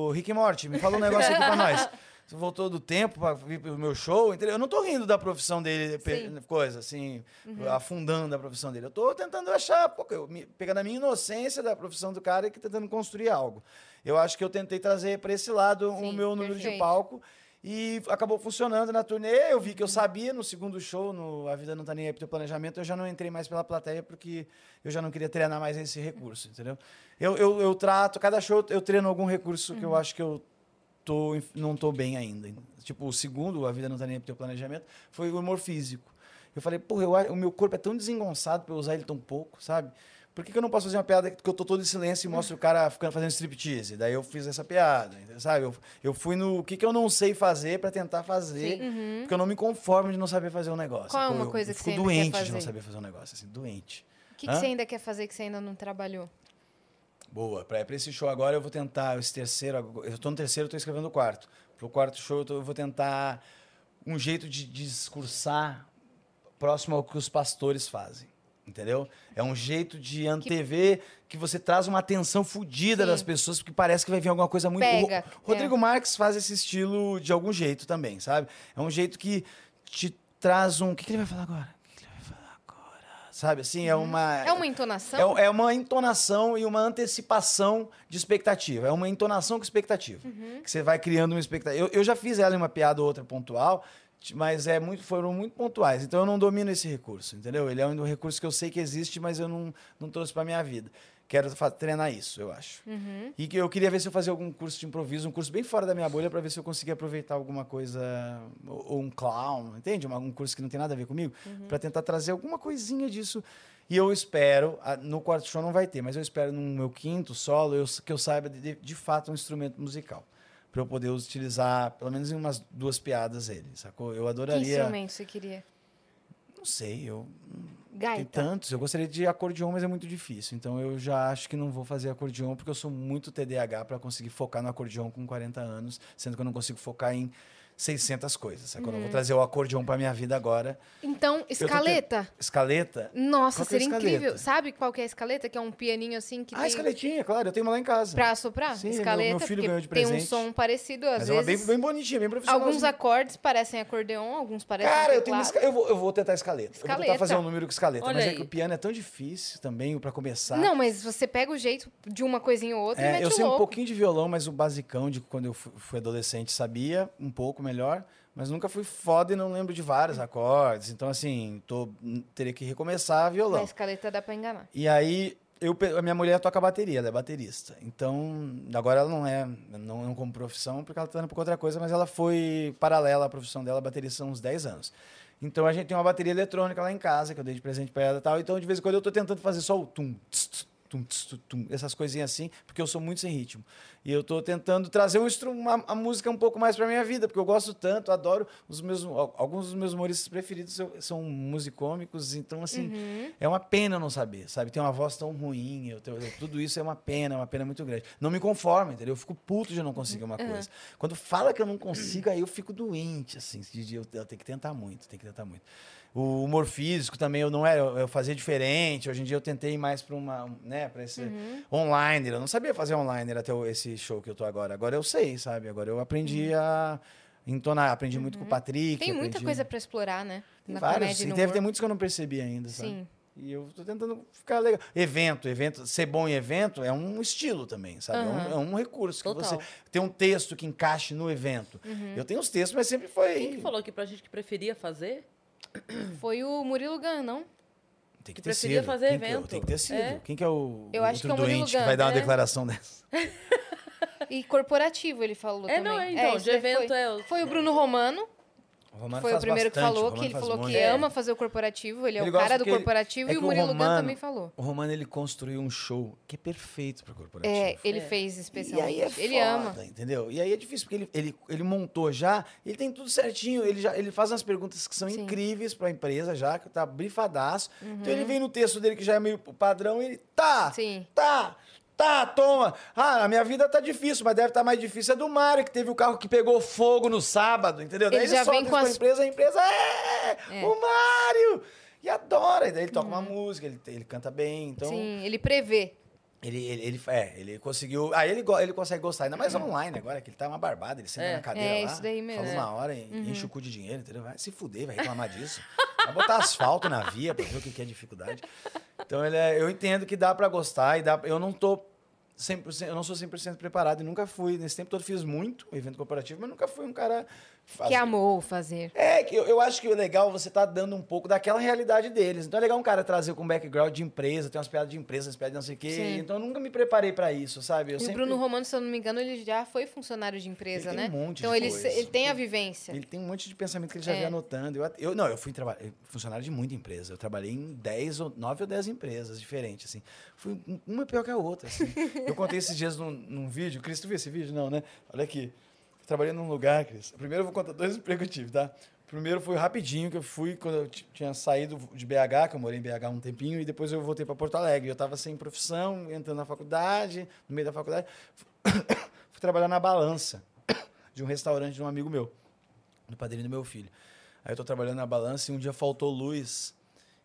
o Rick Morty, me fala um negócio aqui pra nós. Você voltou do tempo pra vir pro meu show, entendeu? Eu não tô rindo da profissão dele, Sim. coisa assim, afundando a profissão dele. Eu tô tentando achar, pô, eu, me- pegando a minha inocência da profissão do cara e que tentando construir algo. Eu acho que eu tentei trazer para esse lado o Sim, meu número de perfeito. palco E acabou funcionando na turnê. Eu vi que eu sabia no segundo show, no A Vida Não Tá Nem Aí pro Teu Planejamento, eu já não entrei mais pela plateia porque eu já não queria treinar mais esse recurso, entendeu? Eu, eu, eu trato, cada show eu treino algum recurso que eu acho que eu tô, não tô bem ainda. Tipo, o segundo, A Vida Não Tá Nem Aí pro Teu Planejamento, foi o humor físico. Eu falei, porra, eu o meu corpo é tão desengonçado pra eu usar ele tão pouco, sabe? Por que, que eu não posso fazer uma piada que eu tô todo em silêncio e mostro o cara ficando fazendo striptease? Daí eu fiz essa piada, sabe? Eu, eu fui no o que, que eu não sei fazer pra tentar fazer, porque eu não me conformo de não saber fazer um negócio. Qual é uma Eu- coisa eu que fico você ainda quer doente de não fazer? saber fazer um negócio, assim, doente. O que, que você ainda quer fazer que você ainda não trabalhou? Boa. Pra, pra esse show agora eu vou tentar, esse terceiro, eu tô no terceiro, eu tô escrevendo o quarto. Pro quarto show eu, tô- eu vou tentar um jeito de discursar próximo ao que os pastores fazem. Entendeu? É um jeito de antever que você traz uma atenção fodida das pessoas, porque parece que vai vir alguma coisa muito. Pega, O é. Rodrigo Marques faz esse estilo de algum jeito também, sabe? É um jeito que te traz um. O que, que ele vai falar agora? O que, que ele vai falar agora? Sabe assim? É uma. É uma entonação? É, é uma entonação e uma antecipação de expectativa. É uma entonação com expectativa. Uhum. Que você vai criando uma expectativa. Eu, eu já fiz ela em uma piada ou outra pontual, mas é muito, foram muito pontuais. Então eu não domino esse recurso, entendeu? Ele é um recurso que eu sei que existe, mas eu não, não trouxe para minha vida. Quero treinar isso, eu acho. Uhum. E que eu queria ver se eu fazia algum curso de improviso, um curso bem fora da minha bolha, para ver se eu conseguia aproveitar alguma coisa, ou, ou um clown, entende? Um curso que não tem nada a ver comigo, para tentar trazer alguma coisinha disso. E eu espero, no quarto show não vai ter, mas eu espero no meu quinto solo eu, que eu saiba de, de fato um instrumento musical. Para eu poder utilizar, pelo menos em umas duas piadas ele, sacou? Eu Que adoraria. instrumento você queria? Não sei, eu tem Gaita. tantos. Eu gostaria de acordeon, mas é muito difícil. Então eu já acho que não vou fazer acordeon porque eu sou muito TDAH para conseguir focar no acordeon com 40 anos, sendo que eu não consigo focar em 600 coisas. Sacou? Eu Uhum. vou trazer o acordeon para minha vida agora. Então, escaleta. Escaleta? Nossa, é seria escaleta? incrível. Sabe qual que é a escaleta? Que é um pianinho assim que Ah, tem escaletinha, claro. Eu tenho uma lá em casa. pra soprar? Sim, meu- escaleta, meu filho porque ganhou de tem um presente. som parecido às mas é uma bem, vezes. bem bonitinha, bem profissional. Alguns acordes parecem acordeon, alguns parecem Cara, eu, tenho uma esca- eu, vou, eu vou tentar escaleta. Eu vou Escaleta. tentar fazer um número com escaleta. Olha mas é aí. que o piano é tão difícil também para começar. Não, mas você pega o jeito de uma coisinha ou outra e É, mete eu sei um pouquinho de violão, mas o basicão de quando eu fu- fui adolescente sabia um pouco melhor, mas nunca fui foda e não lembro de vários acordes. Então, assim, tô, teria que recomeçar violão. Na escaleta dá pra enganar. E aí, eu, a minha mulher toca bateria, ela é baterista. Então, agora ela não é, não, não como profissão, porque ela tá indo por outra coisa, mas ela foi paralela à profissão dela, baterista há uns 10 anos. Então, a gente tem uma bateria eletrônica lá em casa, que eu dei de presente pra ela e tal. Então, de vez em quando, eu tô tentando fazer só o tum, tss, tss, tum, tum, tum, essas coisinhas assim, porque eu sou muito sem ritmo. E eu tô tentando trazer um uma, a música um pouco mais pra minha vida, porque eu gosto tanto, adoro os meus al- alguns dos meus humoristas preferidos são, musicômicos, então assim, é uma pena não saber, sabe? Tem uma voz tão ruim, eu eu- tudo isso é uma pena, é uma pena muito grande. Não me conformo, entendeu? Eu fico puto de não conseguir uma coisa. Quando fala que eu não consigo, aí eu fico doente, assim, de- eu, eu tenho que tentar muito, tenho que tentar muito. O humor físico também eu não era, eu, fazia diferente. Hoje em dia eu tentei ir mais para uma, né, para esse online. Eu não sabia fazer online até esse show que eu tô agora. Agora eu sei, sabe? Agora eu aprendi a entonar, aprendi muito com o Patrick. Tem muita aprendi- coisa pra explorar, né? Tem Na vários, e deve ter muitos que eu não percebi ainda, sabe? Sim. E eu tô tentando ficar legal. Evento, evento, ser bom em evento é um estilo também, sabe? É um-. É, um, recurso que Total. você tem um texto que encaixe no evento. Eu tenho os textos, mas sempre foi Quem que falou aqui pra gente que preferia fazer? Foi o Murilo Gun, não? Tem que que ter preferia sido. fazer Quem que- evento. Tem que ter sido. É. Quem que é o Eu acho que outro é o Murilo doente que vai dar uma é. declaração dessa? E corporativo, ele falou É, também. não, é, então, isso de evento foi. é o- Foi o Bruno Romano, Romano foi o primeiro que bastante, falou, o que ele falou muito. que ama fazer o corporativo, ele é Ele o cara do que ele- corporativo é e que o Murilo Romano- também falou. O Romano, ele construiu um show que é perfeito para corporativo. É, ele É. fez E especialmente. aí é ele foda, ama. entendeu? E aí é difícil, porque ele, ele, ele montou já, ele tem tudo certinho, ele, já, ele faz umas perguntas que são Sim. incríveis para a empresa já, que tá brifadaço. Então Uhum. ele vem no texto dele, que já é meio padrão, e ele, tá, Sim. tá, tá, toma. Ah, a minha vida tá difícil, mas deve estar mais difícil. É do Mário, que teve o carro que pegou fogo no sábado, entendeu? Daí Ele já solta vem com pra as- empresa, a empresa, é, É. o Mário! E adora, e daí ele toca uma música, ele, ele canta bem, então... Sim, ele prevê. Ele, ele, ele, é, ele conseguiu. Aí ele, ele consegue gostar, ainda mais online agora, que ele tá uma barbada, ele senta É. na cadeira É, lá. isso daí mesmo. Fala É. uma hora e enche o cu de dinheiro, entendeu? Vai se fuder, vai reclamar disso. Vai botar asfalto na via pra ver o que que é dificuldade. Então ele é- eu entendo que dá pra gostar e dá. Eu não tô. 100%, eu não sou 100% preparado e nunca fui. Nesse tempo todo fiz muito evento corporativo, mas nunca fui um cara... Que amou fazer. É, que eu, eu acho que o legal é você tá dando um pouco daquela realidade deles. Então é legal um cara trazer com background de empresa, tem umas piadas de empresa, umas piadas de não sei o quê. Sim. Então eu nunca me preparei pra isso, sabe? Eu E sempre... o Bruno Romano, se eu não me engano, ele já foi funcionário de empresa, Ele né? tem um monte então de ele, coisa. ele tem a vivência. Ele tem um monte de pensamento que ele já É. anotando. Eu, eu, não, eu fui funcionário de muita empresa. Eu trabalhei em 10 ou 9 ou 10 empresas diferentes, assim. Fui um- uma pior que a outra, assim. eu contei esses dias num, num vídeo. Cris, tu viu esse vídeo? Não, né? Olha aqui. Trabalhei num lugar, Cris. Primeiro eu vou contar dois empregos que eu tive, tá? Primeiro foi rapidinho, que eu fui quando eu tinha saído de BH, que eu morei em BH um tempinho, e depois eu voltei para Porto Alegre. Eu estava sem profissão, entrando na faculdade, no meio da faculdade. fui trabalhar na balança de um restaurante de um amigo meu, do padrinho do meu filho. Aí eu tô trabalhando na balança e um dia faltou luz.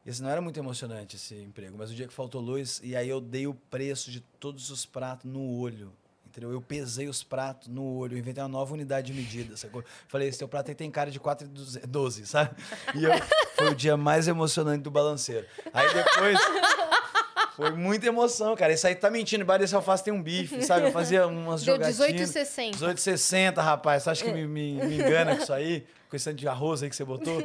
Esse não era muito emocionante, esse emprego, mas o dia que faltou luz, e aí eu dei o preço de todos os pratos no olho. Entendeu? Eu pesei os pratos no olho, inventei uma nova unidade de medida, sacou? Falei, esse teu prato aí tem cara de 4,12, sabe? E eu, foi o dia mais emocionante do balanceiro. Aí depois, foi muita emoção, cara. Esse aí tá mentindo, embaixo desse alface tem um bife, sabe? Eu fazia umas Deu jogatinas. 18,60. 18,60, rapaz. Você acha que me, me, me engana com isso aí? Com esse tanto de arroz aí que você botou?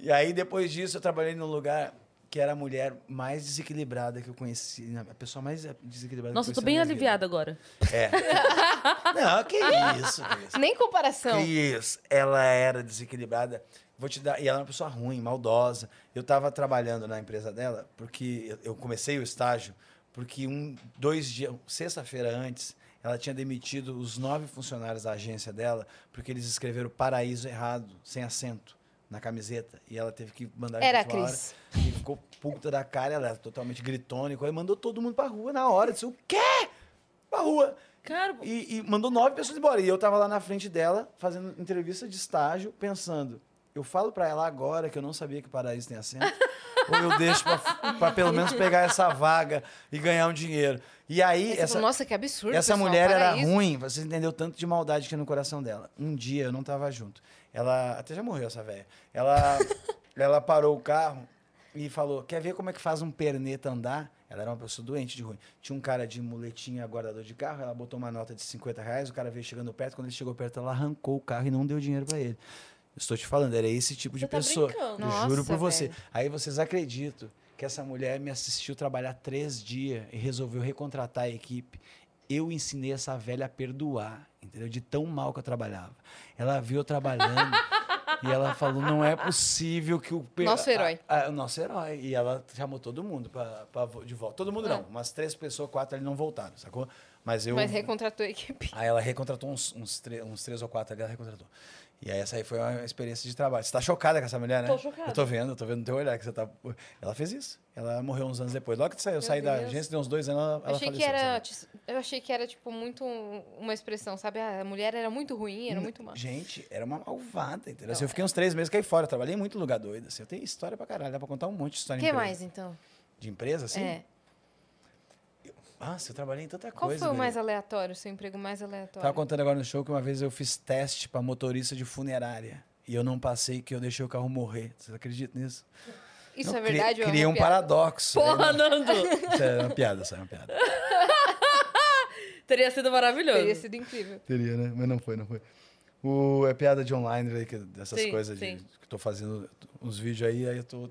E aí, depois disso, eu trabalhei num lugar que era a mulher mais desequilibrada que eu conheci. A pessoa mais desequilibrada Nossa, eu que tô eu conheci bem aliviada agora. É. Não, que isso, Cris. Nem comparação. Cris, ela era desequilibrada. Vou te dar. E ela é uma pessoa ruim, maldosa. Eu estava trabalhando na empresa dela, porque eu- eu comecei o estágio, porque um, dois dias, sexta-feira antes, ela tinha demitido os nove funcionários da agência dela, porque eles escreveram paraíso errado, sem acento, na camiseta. E ela teve que mandar Era a última hora. Cris. E ficou puta da cara, ela era totalmente gritônica. Aí mandou todo mundo pra rua na hora. Disse, o quê? Pra rua. Cara, E, e mandou nove pessoas embora. E eu tava lá na frente dela, fazendo entrevista de estágio, pensando, eu falo pra ela agora que eu não sabia que Paraíso tem acento, ou eu deixo pra, pra pelo menos pegar essa vaga e ganhar um dinheiro. E aí, essa, falou, Nossa, que absurdo. essa pessoal, mulher era ruim, você entendeu tanto de maldade que tinha no coração dela. Um dia eu não tava junto. Ela até já morreu essa velha. Ela ela parou o carro e falou: "Quer ver como é que faz um perneta andar?" Ela era uma pessoa doente de ruim. Tinha um cara de muletinha guardador de carro, ela botou uma nota de 50 reais, o cara veio chegando perto, quando ele chegou perto, ela arrancou o carro e não deu dinheiro pra ele. Eu Estou te falando, era esse tipo de Você tá pessoa. brincando. Eu Nossa, juro por você. velho. Aí vocês acreditam que essa mulher me assistiu trabalhar três dias e resolveu recontratar a equipe. Eu ensinei essa velha a perdoar, entendeu? De tão mal que eu trabalhava. Ela viu eu trabalhando e ela falou: não é possível que o. per- Nosso herói. a- nosso herói. E ela chamou todo mundo pra, pra de volta. Todo mundo não. Ah. Umas três pessoas, quatro ali não voltaram, sacou? Mas eu. Mas recontratou a equipe. Aí ela recontratou uns, uns, tre- uns três ou quatro ali, ela recontratou. E aí essa aí foi uma experiência de trabalho. Você tá chocada com essa mulher, né? Tô chocada. Eu tô vendo, eu tô vendo no teu olhar que você tá... Ela fez isso. Ela morreu uns anos depois. Logo que saiu, eu saí da Deus. agência, deu uns dois anos, ela, ela achei que faleceu, era, sabe? eu achei que era tipo muito uma expressão, sabe? Ah, A mulher era muito ruim, era muito má. Gente, era uma malvada, entendeu? Assim, eu fiquei uns três meses caí fora. Eu trabalhei em muito lugar doido. Assim. Eu tenho história pra caralho. Dá pra contar um monte de O história que em empresa. mais então? De empresa, assim? É. Nossa, eu trabalhei em tanta Qual coisa. foi o mais aleatório, o seu emprego mais aleatório? Tava contando agora no show que uma vez eu fiz teste pra motorista de funerária. E eu não passei, que eu deixei o carro morrer. Vocês acreditam nisso? Isso Não, é verdade cri- ou é Criei um piada? paradoxo. porra, Aí, Nando! Isso é uma piada, isso é uma piada. Teria sido maravilhoso. Teria sido incrível. Teria, né? Mas não foi, não foi. O, é piada de online, aí, que- dessas Sim, coisas de, sim. que eu tô fazendo uns vídeos aí, aí eu tô.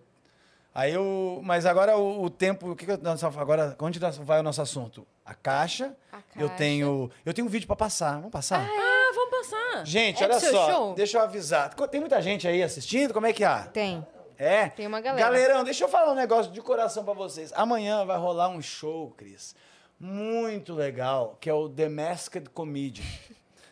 Aí eu. Mas agora o, o tempo. O que, que eu. Agora, onde vai o nosso assunto? A caixa. A Eu caixa. tenho. Eu tenho um vídeo pra passar. Vamos passar? Ah, vamos passar. Gente, É olha só. show? Deixa eu avisar. Tem muita gente aí assistindo? Como é que é? Tem. É? Tem uma galera. Galerão, deixa eu falar um negócio de coração pra vocês. Amanhã vai rolar um show, Cris, muito legal, que é o The Masked Comedian.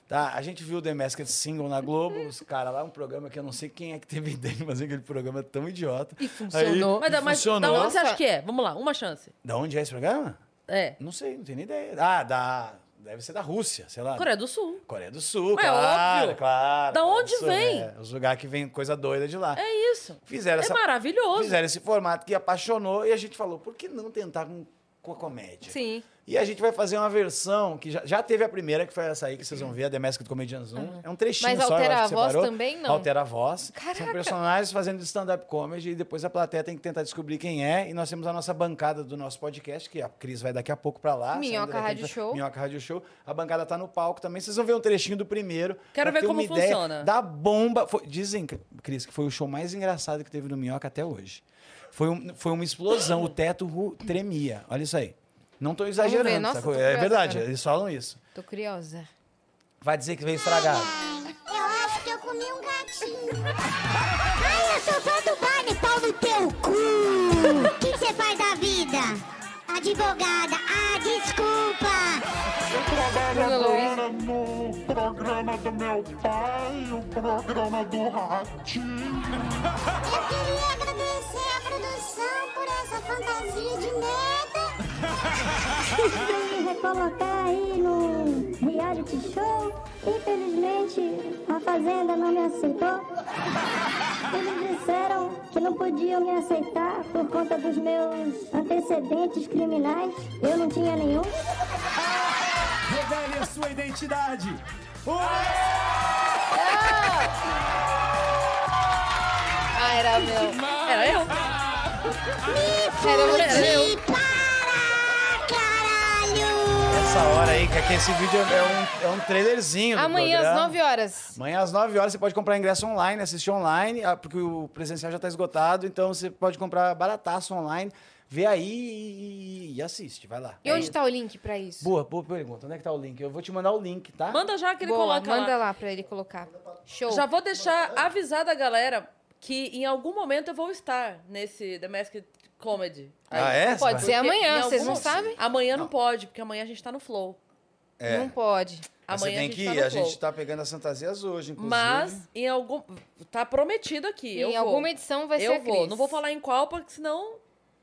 Tá? A gente viu o The Masked Single na Globo, os caras lá, um programa que eu não sei quem é que teve ideia de fazer aquele programa tão idiota. E funcionou. Mas, da- mas da funcionou. onde você acha que é? Vamos lá, uma chance. Da onde é esse programa? É. Não sei, não tenho nem ideia. Ah, da... deve ser da Rússia, sei lá. Coreia do Sul. Coreia do Sul, É claro, óbvio. claro. Da Coreia onde Sul, vem? É, os lugares que vem coisa doida de lá. É isso. Fizeram É essa maravilhoso. Fizeram esse formato que apaixonou e a gente falou, por que não tentar com com a comédia. Sim. E a gente vai fazer uma versão que já, já teve a primeira, que foi essa aí que vocês vão ver, a The Masked Comedians 1. É um trechinho Mas só, altera a voz também, não? Altera a voz. São Caraca. personagens fazendo stand-up comedy e depois a plateia tem que tentar descobrir quem é. E nós temos a nossa bancada do nosso podcast, que a Cris vai daqui a pouco pra lá. Minhoca Rádio tá- Show. Minhoca Rádio Show. A bancada tá no palco também. Vocês vão ver um trechinho do primeiro. Quero ver como funciona. Da bomba. Foi- dizem, Cris, que foi o show mais engraçado que teve no Minhoca até hoje. Foi, um- foi uma explosão, o teto tremia. Olha isso aí. Não tô exagerando, Nossa, tô É verdade, agora. eles falam isso. Tô curiosa. Vai dizer que veio estragado. Eu acho que eu comi um gatinho. Ai, eu sou fã do Barney, pau no teu cu. O que você faz da vida? Advogada. Ah, desculpa. Bruna Luiz. Agora no programa do meu pai, o programa do Ratinho. Eu queria agradecer a produção por essa fantasia de merda. Me recolocar aí no reality show. Infelizmente, a Fazenda não me aceitou. Eles disseram que não podiam me aceitar por conta dos meus antecedentes criminais. Eu não tinha nenhum. Revele a sua identidade. Ah, era meu. Era eu. Era você. Para! Essa hora aí, que aqui esse vídeo é um, é um trailerzinho. do Amanhã às programa. 9 horas. Amanhã às 9 horas você pode comprar ingresso online, assistir online, ah, porque o presencial já está esgotado, então você pode comprar barataço online, vê aí e, assiste, vai lá. E É onde isso. tá o link pra isso? Boa, boa pergunta. Onde é que tá o link? Eu vou te mandar o link, tá? Manda já que ele Boa, coloca manda lá. lá pra ele colocar. Show. Já vou deixar avisada a galera que em algum momento eu vou estar nesse The Masked Comedy. Aí. Ah, é? Pode Você ser amanhã, vocês algum- não sabem? Amanhã não pode, porque amanhã a gente tá no Flow. É. Não pode. Mas Você Amanhã tem a gente que tá ir, no a gente tá pegando as fantasias hoje, inclusive. Mas em algum. Tá prometido aqui. eu em vou. alguma edição vai ser Eu vou. Cris. Não vou falar em qual, porque senão.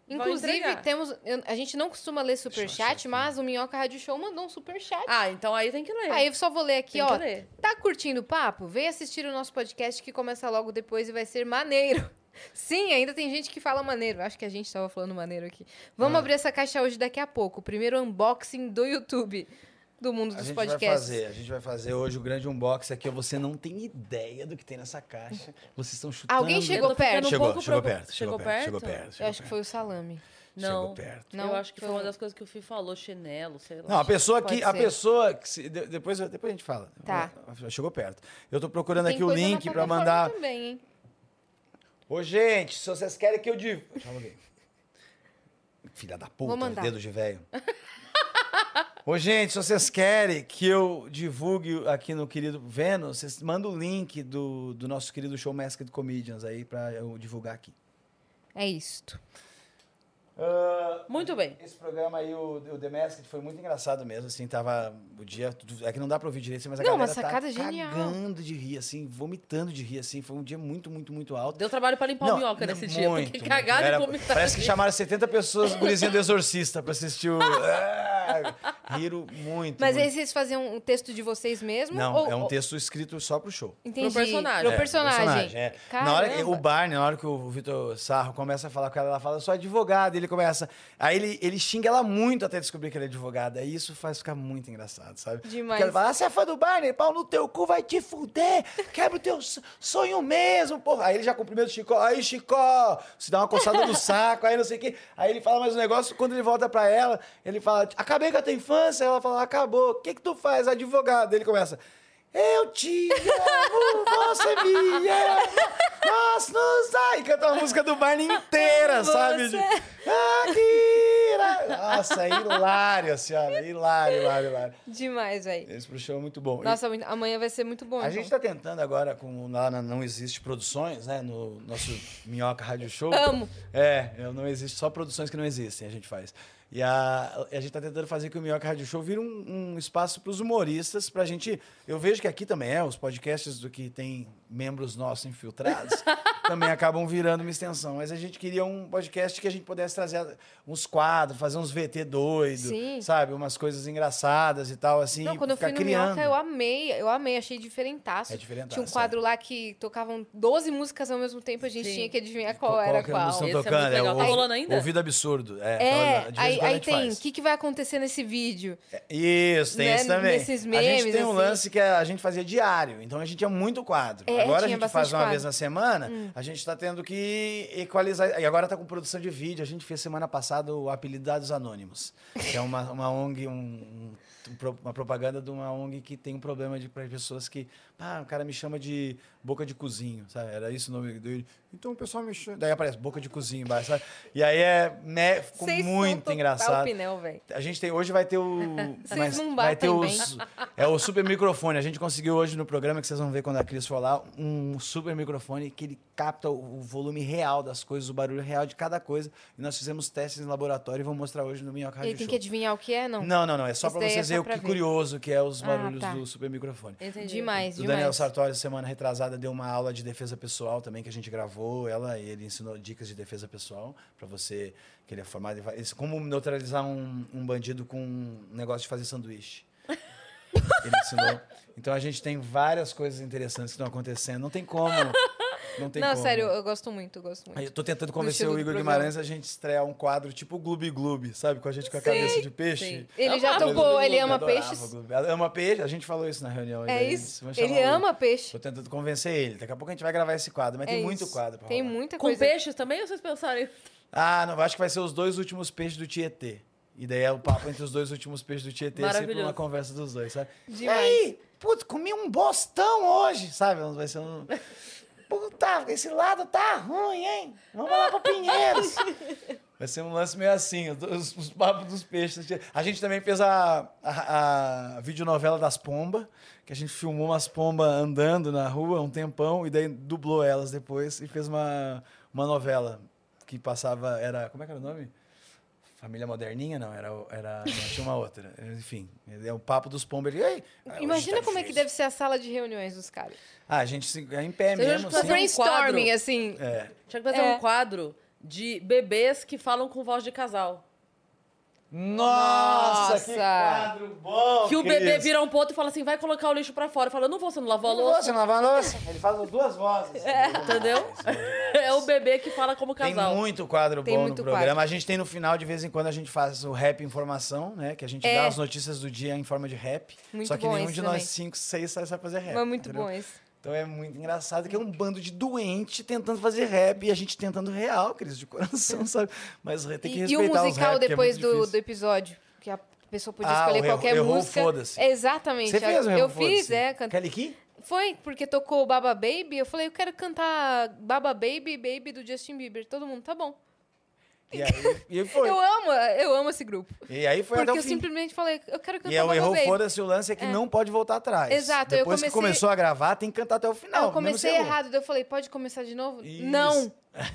Inclusive, temos. eu- a gente não costuma ler eu superchat, mas o Minhoca Rádio Show mandou um superchat. Ah, então aí tem que ler. Aí eu só vou ler aqui, Tem ó. que ler. Tá curtindo o papo? Vem assistir o nosso podcast que começa logo depois e vai ser maneiro. Sim, ainda tem gente que fala maneiro. Acho que a gente tava falando maneiro aqui. Vamos Ah. abrir essa caixa hoje daqui a pouco. O primeiro unboxing do YouTube do mundo A dos gente vai podcasts. fazer, a gente vai fazer hoje o grande unboxing aqui. Você não tem ideia do que tem nessa caixa. Vocês estão chutando. Alguém chegou perto? um Chegou, pouco chegou preocup- perto, chegou Chegou perto, chegou perto? perto. Eu chegou acho que foi o salame. Não. Chegou perto. Não, eu acho que foi uma das coisas que o Fih falou, chinelo, sei lá. Não, a pessoa que. A pessoa. Que se- de- depois, depois a gente fala. Tá. Chegou perto. Eu tô procurando Tem aqui o link pra plataforma mandar. Também, hein? Ô, gente, se vocês querem que eu div... Eu ver. Filha da puta, dedo de velho. Ô, gente, se vocês querem que eu divulgue aqui no querido Vênus, vocês mandam o link do, do nosso querido show Masked Comedians aí pra eu divulgar aqui. É isto. Ah, Muito bem. Esse programa aí, o, o The Masked, foi muito engraçado mesmo, assim, tava o dia... É que não dá pra ouvir direito, mas a Não, galera tá genial. cagando de rir, assim, vomitando de rir, assim, foi um dia muito, muito, muito alto. Deu trabalho pra limpar o minhoca não, nesse dia, muito, porque muito. cagaram e vomitaram. Parece que chamaram 70 pessoas, gurizinha do Exorcista, pra assistir o... Ah, riram muito, Mas muito. aí vocês faziam um texto de vocês mesmo? Não, ou- é um ou- texto escrito só pro show. Entendi. Pro personagem. Pro É, personagem. é. Na hora que, o Barney, na hora que o Vitor Sarro começa a falar com ela, ela fala, eu sou advogada. Ele começa. Aí ele, ele xinga ela muito até descobrir que ela é advogada. E isso faz ficar muito engraçado, sabe? Demais. Porque ela fala, ah, você é fã do Barney? Pau no teu cu, vai te fuder. Quebra o teu sonho mesmo, porra. Aí ele já cumprimenta o Chicó. Aí, Chicó, se dá uma coçada no saco, aí não sei o quê. Aí ele fala mais um negócio. Quando ele volta pra ela, ele fala, acabei com a tua infância. Ela fala, acabou. O que que tu faz, advogado? Ele começa... Eu te amo, você me ama, nós nos... Ai, canta a música do Barney inteira, sabe? De... Akira! Nossa, é hilário, senhora. Hilário, hilário, hilário. Demais, velho. Esse pro show é muito bom. E Nossa, muito- amanhã vai ser muito bom. a então. gente tá tentando agora, com lá na Não Existe Produções, né? No nosso Minhoca Rádio Show. Amo. É, é, não existe, só produções que não existem a gente faz. E a, a gente tá tentando fazer que o Minhoca Rádio Show vire um, um espaço para os humoristas, pra gente. Eu vejo que aqui também é, os podcasts do que tem membros nossos infiltrados. também acabam virando uma extensão. Mas a gente queria um podcast que a gente pudesse trazer uns quadros, fazer uns VT doido, Sim. sabe? Umas coisas engraçadas e tal, assim. Não, e quando eu fui no criando. Minhoca, eu amei, eu amei, achei diferentaço. É diferentaço, Tinha um quadro lá que tocavam 12 músicas ao mesmo tempo, a gente Sim. tinha que adivinhar qual, era que qual. música Esse é estão tocando? muito legal. Tá o- rolando ainda? Ouvido absurdo. É, É, aí, a gente tem, o que, que vai acontecer nesse vídeo? Isso, tem né, isso também. nesses a memes, gente tem um assim. lance que a gente fazia diário, então a gente tinha muito quadro. É, agora a gente faz uma quadro. vez na semana, Hum. a gente tá tendo que equalizar. E agora tá com produção de vídeo. A gente fez semana passada o Apelido Dados Anônimos, que é uma, uma ONG, um- um- um uma propaganda de uma ONG que tem um problema de para pessoas que. Ah, o cara me chama de boca de cozinho, sabe? Era isso o nome dele. Então o pessoal me chama. Daí aparece boca de cozinho embaixo, sabe? E aí é. Né, ficou Vocês muito engraçado. Velho. A gente tem hoje vai ter o Vocês mas não vai ter batem os é o super microfone. A gente conseguiu hoje no programa que vocês vão ver quando a Cris for lá um super microfone que ele capta o volume real das coisas, o barulho real de cada coisa. E nós fizemos testes em laboratório e vamos mostrar hoje no Minhoca E Rádio aí tem Show. que adivinhar o que é, não? Não, não, não, é só daí é vocês só verem o que ver. curioso que é os Ah, barulhos tá. do super microfone. Entendi. Demais, O demais. Daniel Sartori, semana retrasada, deu uma aula de defesa pessoal também, que a gente gravou ela, e ele ensinou dicas de defesa pessoal para você, que ele é formado Como neutralizar um, um bandido com um negócio de fazer sanduíche. Ele ensinou. Então a gente tem várias coisas interessantes que estão acontecendo. Não tem como. Não tem não, como. sério, eu gosto muito, eu gosto muito. Eu tô tentando convencer o Igor. Guimarães a gente estrear um quadro tipo Gloob Gloob, sabe? Com a gente com a cabeça de peixe. sim. Ele já tocou, ele ama peixes. ama peixe, a gente falou isso na reunião. É isso. Ele ama peixe. Tô tentando convencer ele. Daqui a pouco a gente vai gravar esse quadro, mas É tem muito isso. quadro pra Tem rolar. muita Com coisa. peixes também ou vocês pensaram? Ah, não, acho que vai ser os dois últimos peixes do Tietê. E daí é o papo entre os dois últimos peixes do Tietê, sempre Maravilhoso. uma conversa dos dois, sabe? Demais. E aí, putz, comi um bostão hoje, sabe? Vai ser um... Puta, esse lado tá ruim, hein? Vamos lá pro Pinheiros. Vai ser um lance meio assim, os, os papos dos peixes. A gente também fez a, a, a videonovela das pombas, que a gente filmou umas pombas andando na rua um tempão e daí dublou elas depois e fez uma, uma novela que passava, era, como é que era o nome? Família Moderninha? Não, era, era tinha uma outra. Enfim, é o papo dos pombos. "Ei, hoje Imagina tá como é que difícil." deve ser a sala de reuniões dos caras. Ah, a gente se, é em pé Você mesmo. fazer assim. um Brainstorming, quadro. assim. É. Tinha que fazer É. um quadro de bebês que falam com voz de casal. Nossa, que Nossa. quadro bom! Que o Cris. bebê vira um ponto e fala assim: vai colocar o lixo pra fora. Fala, não vou, você não lavou a Não, louça. Você não lava a louça? Ele faz as duas vozes. Entendeu? É o bebê que fala como Tem casal. muito quadro Tem bom muito no programa. quadro. A gente tem no final, de vez em quando, a gente faz o rap informação, né? Que a gente É. dá as notícias do dia em forma de rap. Muito Só que bom nenhum de também. nós cinco, seis sabe sabe fazer rap. Mas muito entendeu? bom esse. Então é muito engraçado que é um bando de doente tentando fazer rap e a gente tentando real, Cris, de coração, sabe? Mas tem que E, e respeitar o os musical rap, é depois muito do, do episódio? Que a pessoa podia Ah, escolher o qualquer errou, música. foda-se. Exatamente. Você fez o Eu fiz, é. Can... Kelly Key? Foi, porque tocou Baba Baby. Eu falei, eu quero cantar Baba Baby, Baby do Justin Bieber. Todo mundo, tá bom. E aí e foi. Eu amo, eu amo esse grupo. E aí foi porque até eu o fim. simplesmente falei, eu quero cantar E é o Baby. foda-se, o lance é que não pode voltar atrás. Exato, eu Depois que comecei- começou a gravar, tem que cantar até o final. eu comecei errado, daí eu falei, pode começar de novo? Isso. Não.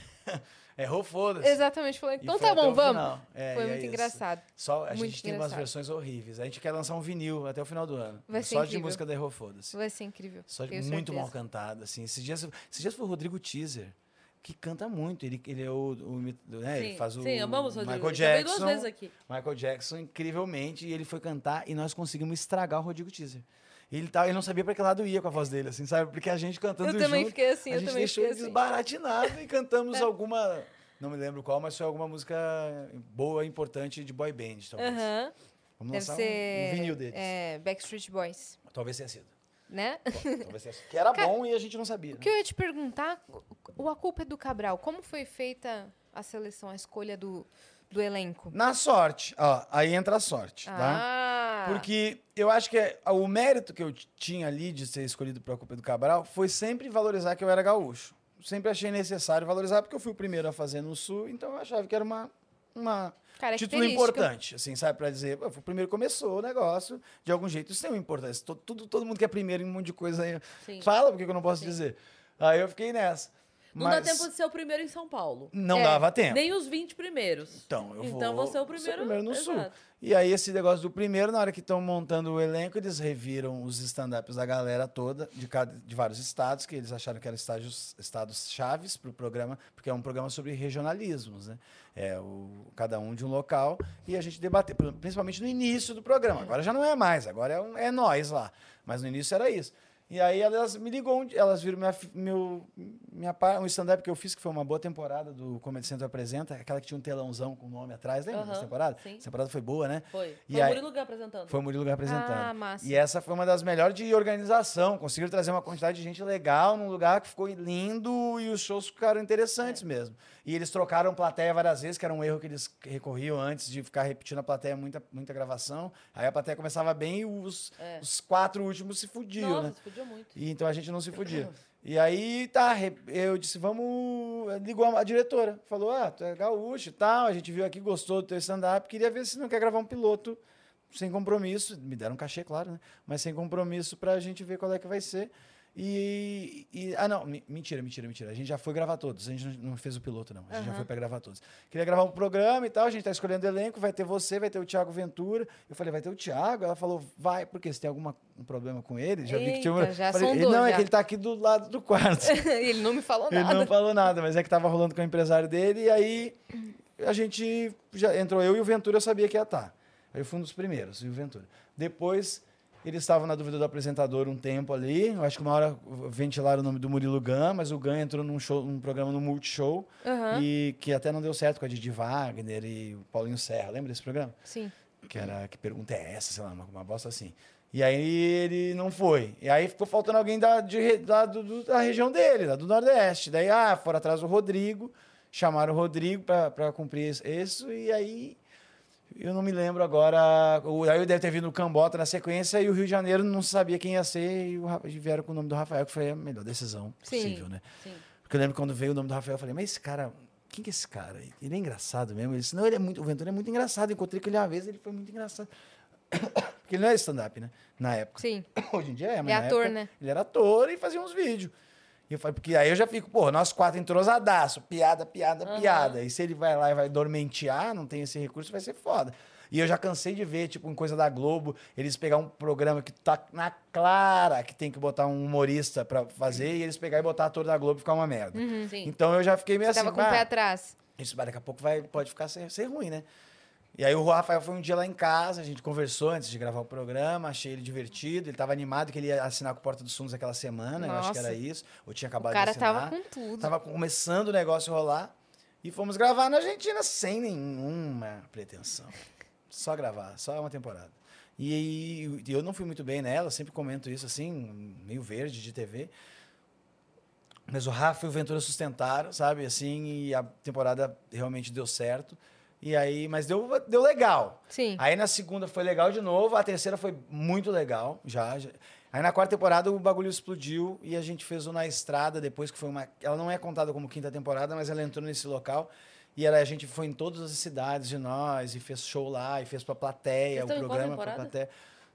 Errou, foda-se. Exatamente, falei, então tá bom, vamos. É, Foi é muito isso. engraçado. Só, a Muito gente tem umas engraçado. versões horríveis. A gente quer lançar um vinil até o final do ano. Vai ser Só de incrível. música da Errou, foda-se. Vai ser incrível. Só de muito certeza. mal cantada, assim. Esses dias, esses dias foi o Rodrigo Teaser, que canta muito. Ele, ele é o, o né? ele Sim, faz o sim, amamos Michael Rodrigo. Já veio duas Jackson. vezes aqui. Michael Jackson, incrivelmente, e ele foi cantar e nós conseguimos estragar o Rodrigo Teaser. Ele, tá, ele não sabia pra que lado ia com a voz dele, assim, sabe? Porque a gente cantando Eu também junto, fiquei assim, a gente deixou ele assim. desbaratinado e cantamos alguma... Não me lembro qual, mas foi alguma música boa, importante de boy band, talvez. Aham. Vamos Deve lançar um- ser. um, vinil deles. É, Backstreet Boys, Talvez tenha sido. Né? Tenha sido. Que era bom e a gente não sabia. O que eu ia te perguntar, o A Culpa é do Cabral, como foi feita a seleção, a escolha do, do elenco? Na sorte, ó, aí entra a sorte, tá? Ah, Porque eu acho que é- o mérito que eu tinha ali de ser escolhido para a Copa do Cabral foi sempre valorizar que eu era gaúcho. Sempre achei necessário valorizar, porque eu fui o primeiro a fazer no Sul, então eu achava que era uma, uma título importante, assim, sabe? Para dizer, "Pô, foi o primeiro começou o negócio, de algum jeito. Isso tem uma importância. Todo, tudo, todo mundo que é primeiro em um monte de coisa aí Sim. fala, porque eu não posso Sim. dizer. Aí eu fiquei nessa. Não dá Mas tempo de ser o primeiro em São Paulo. Não É, dava tempo. Nem os 20 primeiros. Então, eu vou. Então você é o ser primeiro- no sul. E aí, esse negócio do primeiro, na hora que estão montando o elenco, eles reviram os stand-ups da galera toda, de, cada, de vários estados, que eles acharam que eram estágios, estados chaves para o programa, porque é um programa sobre regionalismos, né? É o, cada um de um local. E a gente debateu, principalmente no início do programa. Agora já não é mais, agora é, um- é nós lá. Mas no início era isso. E aí elas me ligou, elas viram minha, meu, minha, um stand-up que eu fiz, que foi uma boa temporada do Comedy Central Apresenta, aquela que tinha um telãozão com o nome atrás, lembra dessa Aham, temporada? sim. Essa temporada foi boa, né? Foi. E Foi o aí- Murilo Gun apresentando. Foi o Murilo Gun apresentando. Ah, massa. E essa foi uma das melhores de organização. Conseguiram trazer uma quantidade de gente legal num lugar que ficou lindo e os shows ficaram interessantes É. mesmo. E eles trocaram plateia várias vezes, que era um erro que eles recorriam antes de ficar repetindo a plateia, muita, muita gravação. Aí a plateia começava bem e os, É. os quatro últimos se fudiam, Nossa, né? se fudiu muito. E então a gente não se podia. E aí, tá, eu disse, vamos. Ligou a, a diretora, falou: ah, tu é gaúcho e tal, a gente viu aqui, gostou do teu stand-up, queria ver se não quer gravar um piloto sem compromisso. Me deram um cachê, claro, né? Mas sem compromisso pra gente ver qual é que vai ser. E. e- ah, não, mentira, mentira, mentira. A gente já foi gravar todos. A gente não, fez o piloto, não. A gente já foi pra gravar todos. Queria gravar um programa e tal, a gente tá escolhendo elenco, vai ter você, vai ter o Thiago Ventura. Eu falei, vai ter o Thiago? Ela falou, vai, porque você tem algum um problema com ele? Já vi que tinha um. Eita, já falei, sondou, não, é já. que ele tá aqui do lado do quarto. Ele não me falou Ele nada. não falou nada, mas é que tava rolando com o empresário dele, e aí a gente já entrou eu e o Ventura, eu sabia que ia estar. Aí eu fui um dos primeiros, e o Ventura. Depois, eles estavam na dúvida do apresentador um tempo ali, eu acho que uma hora ventilaram o nome do Murilo Gun, mas o Gun entrou num, show, num programa no Multishow, Aham. e que até não deu certo com a Didi Wagner e o Paulinho Serra, lembra desse programa? Sim. que era que pergunta é essa, sei lá, uma, uma bosta assim. E aí ele não foi. E aí ficou faltando alguém da, de, da, do- da região dele, da do Nordeste. Daí, ah, foram atrás do Rodrigo, chamaram o Rodrigo para cumprir isso, e aí eu não me lembro agora. O, aí deve ter vindo o Cambota na sequência e o Rio de Janeiro não sabia quem ia ser e, o, Ra- e vieram com o nome do Rafael, que foi a melhor decisão Sim. possível, né? Sim. Porque eu lembro quando veio o nome do Rafael, eu falei, mas esse cara, quem que é esse cara? Ele é engraçado mesmo. Ele disse, não, ele é muito, o Ventura é muito engraçado. Eu encontrei com ele uma vez, ele foi muito engraçado. Porque ele não é stand-up, né? Na época. Sim. Hoje em dia é, mas É na ator, época né? Ele era ator e fazia uns vídeos. E eu falei, porque aí eu já fico, pô, nós quatro entrosadaço, piada, piada, Aham. piada. E se ele vai lá e vai dormentear, não tem esse recurso, vai ser foda. E eu já cansei de ver, tipo, em coisa da Globo, eles pegar um programa que tá na clara que tem que botar um humorista pra fazer, e eles pegar e botar ator da Globo e ficar uma merda. Sim. Então eu já fiquei meio Você assim, tava com o "Ah, pé atrás. isso daqui a pouco vai, pode ficar ser, ser ruim, né? E aí o Rafael foi um dia lá em casa, a gente conversou antes de gravar o programa, achei ele divertido, ele tava animado que ele ia assinar com o Porta dos Fundos aquela semana, eu acho que Nossa. era isso, ou tinha O acabado cara de assinar. tava com tudo. Tava começando o negócio a rolar e fomos gravar na Argentina sem nenhuma pretensão. Só gravar, só uma temporada. E, e eu não fui muito bem nela, sempre comento isso assim, meio verde de TV. Mas o Rafa e o Ventura sustentaram, sabe? Assim, e a temporada realmente deu certo. E aí, mas deu, deu legal. Sim. Aí na segunda foi legal de novo, a terceira foi muito legal, já. já. Aí na quarta temporada o bagulho explodiu e a gente fez o Na Estrada depois, que foi uma. Ela não é contada como quinta temporada, mas ela entrou nesse local. E era, a gente foi em todas as cidades de nós e fez show lá e fez pra plateia, o Vocês programa pra plateia.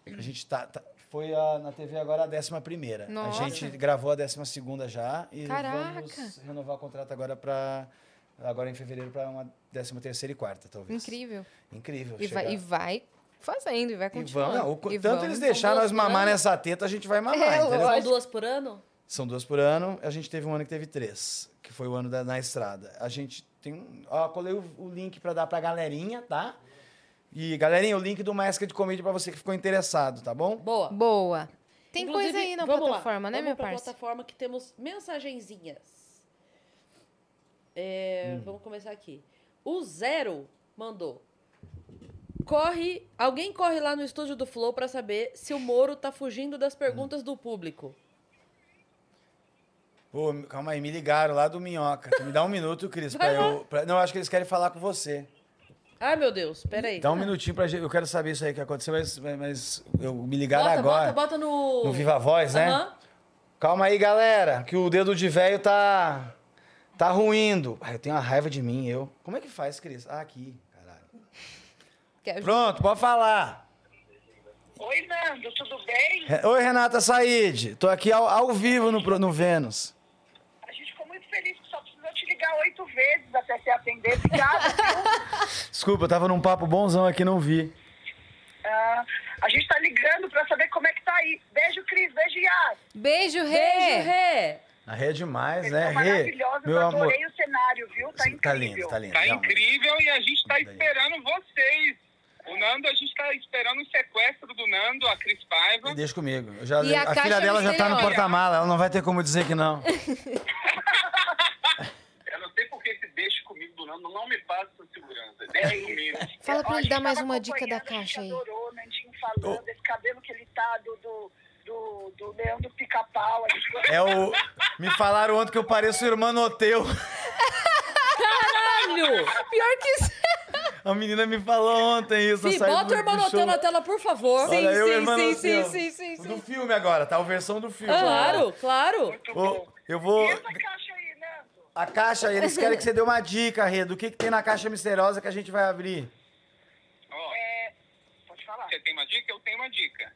A gente tá. tá- foi a- na TV agora a décima primeira. Nossa. A gente gravou a décima segunda já e Caraca. vamos renovar o contrato agora para agora em fevereiro para uma décima terceira e quarta, talvez. Incrível. Incrível. E vai, e vai fazendo, e vai e continuando. vamos, não, o- E tanto vamos. eles deixaram duas nós mamar ano? nessa teta, a gente vai mamar, É, entendeu? São duas por ano? São duas por ano. A gente teve um ano que teve três, que foi o ano da, na estrada. A gente tem um. Ó, colei o, o link para dar pra galerinha, tá? E galerinha, o link do Maestra de Comédia para você que ficou interessado, tá bom? Boa. Boa. Tem Inclusive, coisa aí na vamos lá, plataforma, né, vamos meu parceiro? plataforma que temos mensagenzinhas. É, Hum. Vamos começar aqui. O Zero mandou. Corre, alguém corre lá no estúdio do Flow pra saber se o Moro tá fugindo das perguntas do público. Ô, calma aí, me ligaram lá do Minhoca. Me dá um minuto, Cris, pra eu. pra- não, acho que eles querem falar com você. Ai, meu Deus, peraí. Dá um minutinho pra gente. Eu quero saber isso aí que aconteceu, mas, mas eu me ligaram bota, agora. bota, bota no... No Viva Voz, né? Calma aí, galera, que o dedo de velho tá. Tá ruindo. Ai, eu tenho uma raiva de mim, eu. Como é que faz, Cris? Ah, aqui, caralho. Pronto, pode falar. Oi, Nando, tudo bem? Oi, Renata Said. Tô aqui ao, ao vivo no, pro- no Vênus. A gente ficou muito feliz com sua ligar oito vezes até você atender. Obrigada, viu? Desculpa, eu tava num papo bonzão aqui, não vi. Ah, a gente tá ligando pra saber como é que tá aí. Beijo, Cris. Beijo, Yas. Beijo, Rê! Beijo, Rê. A Rê é demais, né? Rê, meu eu amor. adorei o cenário, viu? Tá incrível. Tá lindo, tá lindo. Tá realmente. incrível e a gente tá Daí. esperando vocês. O Nando, a gente tá esperando o sequestro do Nando, a Cris Paiva. Deixa comigo. Eu já, E a a, filha dela já tá no porta-mala, ela não vai ter como dizer que não. Eu não sei por que esse deixa comigo do Nando não me passa essa segurança. Deixa comigo. Fala pra ele dar mais uma dica da caixa a aí. gente adorou, o Nandinho falando, esse cabelo que ele tá do, do, do, do Leandro Pica-Pau. É o. Me falaram ontem que eu pareço o irmão Noteu. Caralho! Pior que isso. A menina me falou ontem isso. Eu saí bota do- o irmão. Noteu na tela, por favor. Olha, eu e o irmão sim, sim, sim, sim, sim. Do filme agora, tá? A versão do filme. Claro, claro. Muito bom. eu vou. E essa caixa aí, Nando? A caixa, eles querem que você dê uma dica, Rê, do que, que tem na caixa misteriosa que a gente vai abrir. Ó, É, pode falar. você tem uma dica? Eu tenho uma dica.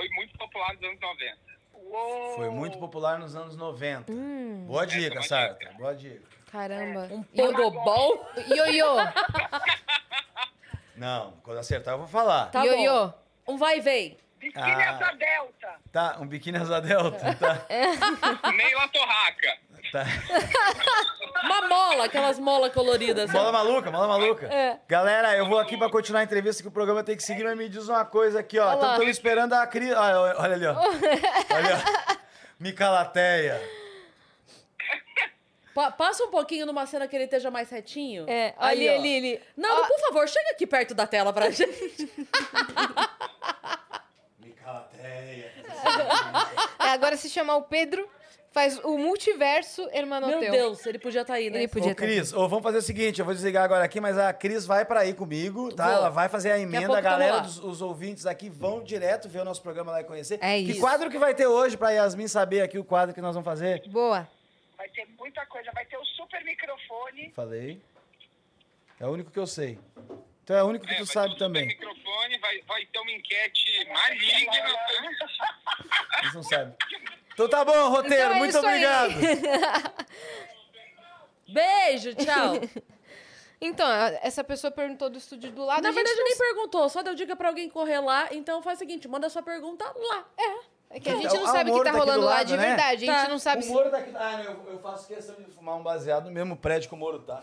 Foi muito popular nos anos 90. Uou. Foi muito popular nos anos 90. Hum, Boa é dica, Sarta. dica. Boa dica. caramba. Um pogobol. Ioiô, Não, quando acertar eu vou falar. Tá ioiô. Um vai e vem. Biquíni Ah. asa delta. Tá, um biquíni asa delta. Tá, Neila Torraca. tá. Uma mola, aquelas molas coloridas. Mola maluca, mola maluca. É. Galera, eu vou aqui pra continuar a entrevista que o programa tem que seguir, mas me diz uma coisa aqui, ó. Estamos esperando a Cris. Olha, olha ali, ó. Olha, ó. Micalateia. Pa- passa um pouquinho numa cena que ele esteja mais retinho. É, ali, ali, ali. Não, Ó, por favor, chega aqui perto da tela pra gente. É, agora se chamar o Pedro, faz o multiverso Hermanoteu. Meu Deus, ele podia estar aí, né? Ele podia Ô, Cris, ô, vamos fazer o seguinte, eu vou desligar agora aqui, mas a Cris vai pra aí comigo, tá? Vou. Ela vai fazer a emenda, a tamo galera, dos os ouvintes aqui vão direto ver o nosso programa lá e conhecer. É Que isso. quadro que vai ter hoje pra Yasmin saber aqui o quadro que nós vamos fazer? Boa. Vai ter muita coisa. Vai ter o super microfone. Falei. É o único que eu sei. Então é o único que É, tu sabe também. microfone, vai, vai ter uma enquete maligna. né? Eles não sabem. Então tá bom, roteiro. Então é muito obrigado. Beijo, tchau. Então, essa pessoa perguntou do estúdio do lado. Na verdade, não nem perguntou, só deu dica pra alguém correr lá. Então faz o seguinte, manda sua pergunta lá. É que a gente Então, não ah, sabe o o que tá tá aqui do rolando lá de né? verdade. A gente Tá. não sabe O se... Moro daqui. Ah, eu, eu faço questão de fumar um baseado no mesmo prédio que o Moro tá.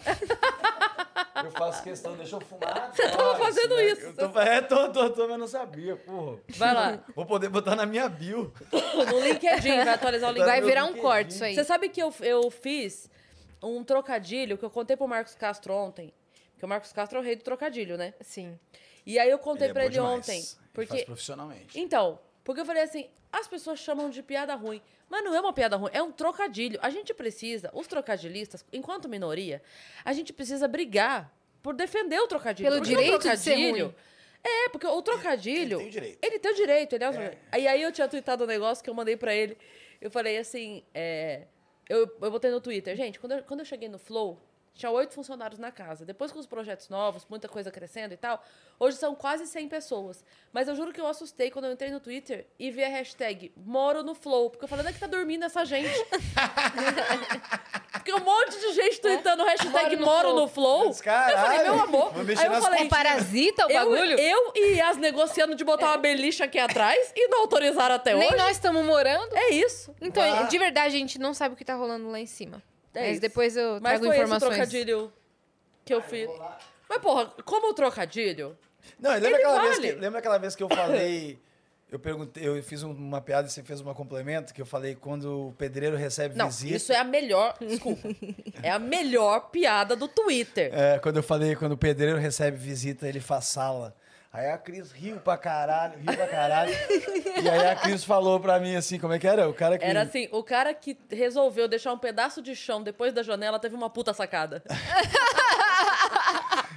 Eu faço questão, deixa eu fumar. Você tava fazendo isso. Eu tô, é, tô, tô, tô, mas não sabia, porra. Vai lá. Vou poder botar na minha bio. No LinkedIn, vai atualizar o LinkedIn. Vai virar um LinkedIn. corte isso aí. Você sabe que eu, eu fiz um trocadilho que eu contei pro Marcos Castro ontem. Porque o Marcos Castro é o rei do trocadilho, né? Sim. E aí eu contei é pra ele demais. ontem. Ele faz Porque. profissionalmente. Então, porque eu falei assim, as pessoas chamam de piada ruim. Mas não é uma piada ruim, é um trocadilho. A gente precisa, os trocadilistas, enquanto minoria, a gente precisa brigar por defender o trocadilho. Pelo Porque o direito de ser trocadilho- ruim. É, porque o trocadilho. Ele tem o direito. Ele tem o direito, ele é o- E aí eu tinha tweetado um negócio que eu mandei pra ele. Eu falei assim, é, eu, eu botei no Twitter, gente, quando eu, quando eu cheguei no Flow, tinha oito funcionários na casa. Depois com os projetos novos, muita coisa crescendo e tal, hoje são quase 100 pessoas. Mas eu juro que eu assustei quando eu entrei no Twitter e vi a hashtag Moro no Flow. Porque eu falei, onde é que tá dormindo essa gente? porque um monte de gente tweetando hashtag Moro no Moro Flow. caralho, eu falei, meu amor. Aí eu falei, É parasita o eu, bagulho? eu e as negociando de botar uma beliche aqui atrás e não autorizaram até Nem hoje. nós estamos morando. É isso. Então, Ah. de verdade, a gente não sabe o que tá rolando lá em cima. É Mas isso. depois eu Mas trago foi esse informações. trocadilho que eu fiz. Mas, porra, como o trocadilho, Não, lembra Ele aquela, vez vale. que, lembra aquela vez que eu falei. Eu perguntei, eu fiz um- uma piada e você fez um complemento, que eu falei quando o pedreiro recebe Não, visita. isso é a melhor. Desculpa. é a melhor piada do Twitter. É, quando eu falei, quando o pedreiro recebe visita, ele faz sala. Aí a Cris riu pra caralho, riu pra caralho. e aí a Cris falou pra mim assim, como é que era? O cara que... Era assim, o cara que resolveu deixar um pedaço de chão depois da janela teve uma puta sacada.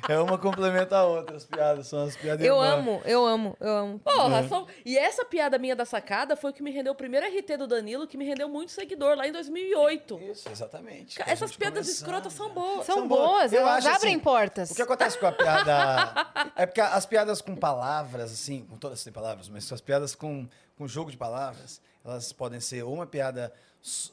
É uma complementa a outra, as piadas, são as piadas Eu irmãs. amo, eu amo, eu amo. Porra, são... e essa piada minha da sacada foi o que me rendeu o primeiro RT do Danilo, que me rendeu muito seguidor lá em 2008. Isso, exatamente. Essas piadas escrotas são boas. São, São boas. boas, Eu elas acho abrem assim, portas. O que acontece com a piada. é porque as piadas com palavras, assim, com todas as palavras, mas as piadas com, com jogo de palavras, elas podem ser ou uma piada.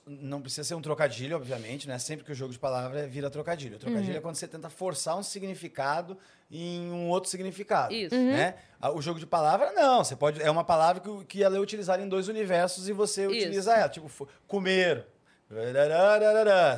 Não precisa ser um trocadilho, obviamente, né? Sempre que o jogo de palavra vira trocadilho. O trocadilho Uhum. é quando você tenta forçar um significado em um outro significado. Isso. Né? Ah, O jogo de palavra, não. Você pode. É uma palavra que, que ela é utilizada em dois universos e você Isso. utiliza ela. Tipo, comer.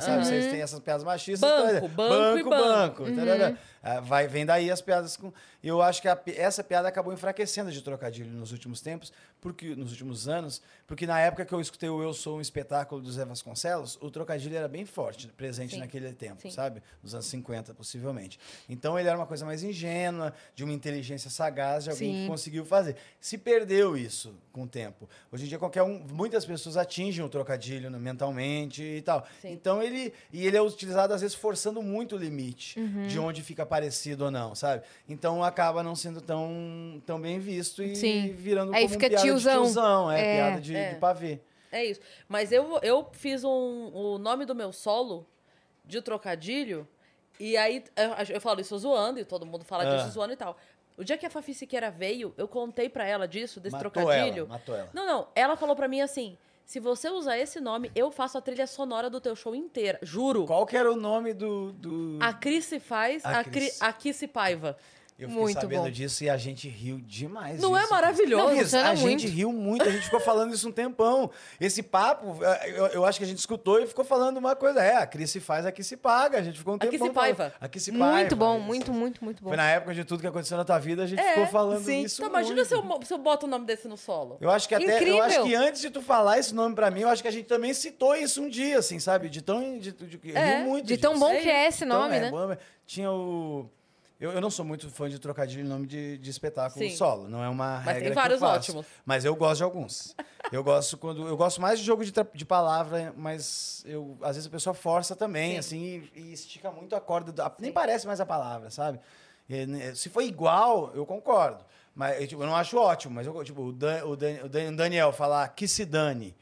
Sabe? Vocês têm essas piadas machistas. Banco, então, é banco banco. banco. tarará. Ah, vai, vem daí as piadas com. Eu acho que a essa piada acabou enfraquecendo de trocadilho nos últimos tempos, porque nos últimos anos, porque na época que eu escutei o Eu Sou um Espetáculo do Zé Vasconcelos, o trocadilho era bem forte, presente Sim. naquele tempo, Sim. sabe? Nos anos 50, possivelmente. Então ele era uma coisa mais ingênua, de uma inteligência sagaz, de alguém Sim. que conseguiu fazer. Se perdeu isso com o tempo. Hoje em dia, qualquer um, muitas pessoas atingem o trocadilho né, mentalmente e tal. Então ele. E ele é utilizado, às vezes, forçando muito o limite Uhum. de onde fica parecido ou não, sabe? Então acaba não sendo tão, tão bem visto e Sim. virando Aí como fica piada tiozão. de tiozão, é, É. piada de, É. de pavê. É isso. Mas eu, eu fiz um, o nome do meu solo de trocadilho, e aí eu, eu falo isso zoando, e todo mundo fala Ah. disso zoando e tal. O dia que a Fafi Siqueira veio, eu contei pra ela disso, desse Matou trocadilho. ela, matou ela. Não, não. Ela falou pra mim assim: se você usar esse nome, eu faço a trilha sonora do teu show inteira. Juro. Qual que era o nome do. do... A Cris se faz, A a, Cri, Cris. a Kissi Paiva. Eu fiquei Muito sabendo bom. disso e a gente riu demais. Não é maravilhoso? Não, a muito. gente riu muito, a gente ficou falando isso um tempão. Esse papo, eh, eu, eu acho que a gente escutou e ficou falando uma coisa. É, a Cris se faz, aqui se paga. A gente ficou um Aqui tempão se paiva. falando. Aqui se paiva. Muito bom, Isso. muito, muito, muito bom. Foi na época de tudo que aconteceu na tua vida, a gente É, ficou falando sim. isso Então, imagina se eu, se eu boto o nome desse no solo. Eu acho que até, Incrível. eu acho que antes de tu falar esse nome pra mim, eu acho que a gente também citou isso um dia, assim, sabe? De tão, de, de, de, É, riu muito De tão disso. bom É que é esse Então, nome, é, né? bom, Tinha o. Eu, eu não sou muito fã de trocadilho em nome de, de espetáculo Sim. solo. Não é uma Mas regra tem que vários eu faço. ótimos. Mas eu gosto de alguns. Eu gosto quando. Eu gosto mais de jogo de, de palavra, mas eu, às vezes a pessoa força também, Sim. assim, e, e estica muito a corda. da- nem parece mais a palavra, sabe? E, né, se for igual, eu concordo. Mas eu, tipo, eu não acho ótimo, mas eu, tipo, o, Dan- o Dan- o Dan- o Daniel falar que se dane.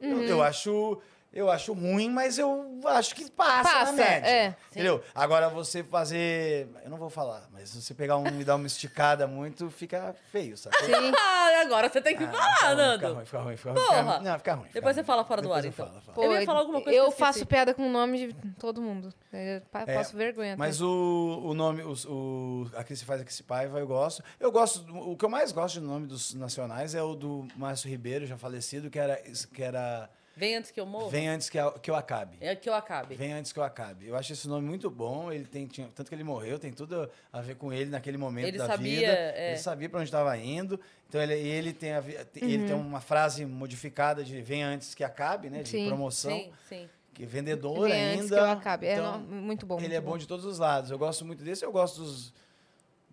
Eu, Uhum. eu acho. Eu acho ruim, mas eu acho que passa, Passa, na média. é. Entendeu? Agora você fazer. Eu não vou falar, mas se você pegar um e dar uma esticada muito, fica feio, sabe? Sim. Ah, agora você tem que Ah, falar, fica ruim, Nando. Fica ruim, fica ruim, fica ruim. Porra. Fica, não, fica ruim. fica Depois você ruim. fala fora do Depois ar, eu então. falo, falo. Pô, Eu ia falar alguma coisa Eu que eu esqueci. faço piada com o nome de todo mundo. Eu É, passo vergonha. até. Mas o, o nome, o, a que se faz, a que se paiva, eu gosto. Eu gosto, o que eu mais gosto do nome dos nacionais é o do Márcio Ribeiro, já falecido, que era, que era Vem antes que eu morra. Vem Antes que, a- que Eu Acabe. É que eu acabe. Vem antes que eu acabe. Eu acho esse nome muito bom. Ele tem, tinha- tanto que ele morreu, tem tudo a ver com ele naquele momento Ele da sabia, vida. é. Ele sabia para onde estava indo. Então ele, ele tem a ele Uhum. tem uma frase modificada de vem antes que acabe, né? De Sim. promoção. Sim, sim. Que é vendedor Vem ainda. antes que eu acabe. É Então, no- muito bom. ele muito é bom de todos os lados. Eu gosto muito desse. Eu gosto dos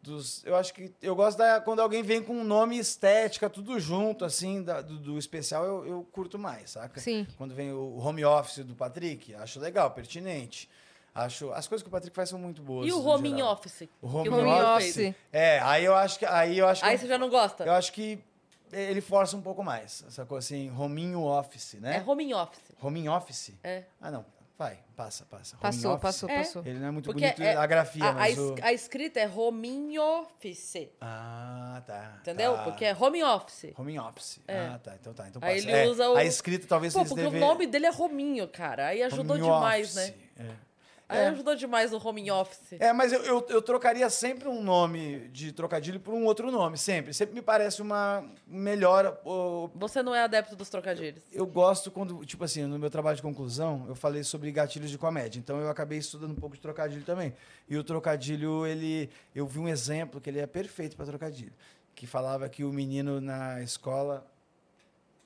dos eu acho que eu gosto da quando alguém vem com um nome estética tudo junto assim da- do, do especial eu, eu curto mais saca Sim. quando vem o home office do Patrick acho legal pertinente acho as coisas que o Patrick faz são muito boas E o home geral. office? o home, que o Home office, office. é aí eu acho que aí eu acho que Aí você já não gosta? eu acho que ele força um pouco mais essa coisa assim hominho office né É home office. homing office É. ah não vai passa passa Homing Passou, office. passou, É. passou. ele não é muito Porque bonito é- a grafia a, a mas es- o... a escrita é home office. Ah, tá. Entendeu? tá. Porque é home office. Home office. É. Ah, tá. Então tá. Então Aí passa. ele É, usa o- A escrita talvez Pô, porque deve- o nome dele é Rominho, cara. Aí ajudou Home demais, office. né? É. Aí É. ajudou demais o home office. É, mas eu, eu, eu trocaria sempre um nome de trocadilho por um outro nome, sempre. Sempre me parece uma melhor. ô, Você não é adepto dos trocadilhos. Eu gosto quando, tipo assim, no meu trabalho de conclusão, eu falei sobre gatilhos de comédia. Então eu acabei estudando um pouco de trocadilho também. E o trocadilho, ele. Eu vi um exemplo que ele é perfeito para trocadilho. Que falava que o menino na escola.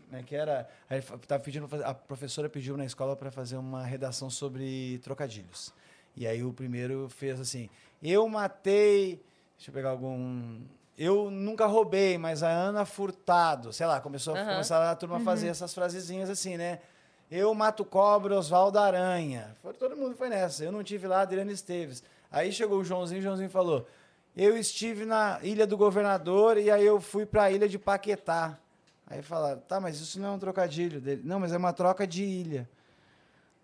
Né, que era. Aí tava pedindo fazer- a professora pediu na escola para fazer uma redação sobre trocadilhos. E aí o primeiro fez assim: Eu matei. Deixa eu pegar algum. Eu nunca roubei, mas a Ana Furtado, sei lá, começou a Aham. começar a turma a fazer essas frasezinhas assim, né? Eu mato cobra, Oswaldo Aranha. Foi- Todo mundo foi nessa. Eu não tive lá, Adriana Esteves. Aí chegou o Joãozinho, o Joãozinho falou: Eu estive na Ilha do Governador e aí eu fui para a Ilha de Paquetá. Aí falaram: Tá, mas isso não é um trocadilho dele. Não, mas é uma troca de ilha.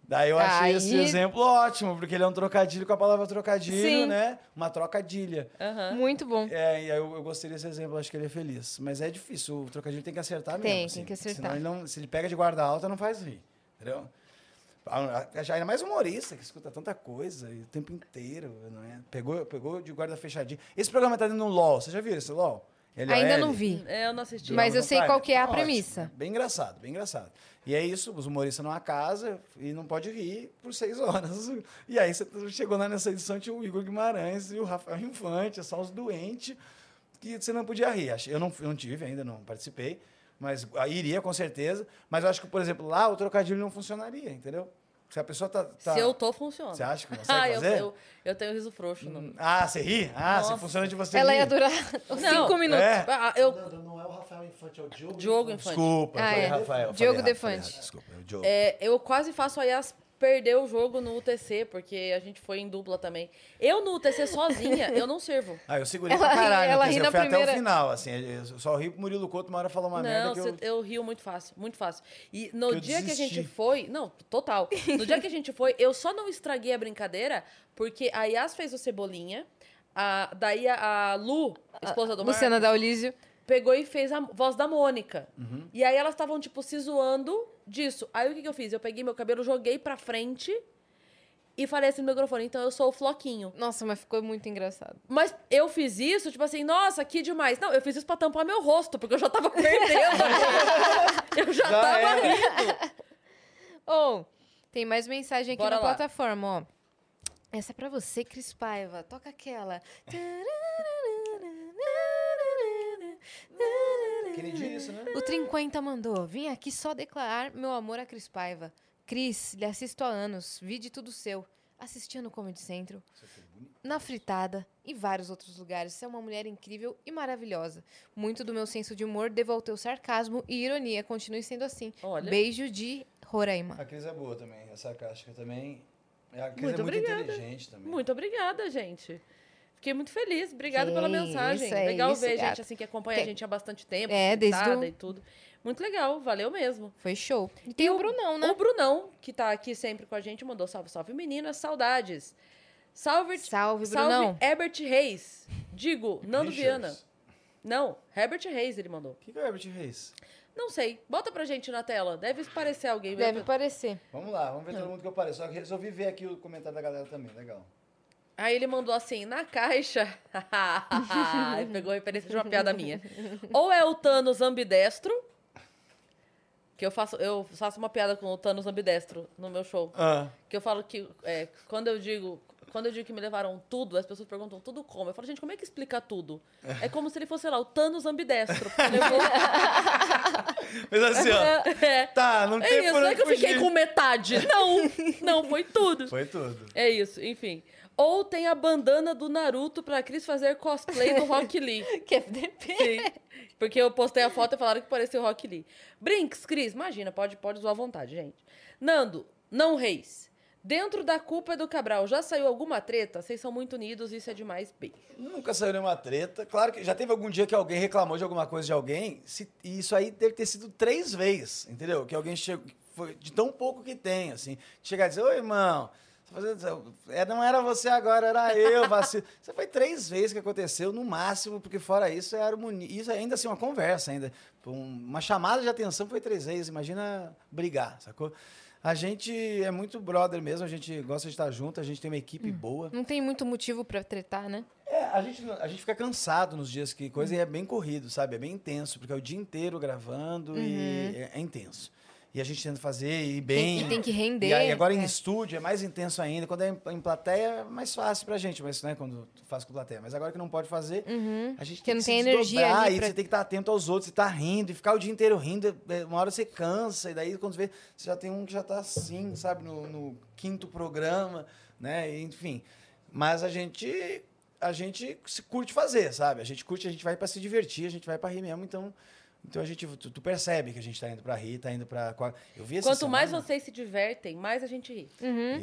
Daí eu achei Aí- esse exemplo ótimo, porque ele é um trocadilho com a palavra trocadilho, Sim. né? Uma trocadilha. Aham. Muito bom. É, e aí eu, eu gostei desse exemplo, acho que ele é feliz. Mas é difícil, o trocadilho tem que acertar Tem, mesmo. tem assim, que acertar. Senão ele não, se ele pega de guarda alta, não faz rir. Entendeu? Ah, Ainda mais humorista, que escuta tanta coisa e o tempo inteiro, não é? Pegou, pegou de guarda fechadinho. Esse programa tá dentro do LOL, você já viu esse LOL? Ainda não vi. É, eu não assisti. Mas eu sei qual que é a Ótimo, premissa. Bem engraçado, bem engraçado. E é isso, os humoristas numa casa e não pode rir por seis horas. E aí você chegou lá nessa edição, tinha o Igor Guimarães e o Rafael Infante, só os doentes, que você não podia rir. Eu não, eu não tive ainda, não participei, mas aí iria com certeza. Mas eu acho que, por exemplo, lá o trocadilho não funcionaria, entendeu? Se a pessoa tá... tá- Se eu tô, funciona. Você acha que consegue ah, eu, fazer? eu, eu tenho riso frouxo. Não. Ah, você ri? Ah, você Nossa. funciona de você Ela rir. ia durar Não, cinco minutos. É. Ah, eu, Nando, não é o Rafael Infante, é o Diogo. Diogo Infante. Infante. Desculpa, eu Ah, falei é. Rafael. Diogo Defante. Desculpa, é o Diogo. É, eu quase faço a Yas perder o jogo no UTC, porque a gente foi em dupla também. Eu no UTC sozinha, eu não servo. Ah, eu segurei Ela pra ri- caralho. ela quer ri dizer, na eu fui primeira- até o final, assim. Eu só ri pro Murilo Couto, uma hora falou uma merda Não, que eu... eu... rio muito fácil, muito fácil. E no Que eu dia que a gente foi, não, total. No dia que a gente foi, eu só não estraguei a brincadeira porque a Yas fez o Cebolinha, a, daí a, a Lu, esposa do Luciana Marcos, Daulísio. pegou e fez a voz da Mônica. Uhum. E aí elas estavam, tipo, se zoando disso. Aí o que, que eu fiz? Eu peguei meu cabelo, joguei pra frente e falei assim no microfone, então eu sou o Floquinho. Nossa, mas ficou muito engraçado. Mas eu fiz isso, tipo assim, nossa, que demais. Não, eu fiz isso pra tampar meu rosto, porque eu já tava perdendo. eu já, Já tava era. rindo. Ou, tem mais mensagem aqui Bora na lá. plataforma, ó. Essa é pra você, Cris Paiva. Toca aquela. Kennedy isso, né? O Trinquenta mandou. Vim aqui só declarar meu amor a Cris Paiva. Cris, lhe assisto há anos. Vi de tudo seu. Assistia no Comedy Central. Na Fritada e vários outros lugares. Você é uma mulher incrível e maravilhosa. Muito do meu senso de humor devo ao teu sarcasmo e ironia. Continue sendo assim. Olha. Beijo de Roraima. A Cris é boa também, a sarcástica também. A Cris Muito é muito obrigada. inteligente também. Muito obrigada, gente. Fiquei muito feliz. Obrigada pela Que mensagem. isso, é legal isso, ver gata. gente assim que acompanha a Tem- gente há bastante tempo. É, desde o- e tudo. Muito legal, valeu mesmo. Foi show. E tem o Brunão, né? O Brunão, que tá aqui sempre com a gente, mandou salve, salve meninas, saudades. Salve, Salve, salve Brunão. Herbert Reis. Digo, Nando Richards. Viana. Não, Herbert Reis ele mandou. O que que é o Herbert Reis? Não sei, bota pra gente na tela. Deve parecer alguém. Deve parecer. Vamos lá, vamos ver todo mundo que eu pareço. Só que resolvi ver aqui o comentário da galera também, legal. Aí ele mandou assim, na caixa. Pegou a referência de uma piada minha. Ou é o Thanos ambidestro. Que eu faço, eu faço uma piada com o Thanos ambidestro no meu show. Ah, Que eu falo que é, quando eu digo. Quando eu digo que me levaram tudo, as pessoas perguntam tudo como. Eu falo, gente, como é que explica tudo? É como se ele fosse, sei lá, o Thanos ambidestro. Levou... mas assim, ó. é, Tá, não é tem isso, por não é que eu fiquei com metade. Não, não, foi tudo. Foi tudo. É isso, enfim. Ou tem a bandana do Naruto pra Cris fazer cosplay do Rock Lee. Que FDP. Sim. Porque eu postei a foto e falaram que parecia o Rock Lee. Brinks, Cris, imagina, pode, pode zoar à vontade, gente. Nando, não reis. Dentro da culpa é do Cabral, já saiu alguma treta? Vocês são muito unidos, isso é demais. Beijo. Nunca saiu nenhuma treta. Claro que já teve algum dia que alguém reclamou de alguma coisa de alguém. se- e isso aí deve ter sido três vezes, entendeu? Que alguém chegou. Foi de tão pouco que tem, assim. Chegar e dizer, ô irmão, é, não era você agora, era eu, vacilo. Isso foi três vezes que aconteceu, no máximo, porque fora isso é harmonia. Isso é ainda assim, uma conversa ainda. Um- Uma chamada de atenção foi três vezes. Imagina brigar, sacou? A gente é muito brother mesmo, a gente gosta de estar junto, a gente tem uma equipe boa. Não tem muito motivo pra tretar, né? É, a gente, a gente fica cansado nos dias que coisa e é bem corrido, sabe? É bem intenso, porque é o dia inteiro gravando e é, é intenso. E a gente tenta fazer e bem. Tem- e tem que render, E aí agora em é. estúdio é mais intenso ainda. Quando é em, plateia é mais fácil pra gente, mas né, quando tu faz com plateia. Mas agora que não pode fazer, a gente Porque tem não que tem se energia ali e pra- você tem que estar atento aos outros e estar rindo e ficar o dia inteiro rindo. é, Uma hora você cansa, e daí quando vê, você já tem um que já tá assim, sabe, no, no quinto programa, né? E, Enfim. Mas a gente a gente se curte fazer, sabe? A gente curte, a gente vai para se divertir, a gente vai para rir mesmo, então então a gente tu, tu percebe que a gente tá indo para rir, tá indo para Eu vi Quanto mais semana- vocês se divertem, mais a gente ri.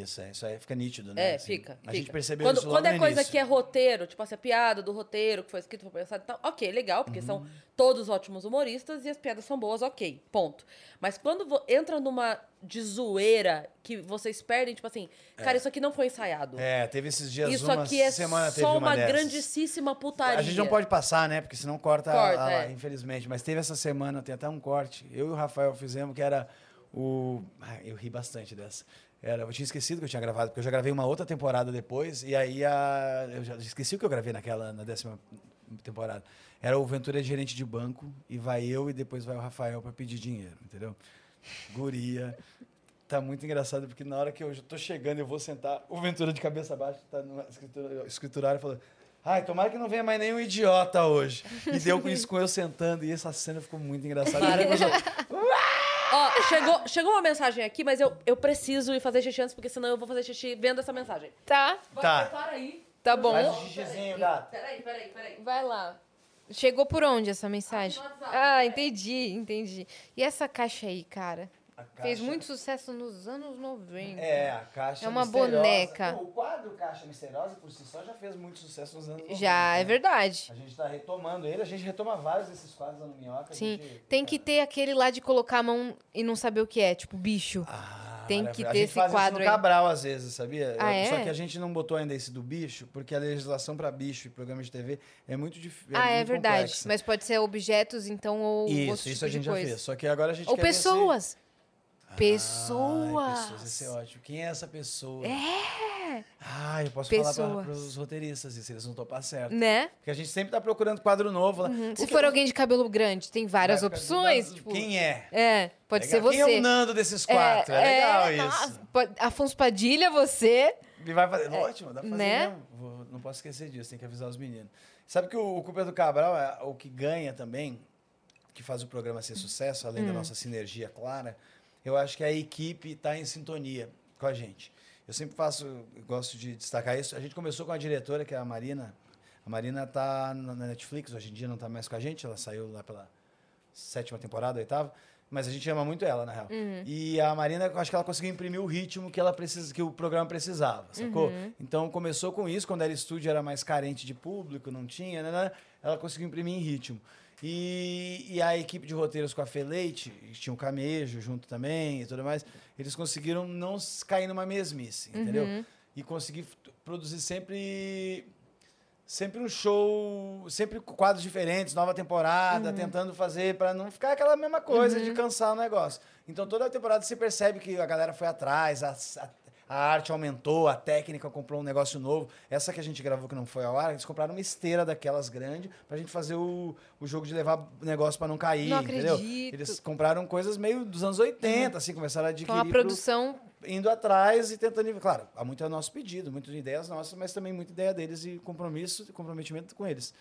Isso, é, isso aí fica nítido, né? É, Assim, fica. A fica. gente percebeu quando, isso logo Quando é no coisa início. que é roteiro, tipo assim, a piada do roteiro, que foi escrito, foi pensado e tal, ok, legal, porque Uhum. são todos ótimos humoristas e as piadas são boas, ok, ponto. Mas quando entra numa de zoeira que vocês perdem, tipo assim, cara, isso aqui não foi ensaiado. É, teve esses dias, Isso uma aqui é semana teve só uma, uma, dessas. grandíssima putaria. A gente não pode passar, né? Porque senão corta, Corta, a, a- é. infelizmente. Mas teve essa semana, tem até um corte. Eu e o Rafael fizemos que era o. Ah, eu ri bastante dessa. Era, eu tinha esquecido que eu tinha gravado, porque eu já gravei uma outra temporada depois, e aí a, eu já esqueci o que eu gravei naquela, na décima temporada. Era o Ventura é gerente de banco, e vai eu e depois vai o Rafael para pedir dinheiro, entendeu? Guria. Tá muito engraçado, porque na hora que eu tô chegando, eu vou sentar, o Ventura de cabeça baixa, tá no escritura- escriturário, falando. Ai, tomara que não venha mais nenhum idiota hoje. E deu com isso com eu sentando, e essa cena ficou muito engraçada. E Ó, chegou, chegou uma mensagem aqui, mas eu, eu preciso ir fazer xixi antes, porque senão eu vou fazer xixi vendo essa mensagem. Tá, Tá. Para aí. tá bom. Faz o xixizinho, gato. Peraí, peraí, peraí. Vai lá. Chegou por onde essa mensagem? Ah, vai. entendi, entendi. E essa caixa aí, cara? A Fez caixa- muito sucesso nos anos 90. É, a caixa É uma misteriosa. boneca. O quadro Caixa Misteriosa, por si só, já fez muito sucesso nos anos 90. Já, é né? verdade. A gente tá retomando ele, a gente retoma vários desses quadros lá no Minhoca. Sim. gente- Tem que ter aquele lá de colocar a mão e não saber o que é, tipo bicho. Ah, Tem que a ter gente esse faz isso quadro no aí. Cabral, às vezes, sabia? Ah, é? Só que a gente não botou ainda esse do bicho, porque a legislação para bicho e programa de TV é muito difícil. ah, é verdade. Mas pode ser objetos, então, ou outro Isso, tipo isso a gente já fez. Só que agora a gente Ou se- pessoas. Ai, Pessoas. pessoas, esse é ótimo. Quem é essa pessoa? É, Ah, eu posso Pessoas. falar para os roteiristas isso, eles não topar certo. né? Porque a gente sempre tá procurando quadro novo lá. Uhum. Se que- for alguém de cabelo grande, tem várias opções. tipo, Quem é? É, pode ser Legal. você. Quem é o Nando desses quatro? É, legal isso. nossa, pode- Afonso Padilha, você. E vai fazer. Ótimo, dá pra fazer né? mesmo. Vou- não posso esquecer disso, tem que avisar os meninos. Sabe que o, o Culpa do Cabral é o que ganha também, que faz o programa ser sucesso, além Hum. da nossa sinergia clara, eu acho que a equipe está em sintonia com a gente. Eu sempre faço, eu gosto de destacar isso. A gente começou com a diretora, que é a Marina. A Marina tá na Netflix, hoje em dia não tá mais com a gente, ela saiu lá pela sétima temporada, oitava. Mas a gente ama muito ela, na real. E a Marina, acho que ela conseguiu imprimir o ritmo que, ela precisa, que o programa precisava, sacou? Então começou com isso, quando era estúdio era mais carente de público, não tinha, né? né? Ela conseguiu imprimir em ritmo. E, e a equipe de roteiros com a Feleite, que tinha o Camejo junto também e tudo mais, eles conseguiram não cair numa mesmice, entendeu? E conseguir produzir sempre sempre um show, sempre quadros diferentes, nova temporada, tentando fazer para não ficar aquela mesma coisa de cansar o negócio. Então toda a temporada você percebe que a galera foi atrás, a, a- a arte aumentou, a técnica comprou um negócio novo. Essa que a gente gravou que não foi ao ar, eles compraram uma esteira daquelas grande pra gente fazer o, o jogo de levar o negócio pra não cair, Não entendeu? acredito. Eles compraram coisas meio dos anos 80, assim, começaram a adquirir Então a pro- produção. indo atrás e tentando. Claro, há muito é nosso pedido, muitas ideias nossas, mas também muita ideia deles e compromisso, comprometimento com eles.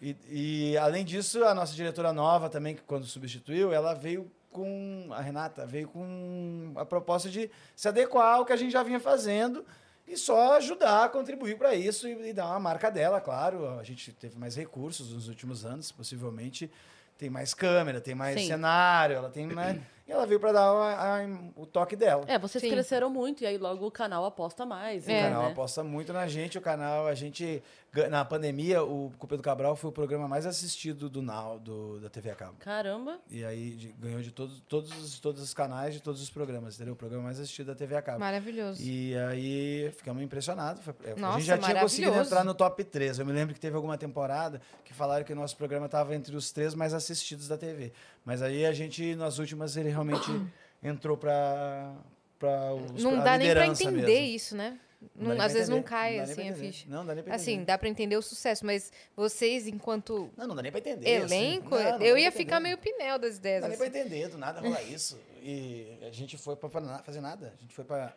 E, e, além disso, a nossa diretora nova também, que quando substituiu, ela veio com. A Renata veio com a proposta de se adequar ao que a gente já vinha fazendo e só ajudar, contribuir para isso e, e dar uma marca dela, claro. A gente teve mais recursos nos últimos anos, possivelmente. Tem mais câmera, tem mais Sim. cenário, ela tem mais. E ela veio para dar a- a- o toque dela. É, vocês Sim. cresceram muito e aí logo o canal aposta mais. O É. canal né? aposta muito na gente. O canal, a gente. Na pandemia, o Culpa do Cabral foi o programa mais assistido do Now, do, da TV a cabo. Caramba. E aí de- ganhou de todos, todos, os- todos os canais, de todos os programas, entendeu? O programa mais assistido da TV a cabo. Maravilhoso. E aí ficamos impressionados. Foi- é, a Nossa, gente já tinha conseguido entrar no top 3. Eu me lembro que teve alguma temporada que falaram que o nosso programa estava entre os três mais assistidos da TV. Mas aí a gente, nas últimas, ele realmente entrou para para Não dá nem pra liderança entender mesmo. isso, né? Não Não- às vezes não cai nem assim a ficha. Não, dá nem pra Assim, entender. dá pra entender o sucesso, mas vocês, enquanto Não, não dá nem pra entender. assim. elenco, Não, não eu ia ficar meio pinel das Não ideias. dá nem pra assim. entender, do nada rola isso. E a gente foi na- fazer nada. A gente foi pra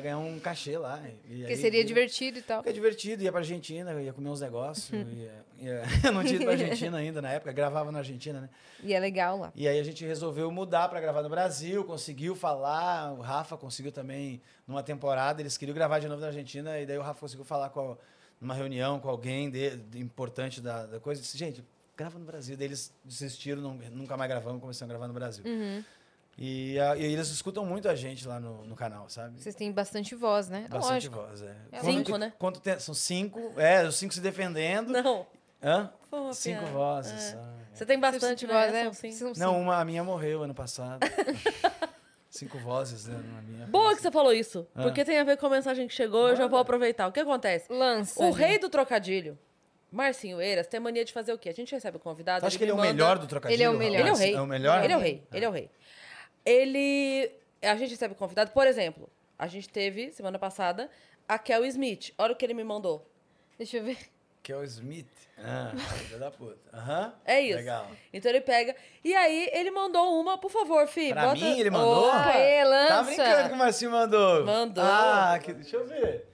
ganhar um cachê lá. E Porque aí seria divertido e tal. Porque é divertido, ia pra Argentina, ia comer uns negócios. ia, ia- eu não tinha ido pra Argentina ainda na época, gravava na Argentina, né? E é legal lá. E aí a gente resolveu mudar pra gravar no Brasil, conseguiu falar, o Rafa conseguiu também, numa temporada, eles queriam gravar de novo na Argentina, e daí o Rafa conseguiu falar com a- numa reunião com alguém de, de importante da, da coisa, e disse, gente, grava no Brasil. Daí eles desistiram, não- nunca mais gravamos, começamos a gravar no Brasil. Uhum. E, a- e eles escutam muito a gente lá no, no canal, sabe? Vocês têm bastante voz, né? Bastante Lógico. voz, é. É Cinco, né? quando tem- são cinco, é, os cinco se defendendo. Não. Hã? Uma Cinco piada. vozes. É. é. Você tem Bastante voz, né? é. São cinco. Não, uma, a minha morreu ano passado. Cinco vozes, né, na minha. Boa que você falou isso, Ah. porque tem a ver com a mensagem que chegou, eu já vou aproveitar. O que acontece? Lança. O rei do trocadilho, Marcinho Eiras, tem mania de fazer o quê? A gente recebe o convidado. Acha que ele é o melhor do trocadilho? Ele é o melhor. Ele é o rei. É o melhor? Ele é o rei. Ele é o rei. Ele. A gente recebe convidado, por exemplo, a gente teve, semana passada, a Kel Smith. Olha o que ele me mandou. Deixa eu ver. Que o Smith. Ah, filho da puta. Aham. É isso. Legal. Então ele pega. E aí ele mandou uma, por favor, Fih. Pra bota... mim, ele mandou? Opa! Aê, lança. Tá brincando que o Marcinho mandou? Mandou. Ah, que... deixa eu ver.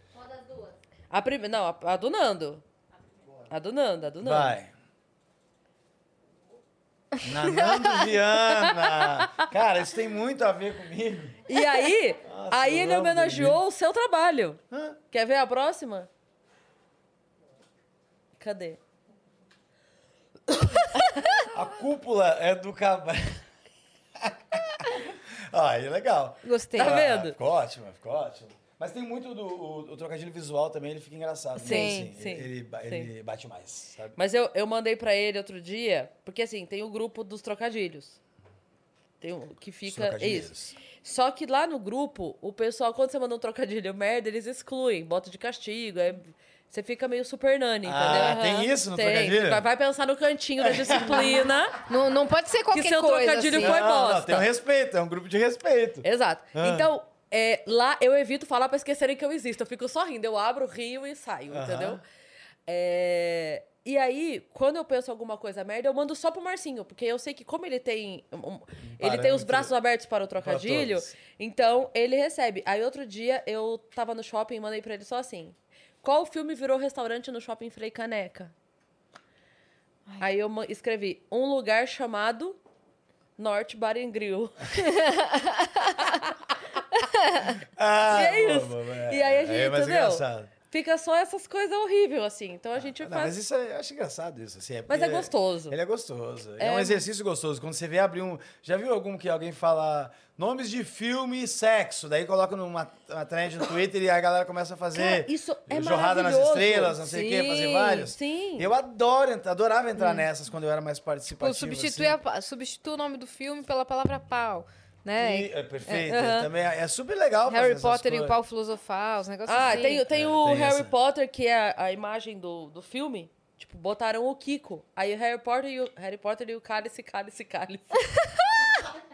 A prime... Não, a, a do Nando. A do Nando, a do Nando. Vai. Nanando Viana. Cara, isso tem muito a ver comigo. E aí, Nossa, aí ele homenageou o seu trabalho. Hã? Quer ver a próxima? Cadê? A cúpula é do cabra. ah, aí é legal. Gostei. Tá Ah, vendo? Ficou ótimo, ficou ótimo. Mas tem muito do o, o trocadilho visual também, ele fica engraçado. né? Sim, Assim, sim, Ele, sim. ele bate mais, sabe? Mas eu, eu mandei pra ele outro dia, porque assim, tem o grupo dos trocadilhos. Tem um que fica. Isso. Só que lá no grupo, o pessoal, quando você manda um trocadilho merda, eles excluem, bota de castigo. É, você fica meio super nani, Ah, entendeu? tem isso no Tem. trocadilho? Vai, vai pensar no cantinho da disciplina. Não, não pode ser qualquer seu coisa. trocadilho assim. foi Não, não, bosta. tem um respeito, é um grupo de respeito. Exato. Ah. Então, é, lá eu evito falar pra esquecerem que eu existo. Eu fico só rindo. Eu abro, rio e saio, entendeu? É, E aí, quando eu penso alguma coisa merda, eu mando só pro Marcinho. Porque eu sei que como ele tem... um- ele tem os braços abertos para o trocadilho, então ele recebe. Aí outro dia, eu tava no shopping e mandei pra ele só assim. Qual filme virou restaurante no shopping Frei Caneca? Aí eu escrevi, um lugar chamado Norte Bar and Grill. Ah, E é isso. é. E aí a gente, é mais entendeu? engraçado. Fica só essas coisas horríveis, assim. Então a gente Não, faz. mas isso é, eu acho engraçado isso. Assim, é Mas é gostoso. Ele é gostoso. É. É. um exercício gostoso. Quando você vê abrir um. Já viu algum que alguém fala nomes de filme e sexo? Daí coloca numa uma trend no Twitter e a galera começa a fazer Cara, isso é Jorrada nas. Estrelas, não sei o quê, fazer vários. sim. Hum. Eu adoro, adorava entrar nessas quando eu era mais participativo. substitui, assim. a substitui o nome do filme pela palavra pau. Né? E- é perfeito. aham. Também é, é super legal fazer Harry essas Potter e o pau filosofal, os negócios Ah, assim. tem, tem É, o tem Harry essa. Potter, que é a, a imagem do, do filme. Tipo, botaram o Kiko. Aí o Harry Potter e o, Harry Potter e o cálice, cálice, cálice.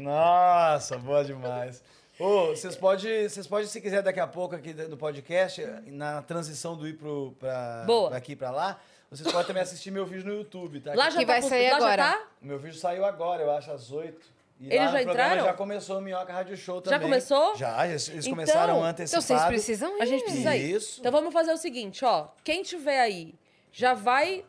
Nossa, boa demais. Ô, vocês podem, vocês podem, se quiser, daqui a pouco aqui no podcast, na transição do ir pro, pra, Boa. pra aqui e pra lá, vocês podem também assistir meu vídeo no YouTube, tá? Lá já Que tá vai sair agora. Já tá? Meu vídeo saiu agora, eu acho, às 8. E Eles lá já entraram? Já começou o Minhoca Rádio Show Já também. começou? Já, eles, eles Então- começaram Então antecipado. vocês precisam ir. A gente precisa ir. Isso. Então vamos fazer o seguinte, ó. Quem tiver aí, já vai.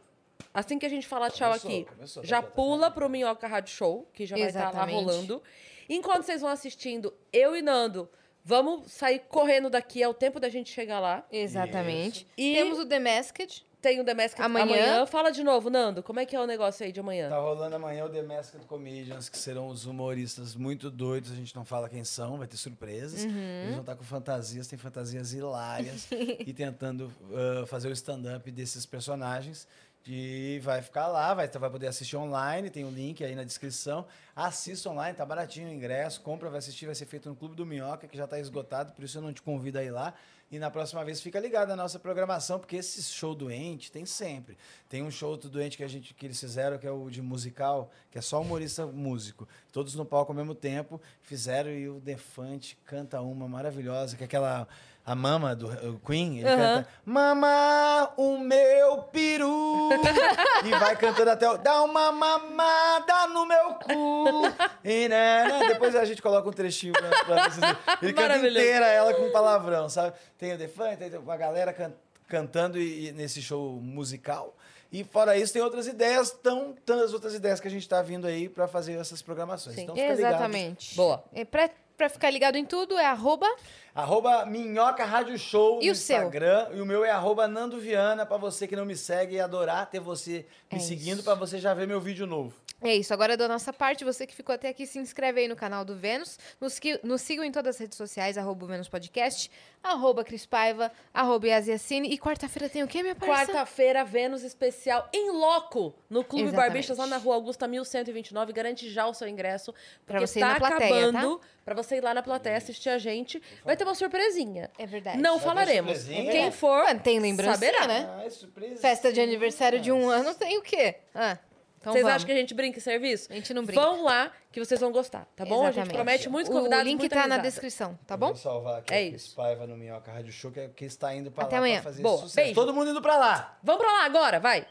Assim que a gente falar tchau Começou, aqui, começou, já tá, tá, tá. pula pro Minhoca Rádio Show, que já vai estar lá Exatamente. rolando. Enquanto vocês vão assistindo, eu e Nando, vamos sair correndo daqui, é o tempo da gente chegar lá. Exatamente. E- Temos o The Masked. Tem o The Masked Amanhã. amanhã. Fala de novo, Nando, como é que é o negócio aí de amanhã? Tá rolando amanhã o The Masked Comedians, que serão os humoristas muito doidos, a gente não fala quem são, vai ter surpresas. Uhum. Eles vão estar com fantasias, tem fantasias hilárias e tentando ah, fazer o stand-up desses personagens. E vai ficar lá, vai, vai poder assistir online, tem o link aí na descrição. Assista online, tá baratinho o ingresso, compra, vai assistir, vai ser feito no Clube do Minhoca, que já tá esgotado, por isso eu não te convido a ir lá. E na próxima vez fica ligado na nossa programação, porque esse show doente tem sempre. Tem um show do doente que a gente que eles fizeram, que é o de musical, que é só humorista músico. Todos no palco ao mesmo tempo, fizeram e o Defante canta uma maravilhosa, que é aquela a mama do Queen, ele canta Mama, o meu peru. e vai cantando até o Dá uma mamada no meu cu. E, né, né, Depois a gente coloca um trechinho pra, pra vocês. Ele canta inteira ela com palavrão, sabe? Tem o Defante, tem uma galera can- cantando e, e nesse show musical. E fora isso, tem outras ideias, tão, tantas outras ideias que a gente está vindo aí para fazer essas programações. Sim. Então fica ligado. Exatamente. Boa. É, pra, pra ficar ligado em tudo, é arroba Arroba Minhoca Rádio Show E no o seu? Instagram. E o meu é arroba Nando Viana, pra você que não me segue e adorar ter você me É seguindo, pra você já ver meu vídeo novo. É isso, agora da nossa parte, você que ficou até aqui, se inscreve aí no canal do Vênus, nos, nos sigam em todas as redes sociais, arroba o Vênus Podcast, arroba Cris Paiva, arroba Yasiacine, e quarta-feira tem o quê, minha parça? Quarta-feira, Vênus especial em loco no Clube Exatamente. Barbixas, lá na rua Augusta 1129. Garante já o seu ingresso. Pra Porque você ir tá na plateia, acabando. Pra você ir lá na plateia assistir a gente. Vai ter uma surpresinha. É verdade. Não falaremos. surpresinha? Quem for, Mano, tem lembrancinha, saberá. né? Ah, é surpresa. Festa de aniversário de um ano tem o quê? Ah, então Vocês vamos. acham que a gente brinca em serviço? A gente não brinca. Vão lá que vocês vão gostar, tá bom? A gente Exatamente. promete muitos convidados, O link muita tá na descrição, tá bom? Vou salvar aqui É isso. Paiva no Minhoca Rádio Show, que é quem está indo pra Até lá amanhã. pra fazer Boa. sucesso. Beijo. Todo mundo indo pra lá. Vamos pra lá agora, vai!